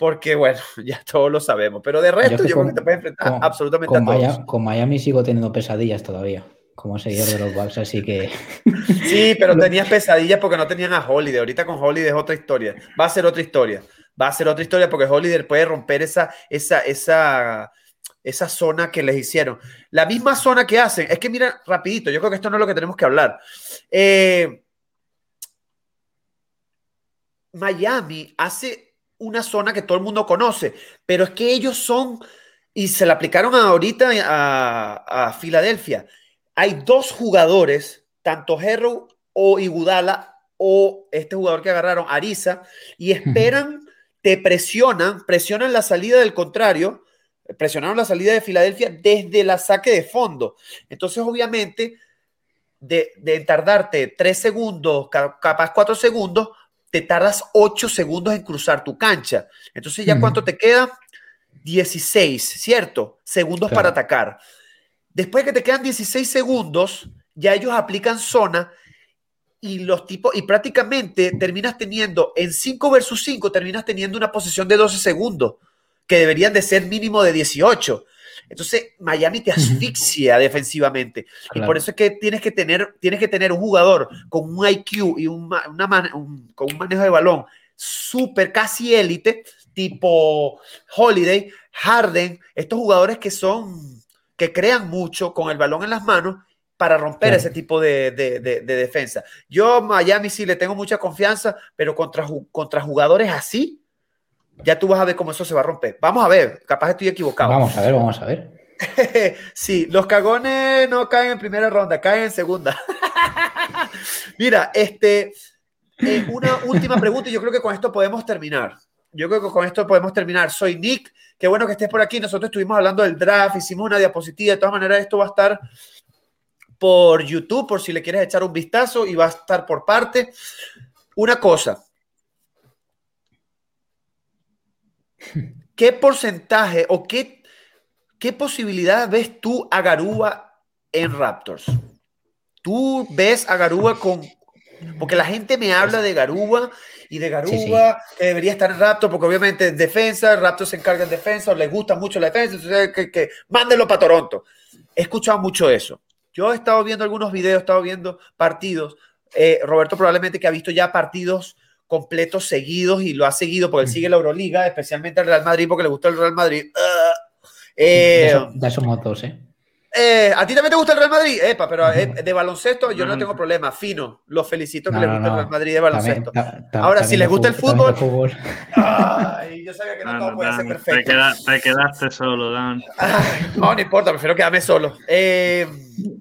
porque bueno, [laughs] ya todos lo sabemos. Pero de resto, yo, creo que te puedes enfrentar absolutamente con a todos. Miami, con Miami sigo teniendo pesadillas todavía, como seguidor de los Bucks, así que. [laughs] Sí, pero [laughs] tenías pesadillas porque no tenían a Holiday. Ahorita con Holiday es otra historia. Va a ser otra historia. Va a ser otra historia porque Holiday puede romper esa, esa, esa, esa zona que les hicieron. La misma zona que hacen. Es que mira, rapidito, yo creo que esto no es lo que tenemos que hablar. Eh, Miami hace una zona que todo el mundo conoce, pero es que ellos son, y se la aplicaron ahorita a, Filadelfia. Hay dos jugadores, tanto Herro o Igudala o este jugador que agarraron, Ariza, y esperan, te presionan, presionan la salida del contrario, presionaron la salida de Filadelfia desde la saque de fondo. Entonces, obviamente, de, de tardarte tres segundos, capaz cuatro segundos, te tardas 8 segundos en cruzar tu cancha. Entonces, ¿ya cuánto te queda? 16, ¿cierto? Segundos para atacar. Después que te quedan 16 segundos, ya ellos aplican zona y los tipos, y prácticamente terminas teniendo, en 5 versus 5, terminas teniendo una posición de 12 segundos, que deberían de ser mínimo de 18. Entonces, Miami te asfixia defensivamente. Y por eso es que tienes que tener, tienes que tener un jugador con un IQ y un, una con un manejo de balón súper casi élite, tipo Holiday, Harden, estos jugadores que son, que crean mucho con el balón en las manos para romper ese tipo de, de, de, defensa. Yo Miami sí le tengo mucha confianza, pero contra, contra jugadores así, ya tú vas a ver cómo eso se va a romper. Vamos a ver, capaz estoy equivocado. Vamos a ver, vamos a ver. [laughs] sí, los cagones no caen en primera ronda, caen en segunda. [laughs] Mira, este, eh, una última pregunta y yo creo que con esto podemos terminar. Yo creo que con esto podemos terminar. Soy Nick, qué bueno que estés por aquí. Nosotros estuvimos hablando del draft, hicimos una diapositiva. De todas maneras, esto va a estar por YouTube, por si le quieres echar un vistazo, y va a estar por parte. Una cosa, ¿Qué porcentaje o qué, qué posibilidad ves tú a Garúa en Raptors? ¿Tú ves a Garúa con... Porque la gente me habla de Garúa y de Garúa que debería estar en Raptors, porque obviamente en defensa, Raptors se encarga en defensa, les gusta mucho la defensa, entonces que, que mándenlo para Toronto. He escuchado mucho eso. Yo he estado viendo algunos videos, he estado viendo partidos. Eh, Roberto probablemente que ha visto ya partidos completos seguidos y lo ha seguido porque él sigue la Euroliga, especialmente el Real Madrid porque le gusta el Real Madrid. Eh, de, esos motos, ¿eh? ¿eh? ¿A ti también te gusta el Real Madrid? Epa, pero de baloncesto yo no tengo problema. Fino, los felicito que le gusta el Real Madrid de baloncesto. Ahora, si les gusta el fútbol. Ay, yo sabía que no, todo puede ser perfecto. Te, quedaste solo, Dan. [laughs] no, no importa, prefiero quedarme solo. Eh,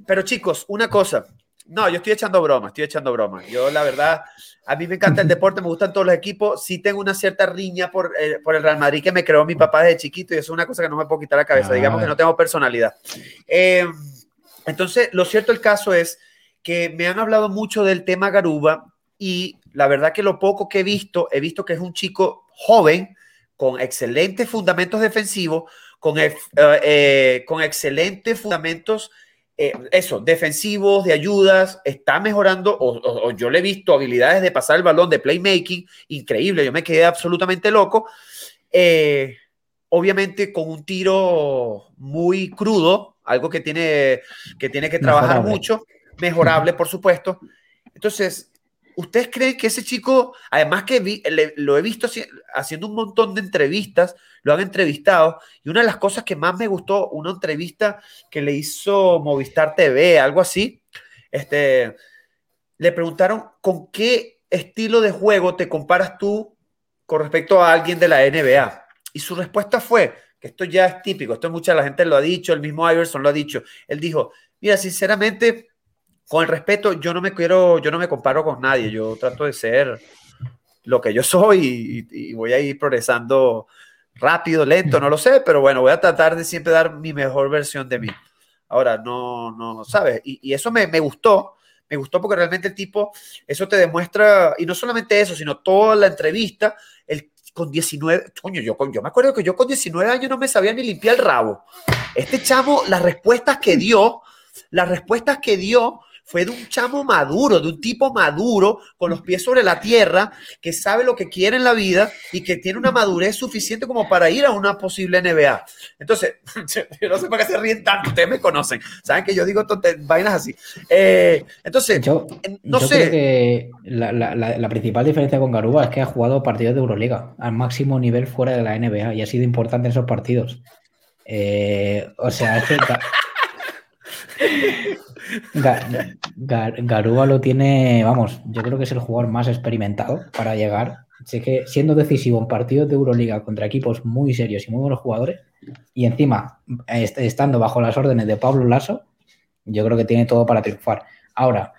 pero chicos, una cosa. No, yo estoy echando broma, estoy echando broma. Yo, la verdad, a mí me encanta el deporte, me gustan todos los equipos. Sí tengo una cierta riña por, eh, por el Real Madrid que me creó mi papá desde chiquito y eso es una cosa que no me puedo quitar la cabeza. Digamos que no tengo personalidad. Eh, entonces, lo cierto del caso es que me han hablado mucho del tema Garuba y la verdad que lo poco que he visto, he visto que es un chico joven con excelentes fundamentos defensivos, con, eh, con excelentes fundamentos eh, eso, defensivos, de ayudas, está mejorando, o, yo le he visto habilidades de pasar el balón, de playmaking, increíble, yo me quedé absolutamente loco. Eh, obviamente con un tiro muy crudo, algo que tiene que, tiene que trabajar mucho, mejorable, por supuesto. Entonces, ¿Ustedes creen que ese chico, además que lo he visto haciendo un montón de entrevistas, lo han entrevistado, y una de las cosas que más me gustó, una entrevista que le hizo Movistar TV, algo así, este, le preguntaron con qué estilo de juego te comparas tú con respecto a alguien de la NBA. Y su respuesta fue, que esto ya es típico, esto mucha la gente lo ha dicho, el mismo Iverson lo ha dicho. Él dijo, mira, sinceramente, con el respeto, yo no me quiero, yo no me comparo con nadie, yo trato de ser lo que yo [laughs] soy y, voy a ir progresando rápido, lento, no lo sé, pero bueno, voy a tratar de siempre dar mi mejor versión de mí. Ahora, no, no, ¿sabes? Y, eso me, me, gustó, me gustó porque realmente el tipo, eso te demuestra, y no solamente eso, sino toda la entrevista, el con 19, coño, yo, yo me acuerdo que yo con 19 años no me sabía ni limpiar el rabo. Este chamo, las respuestas que dio, las respuestas que dio fue de un chamo maduro, de un tipo maduro, con los pies sobre la tierra, que sabe lo que quiere en la vida y que tiene una madurez suficiente como para ir a una posible NBA. Entonces, [laughs] yo no sé para qué se ríen tanto, ustedes me conocen, saben que yo digo vainas así. Eh, entonces, yo, no sé. Creo que la, la, principal diferencia con Garuba es que ha jugado partidos de Euroliga al máximo nivel fuera de la NBA y ha sido importante en esos partidos. Eh, o sea, es [laughs] que Garúa lo tiene, vamos, yo creo que es el jugador más experimentado para llegar. Sé que siendo decisivo en partidos de Euroliga contra equipos muy serios y muy buenos jugadores, y encima estando bajo las órdenes de Pablo Lasso, yo creo que tiene todo para triunfar. Ahora,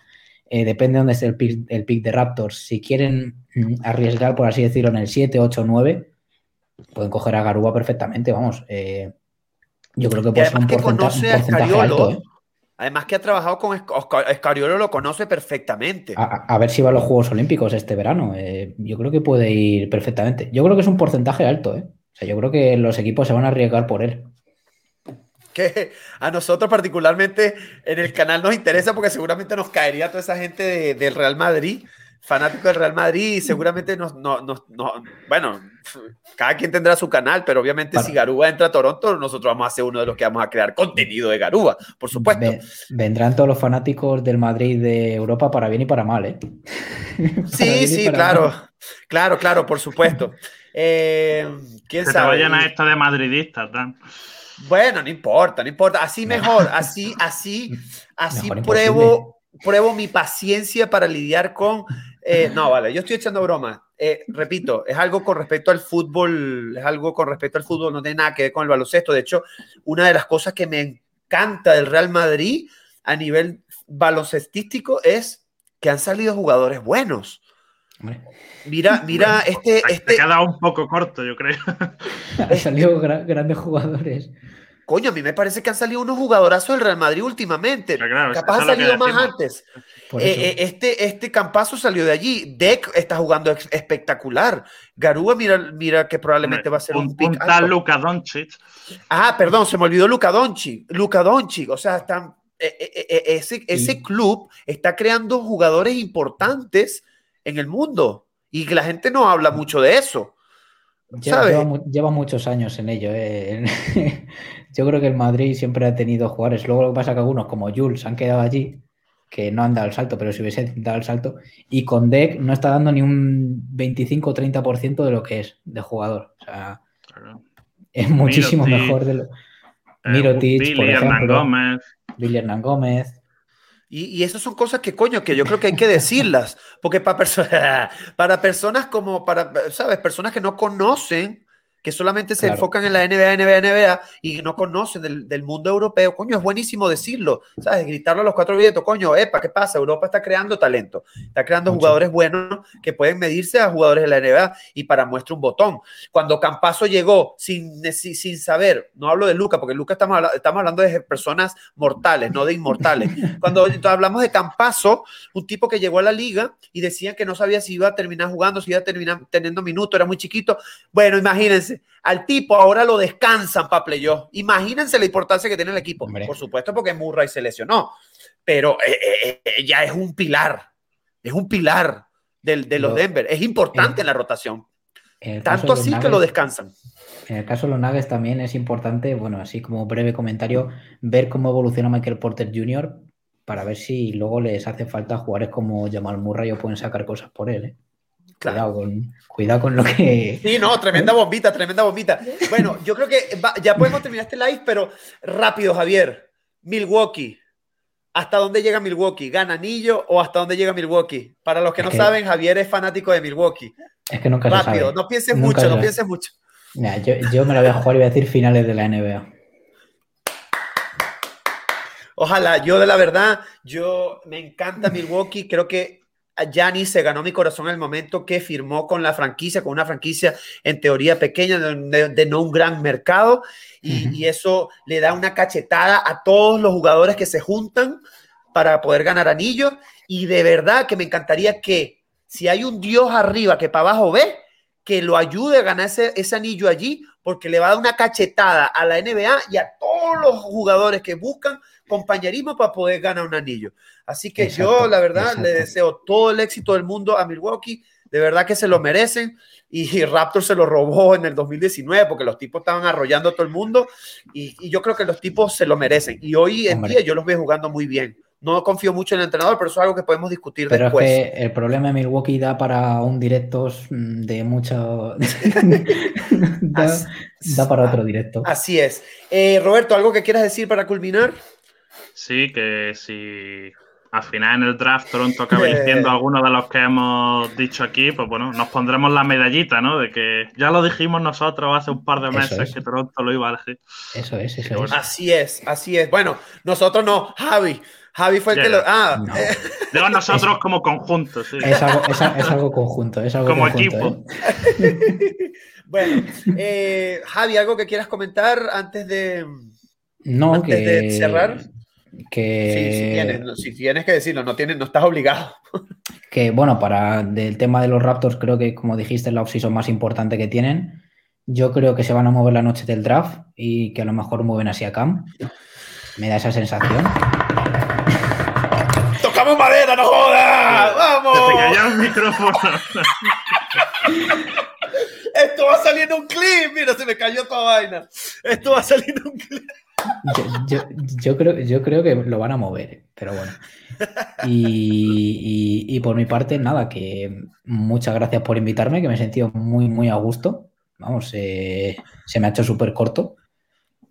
eh, depende de dónde esté el pick, el pick de Raptors. Si quieren mm, arriesgar, por así decirlo, en el 7, 8, 9, pueden coger a Garúa perfectamente, vamos. Eh, yo creo que puede ser un, porcentaje, alto. ¿eh? Además que ha trabajado con Escariolo, lo conoce perfectamente. A, ver si va a los Juegos Olímpicos este verano. Eh, yo creo que puede ir perfectamente. Yo creo que es un porcentaje alto, ¿eh? O sea, yo creo que los equipos se van a arriesgar por él. Que a nosotros particularmente en el canal nos interesa porque seguramente nos caería toda esa gente del Real Madrid fanático del Real Madrid y seguramente nos, no, bueno, cada quien tendrá su canal, pero obviamente si Garúa entra a Toronto, nosotros vamos a ser uno de los que vamos a crear contenido de Garúa, por supuesto. vendrán todos los fanáticos del Madrid de Europa para bien y para mal, ¿eh? [laughs] Sí, sí, claro, claro, claro, por supuesto. Eh, ¿quién que sabe? vayan a esto de madridistas, Dan. Bueno, no importa, no importa. Así mejor, así, así, [laughs] así pruebo, pruebo mi paciencia para lidiar con eh, no, vale, yo estoy echando broma. Eh, repito, es algo con respecto al fútbol, es algo con respecto al fútbol, no tiene nada que ver con el baloncesto. De hecho, una de las cosas que me encanta del Real Madrid a nivel baloncestístico es que han salido jugadores buenos. Mira, mira, este. este... ha quedado un poco corto, yo creo. [laughs] Han salido grandes jugadores. Coño, a mí me parece que han salido unos jugadorazos del Real Madrid últimamente. Capaz ha salido más antes. Eh, eh, este, este campazo salió de allí. Deck está jugando espectacular. Garúa, mira, mira que probablemente va a ser un, un pick. Luka Doncic. Ah, perdón, se me olvidó Luka Doncic. Luka Doncic, o sea, están, eh, ese, ese club está creando jugadores importantes en el mundo y que la gente no habla mucho de eso. Lleva, muchos años en ello. Eh. [laughs] Yo creo que el Madrid siempre ha tenido jugadores. Luego lo que pasa es que algunos, como Jules, han quedado allí, que no han dado el salto, pero si hubiese dado el salto. Y con Deck no está dando ni un 25 o 30% de lo que es de jugador. O sea, es muchísimo mejor de lo. Eh, Billy Hernán Gómez. Billy Hernán Gómez. Y, y esas son cosas que, coño, que yo creo que hay que decirlas, porque para, [laughs] para personas como, para, ¿sabes? Personas que no conocen que solamente se enfocan en la NBA, NBA, NBA y no conocen del, mundo europeo, coño, es buenísimo decirlo, ¿sabes? Gritarlo a los cuatro vientos, coño, epa, ¿qué pasa? Europa está creando talento, está creando jugadores buenos que pueden medirse a jugadores de la NBA y para muestra un botón. Cuando Campazo llegó sin, sin saber, no hablo de Luca, porque Luca estamos, estamos hablando de personas mortales, no de inmortales. [laughs] Cuando hablamos de Campazo, un tipo que llegó a la liga y decían que no sabía si iba a terminar jugando, si iba a terminar teniendo minutos, era muy chiquito. Bueno, imagínense al tipo ahora lo descansan para playoff. Imagínense la importancia que tiene el equipo. Por supuesto, porque Murray se lesionó, pero eh, eh, eh, ya es un pilar. Es un pilar del, de los Denver. Es importante en, la rotación. Tanto así que lo descansan. En el caso de los Nuggets también es importante, bueno, así como breve comentario, ver cómo evoluciona Michael Porter Jr. para ver si luego les hace falta jugadores como Jamal Murray o pueden sacar cosas por él. Cuidado, con, cuidado con lo que. Sí, no, tremenda bombita, tremenda bombita. Bueno, yo creo que ya podemos terminar este live, pero rápido, Javier. Milwaukee. ¿Hasta dónde llega Milwaukee? ¿Gana anillo o hasta dónde llega Milwaukee? Para los que no saben, Javier es fanático de Milwaukee. Es que nunca Rápido, se sabe. no pienses mucho, no pienses mucho. Mira, yo, yo, me la voy a jugar y voy a decir finales de la NBA. Ojalá, yo de la verdad, yo me encanta Milwaukee, creo que Gianni se ganó mi corazón en el momento que firmó con la franquicia, con una franquicia en teoría pequeña, de, de no un gran mercado, y, uh -huh. y, eso le da una cachetada a todos los jugadores que se juntan para poder ganar anillos, y de verdad que me encantaría que si hay un Dios arriba que para abajo ve, que lo ayude a ganar ese, ese anillo allí, porque le va a dar una cachetada a la NBA y a todos los jugadores que buscan compañerismo para poder ganar un anillo. Así que exacto, yo, la verdad, exacto. le deseo todo el éxito del mundo a Milwaukee. De verdad que se lo merecen. Y Raptor se lo robó en el 2019 porque los tipos estaban arrollando a todo el mundo. Y, y yo creo que los tipos se lo merecen. Y hoy en Hombre. día yo los veo jugando muy bien. No confío mucho en el entrenador, pero eso es algo que podemos discutir pero después. Es que el problema de Milwaukee da para un directo de mucho. [laughs] da, da, para otro directo. Así es. Eh, Roberto, ¿algo que quieras decir para culminar? Sí, que si al final en el draft Toronto acaba [laughs] diciendo algunos de los que hemos dicho aquí, pues bueno, nos pondremos la medallita, ¿no? De que ya lo dijimos nosotros hace un par de meses es. que Toronto lo iba a elegir. Eso es, eso bueno. es. Así es, así es. Bueno, nosotros no, Javi. Javi fue el yeah, que lo. Ah, no. [laughs] Digo nosotros es, como conjunto, sí. Es algo, es, es algo conjunto, es algo como conjunto, equipo. ¿eh? [laughs] bueno, eh, Javi, ¿algo que quieras comentar antes de. No, antes que... de cerrar? Que sí, si, tienes, si tienes que decirlo, no, tienes, no estás obligado. [laughs] que bueno, para el tema de los Raptors, creo que como dijiste, es la offseason más importante que tienen. Yo creo que se van a mover la noche del draft y que a lo mejor mueven así a Cam. Me da esa sensación. [laughs] ¡Tocamos madera, no jodas! ¡Vamos! Te el micrófono. [laughs] Esto va a salir en un clip. Mira, se me cayó toda vaina. Esto va a salir en un clip. Yo, creo, yo creo que lo van a mover, pero bueno. Y, y, y, por mi parte, nada, que muchas gracias por invitarme, que me he sentido muy, muy a gusto. Vamos, eh, se me ha hecho súper corto.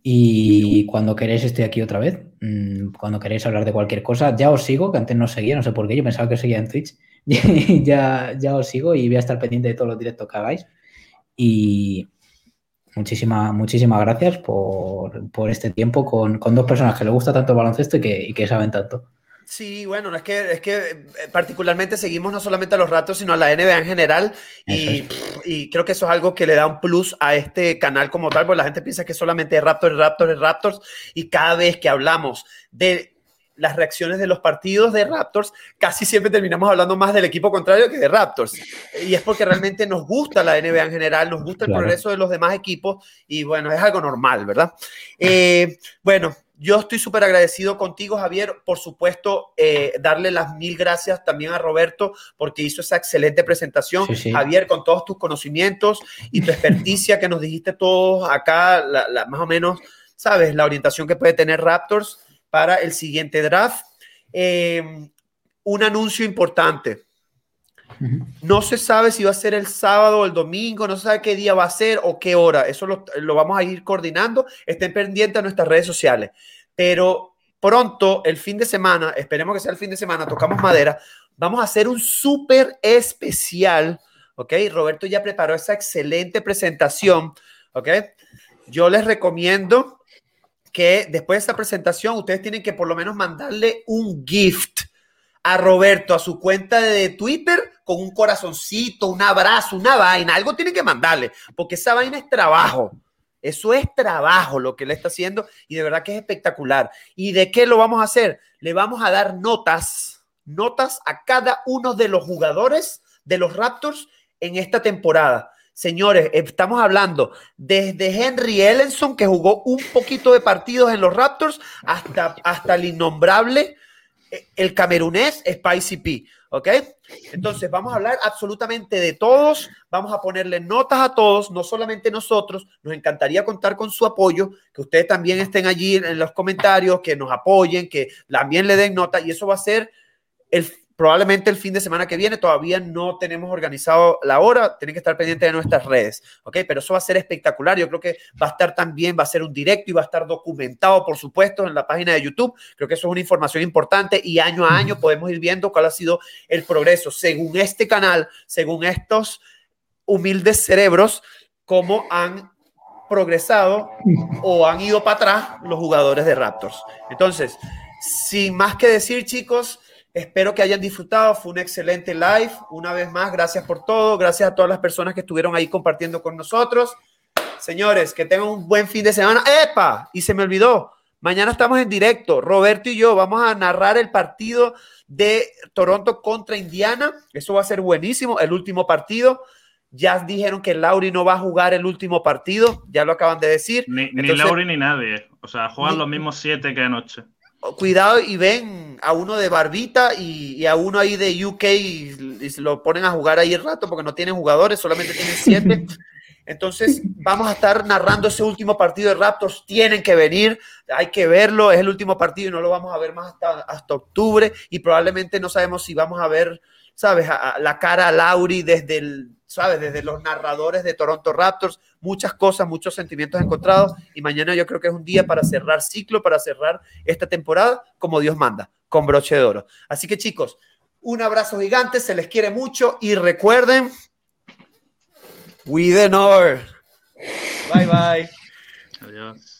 Y cuando queréis estoy aquí otra vez. Mm, cuando queréis hablar de cualquier cosa, ya os sigo, que antes no seguía, no sé por qué, yo pensaba que seguía en Twitch. [laughs] ya, ya os sigo y voy a estar pendiente de todos los directos que hagáis. Y, Muchísimas, muchísimas gracias por, por este tiempo con, con, dos personas que les gusta tanto el baloncesto y que, y que saben tanto. Sí, bueno, es que, es que eh, particularmente seguimos no solamente a los Raptors, sino a la NBA en general. Y, y, creo que eso es algo que le da un plus a este canal como tal, porque la gente piensa que solamente es Raptors, Raptors, Raptors. Y cada vez que hablamos de las reacciones de los partidos de Raptors, casi siempre terminamos hablando más del equipo contrario que de Raptors. Y es porque realmente nos gusta la NBA en general, nos gusta el claro. progreso de los demás equipos y bueno, es algo normal, ¿verdad? Eh, bueno, yo estoy súper agradecido contigo, Javier. Por supuesto, eh, darle las mil gracias también a Roberto porque hizo esa excelente presentación. Sí, sí. Javier, con todos tus conocimientos y tu experticia que nos dijiste todos acá, la, la, más o menos, ¿sabes? La orientación que puede tener Raptors para el siguiente draft. Eh, un anuncio importante. No se sabe si va a ser el sábado o el domingo, no se sabe qué día va a ser o qué hora. Eso lo, lo vamos a ir coordinando. Estén pendientes a nuestras redes sociales. Pero pronto, el fin de semana, esperemos que sea el fin de semana, tocamos madera, vamos a hacer un súper especial. ¿Ok? Roberto ya preparó esa excelente presentación. ¿Ok? Yo les recomiendo que después de esta presentación ustedes tienen que por lo menos mandarle un gift a Roberto a su cuenta de Twitter con un corazoncito, un abrazo, una vaina, algo tienen que mandarle, porque esa vaina es trabajo. Eso es trabajo lo que le está haciendo y de verdad que es espectacular. ¿Y de qué lo vamos a hacer? Le vamos a dar notas, notas a cada uno de los jugadores de los Raptors en esta temporada. Señores, estamos hablando desde Henry Ellenson, que jugó un poquito de partidos en los Raptors, hasta, hasta el innombrable, el camerunés Spicy P. ¿Ok? Entonces, vamos a hablar absolutamente de todos, vamos a ponerle notas a todos, no solamente nosotros, nos encantaría contar con su apoyo, que ustedes también estén allí en los comentarios, que nos apoyen, que también le den nota, y eso va a ser el probablemente el fin de semana que viene. Todavía no tenemos organizado la hora. Tienen que estar pendientes de nuestras redes. ¿Ok? Pero eso va a ser espectacular. Yo creo que va a estar también, va a ser un directo y va a estar documentado, por supuesto, en la página de YouTube. Creo que eso es una información importante y año a año podemos ir viendo cuál ha sido el progreso según este canal, según estos humildes cerebros, cómo han progresado o han ido para atrás los jugadores de Raptors. Entonces, sin más que decir, chicos, espero que hayan disfrutado. Fue un excelente live. Una vez más, gracias por todo. Gracias a todas las personas que estuvieron ahí compartiendo con nosotros. Señores, que tengan un buen fin de semana. ¡Epa! Y se me olvidó. Mañana estamos en directo. Roberto y yo vamos a narrar el partido de Toronto contra Indiana. Eso va a ser buenísimo. El último partido. Ya dijeron que Lauri no va a jugar el último partido, ya lo acaban de decir. Ni, Lauri ni nadie. O sea, juegan los mismos siete que anoche. Cuidado y ven a uno de Barbita y, a uno ahí de UK y, lo ponen a jugar ahí el rato porque no tienen jugadores, solamente tienen [laughs] siete. Entonces, vamos a estar narrando ese último partido de Raptors. Tienen que venir, hay que verlo. Es el último partido y no lo vamos a ver más hasta, hasta octubre. Y probablemente no sabemos si vamos a ver, ¿sabes? la cara a Lauri desde el, ¿sabes? Desde los narradores de Toronto Raptors, muchas cosas, muchos sentimientos encontrados y mañana yo creo que es un día para cerrar ciclo, para cerrar esta temporada como Dios manda, con broche de oro. Así que chicos, un abrazo gigante, se les quiere mucho y recuerden, we the North. Bye bye. Adiós.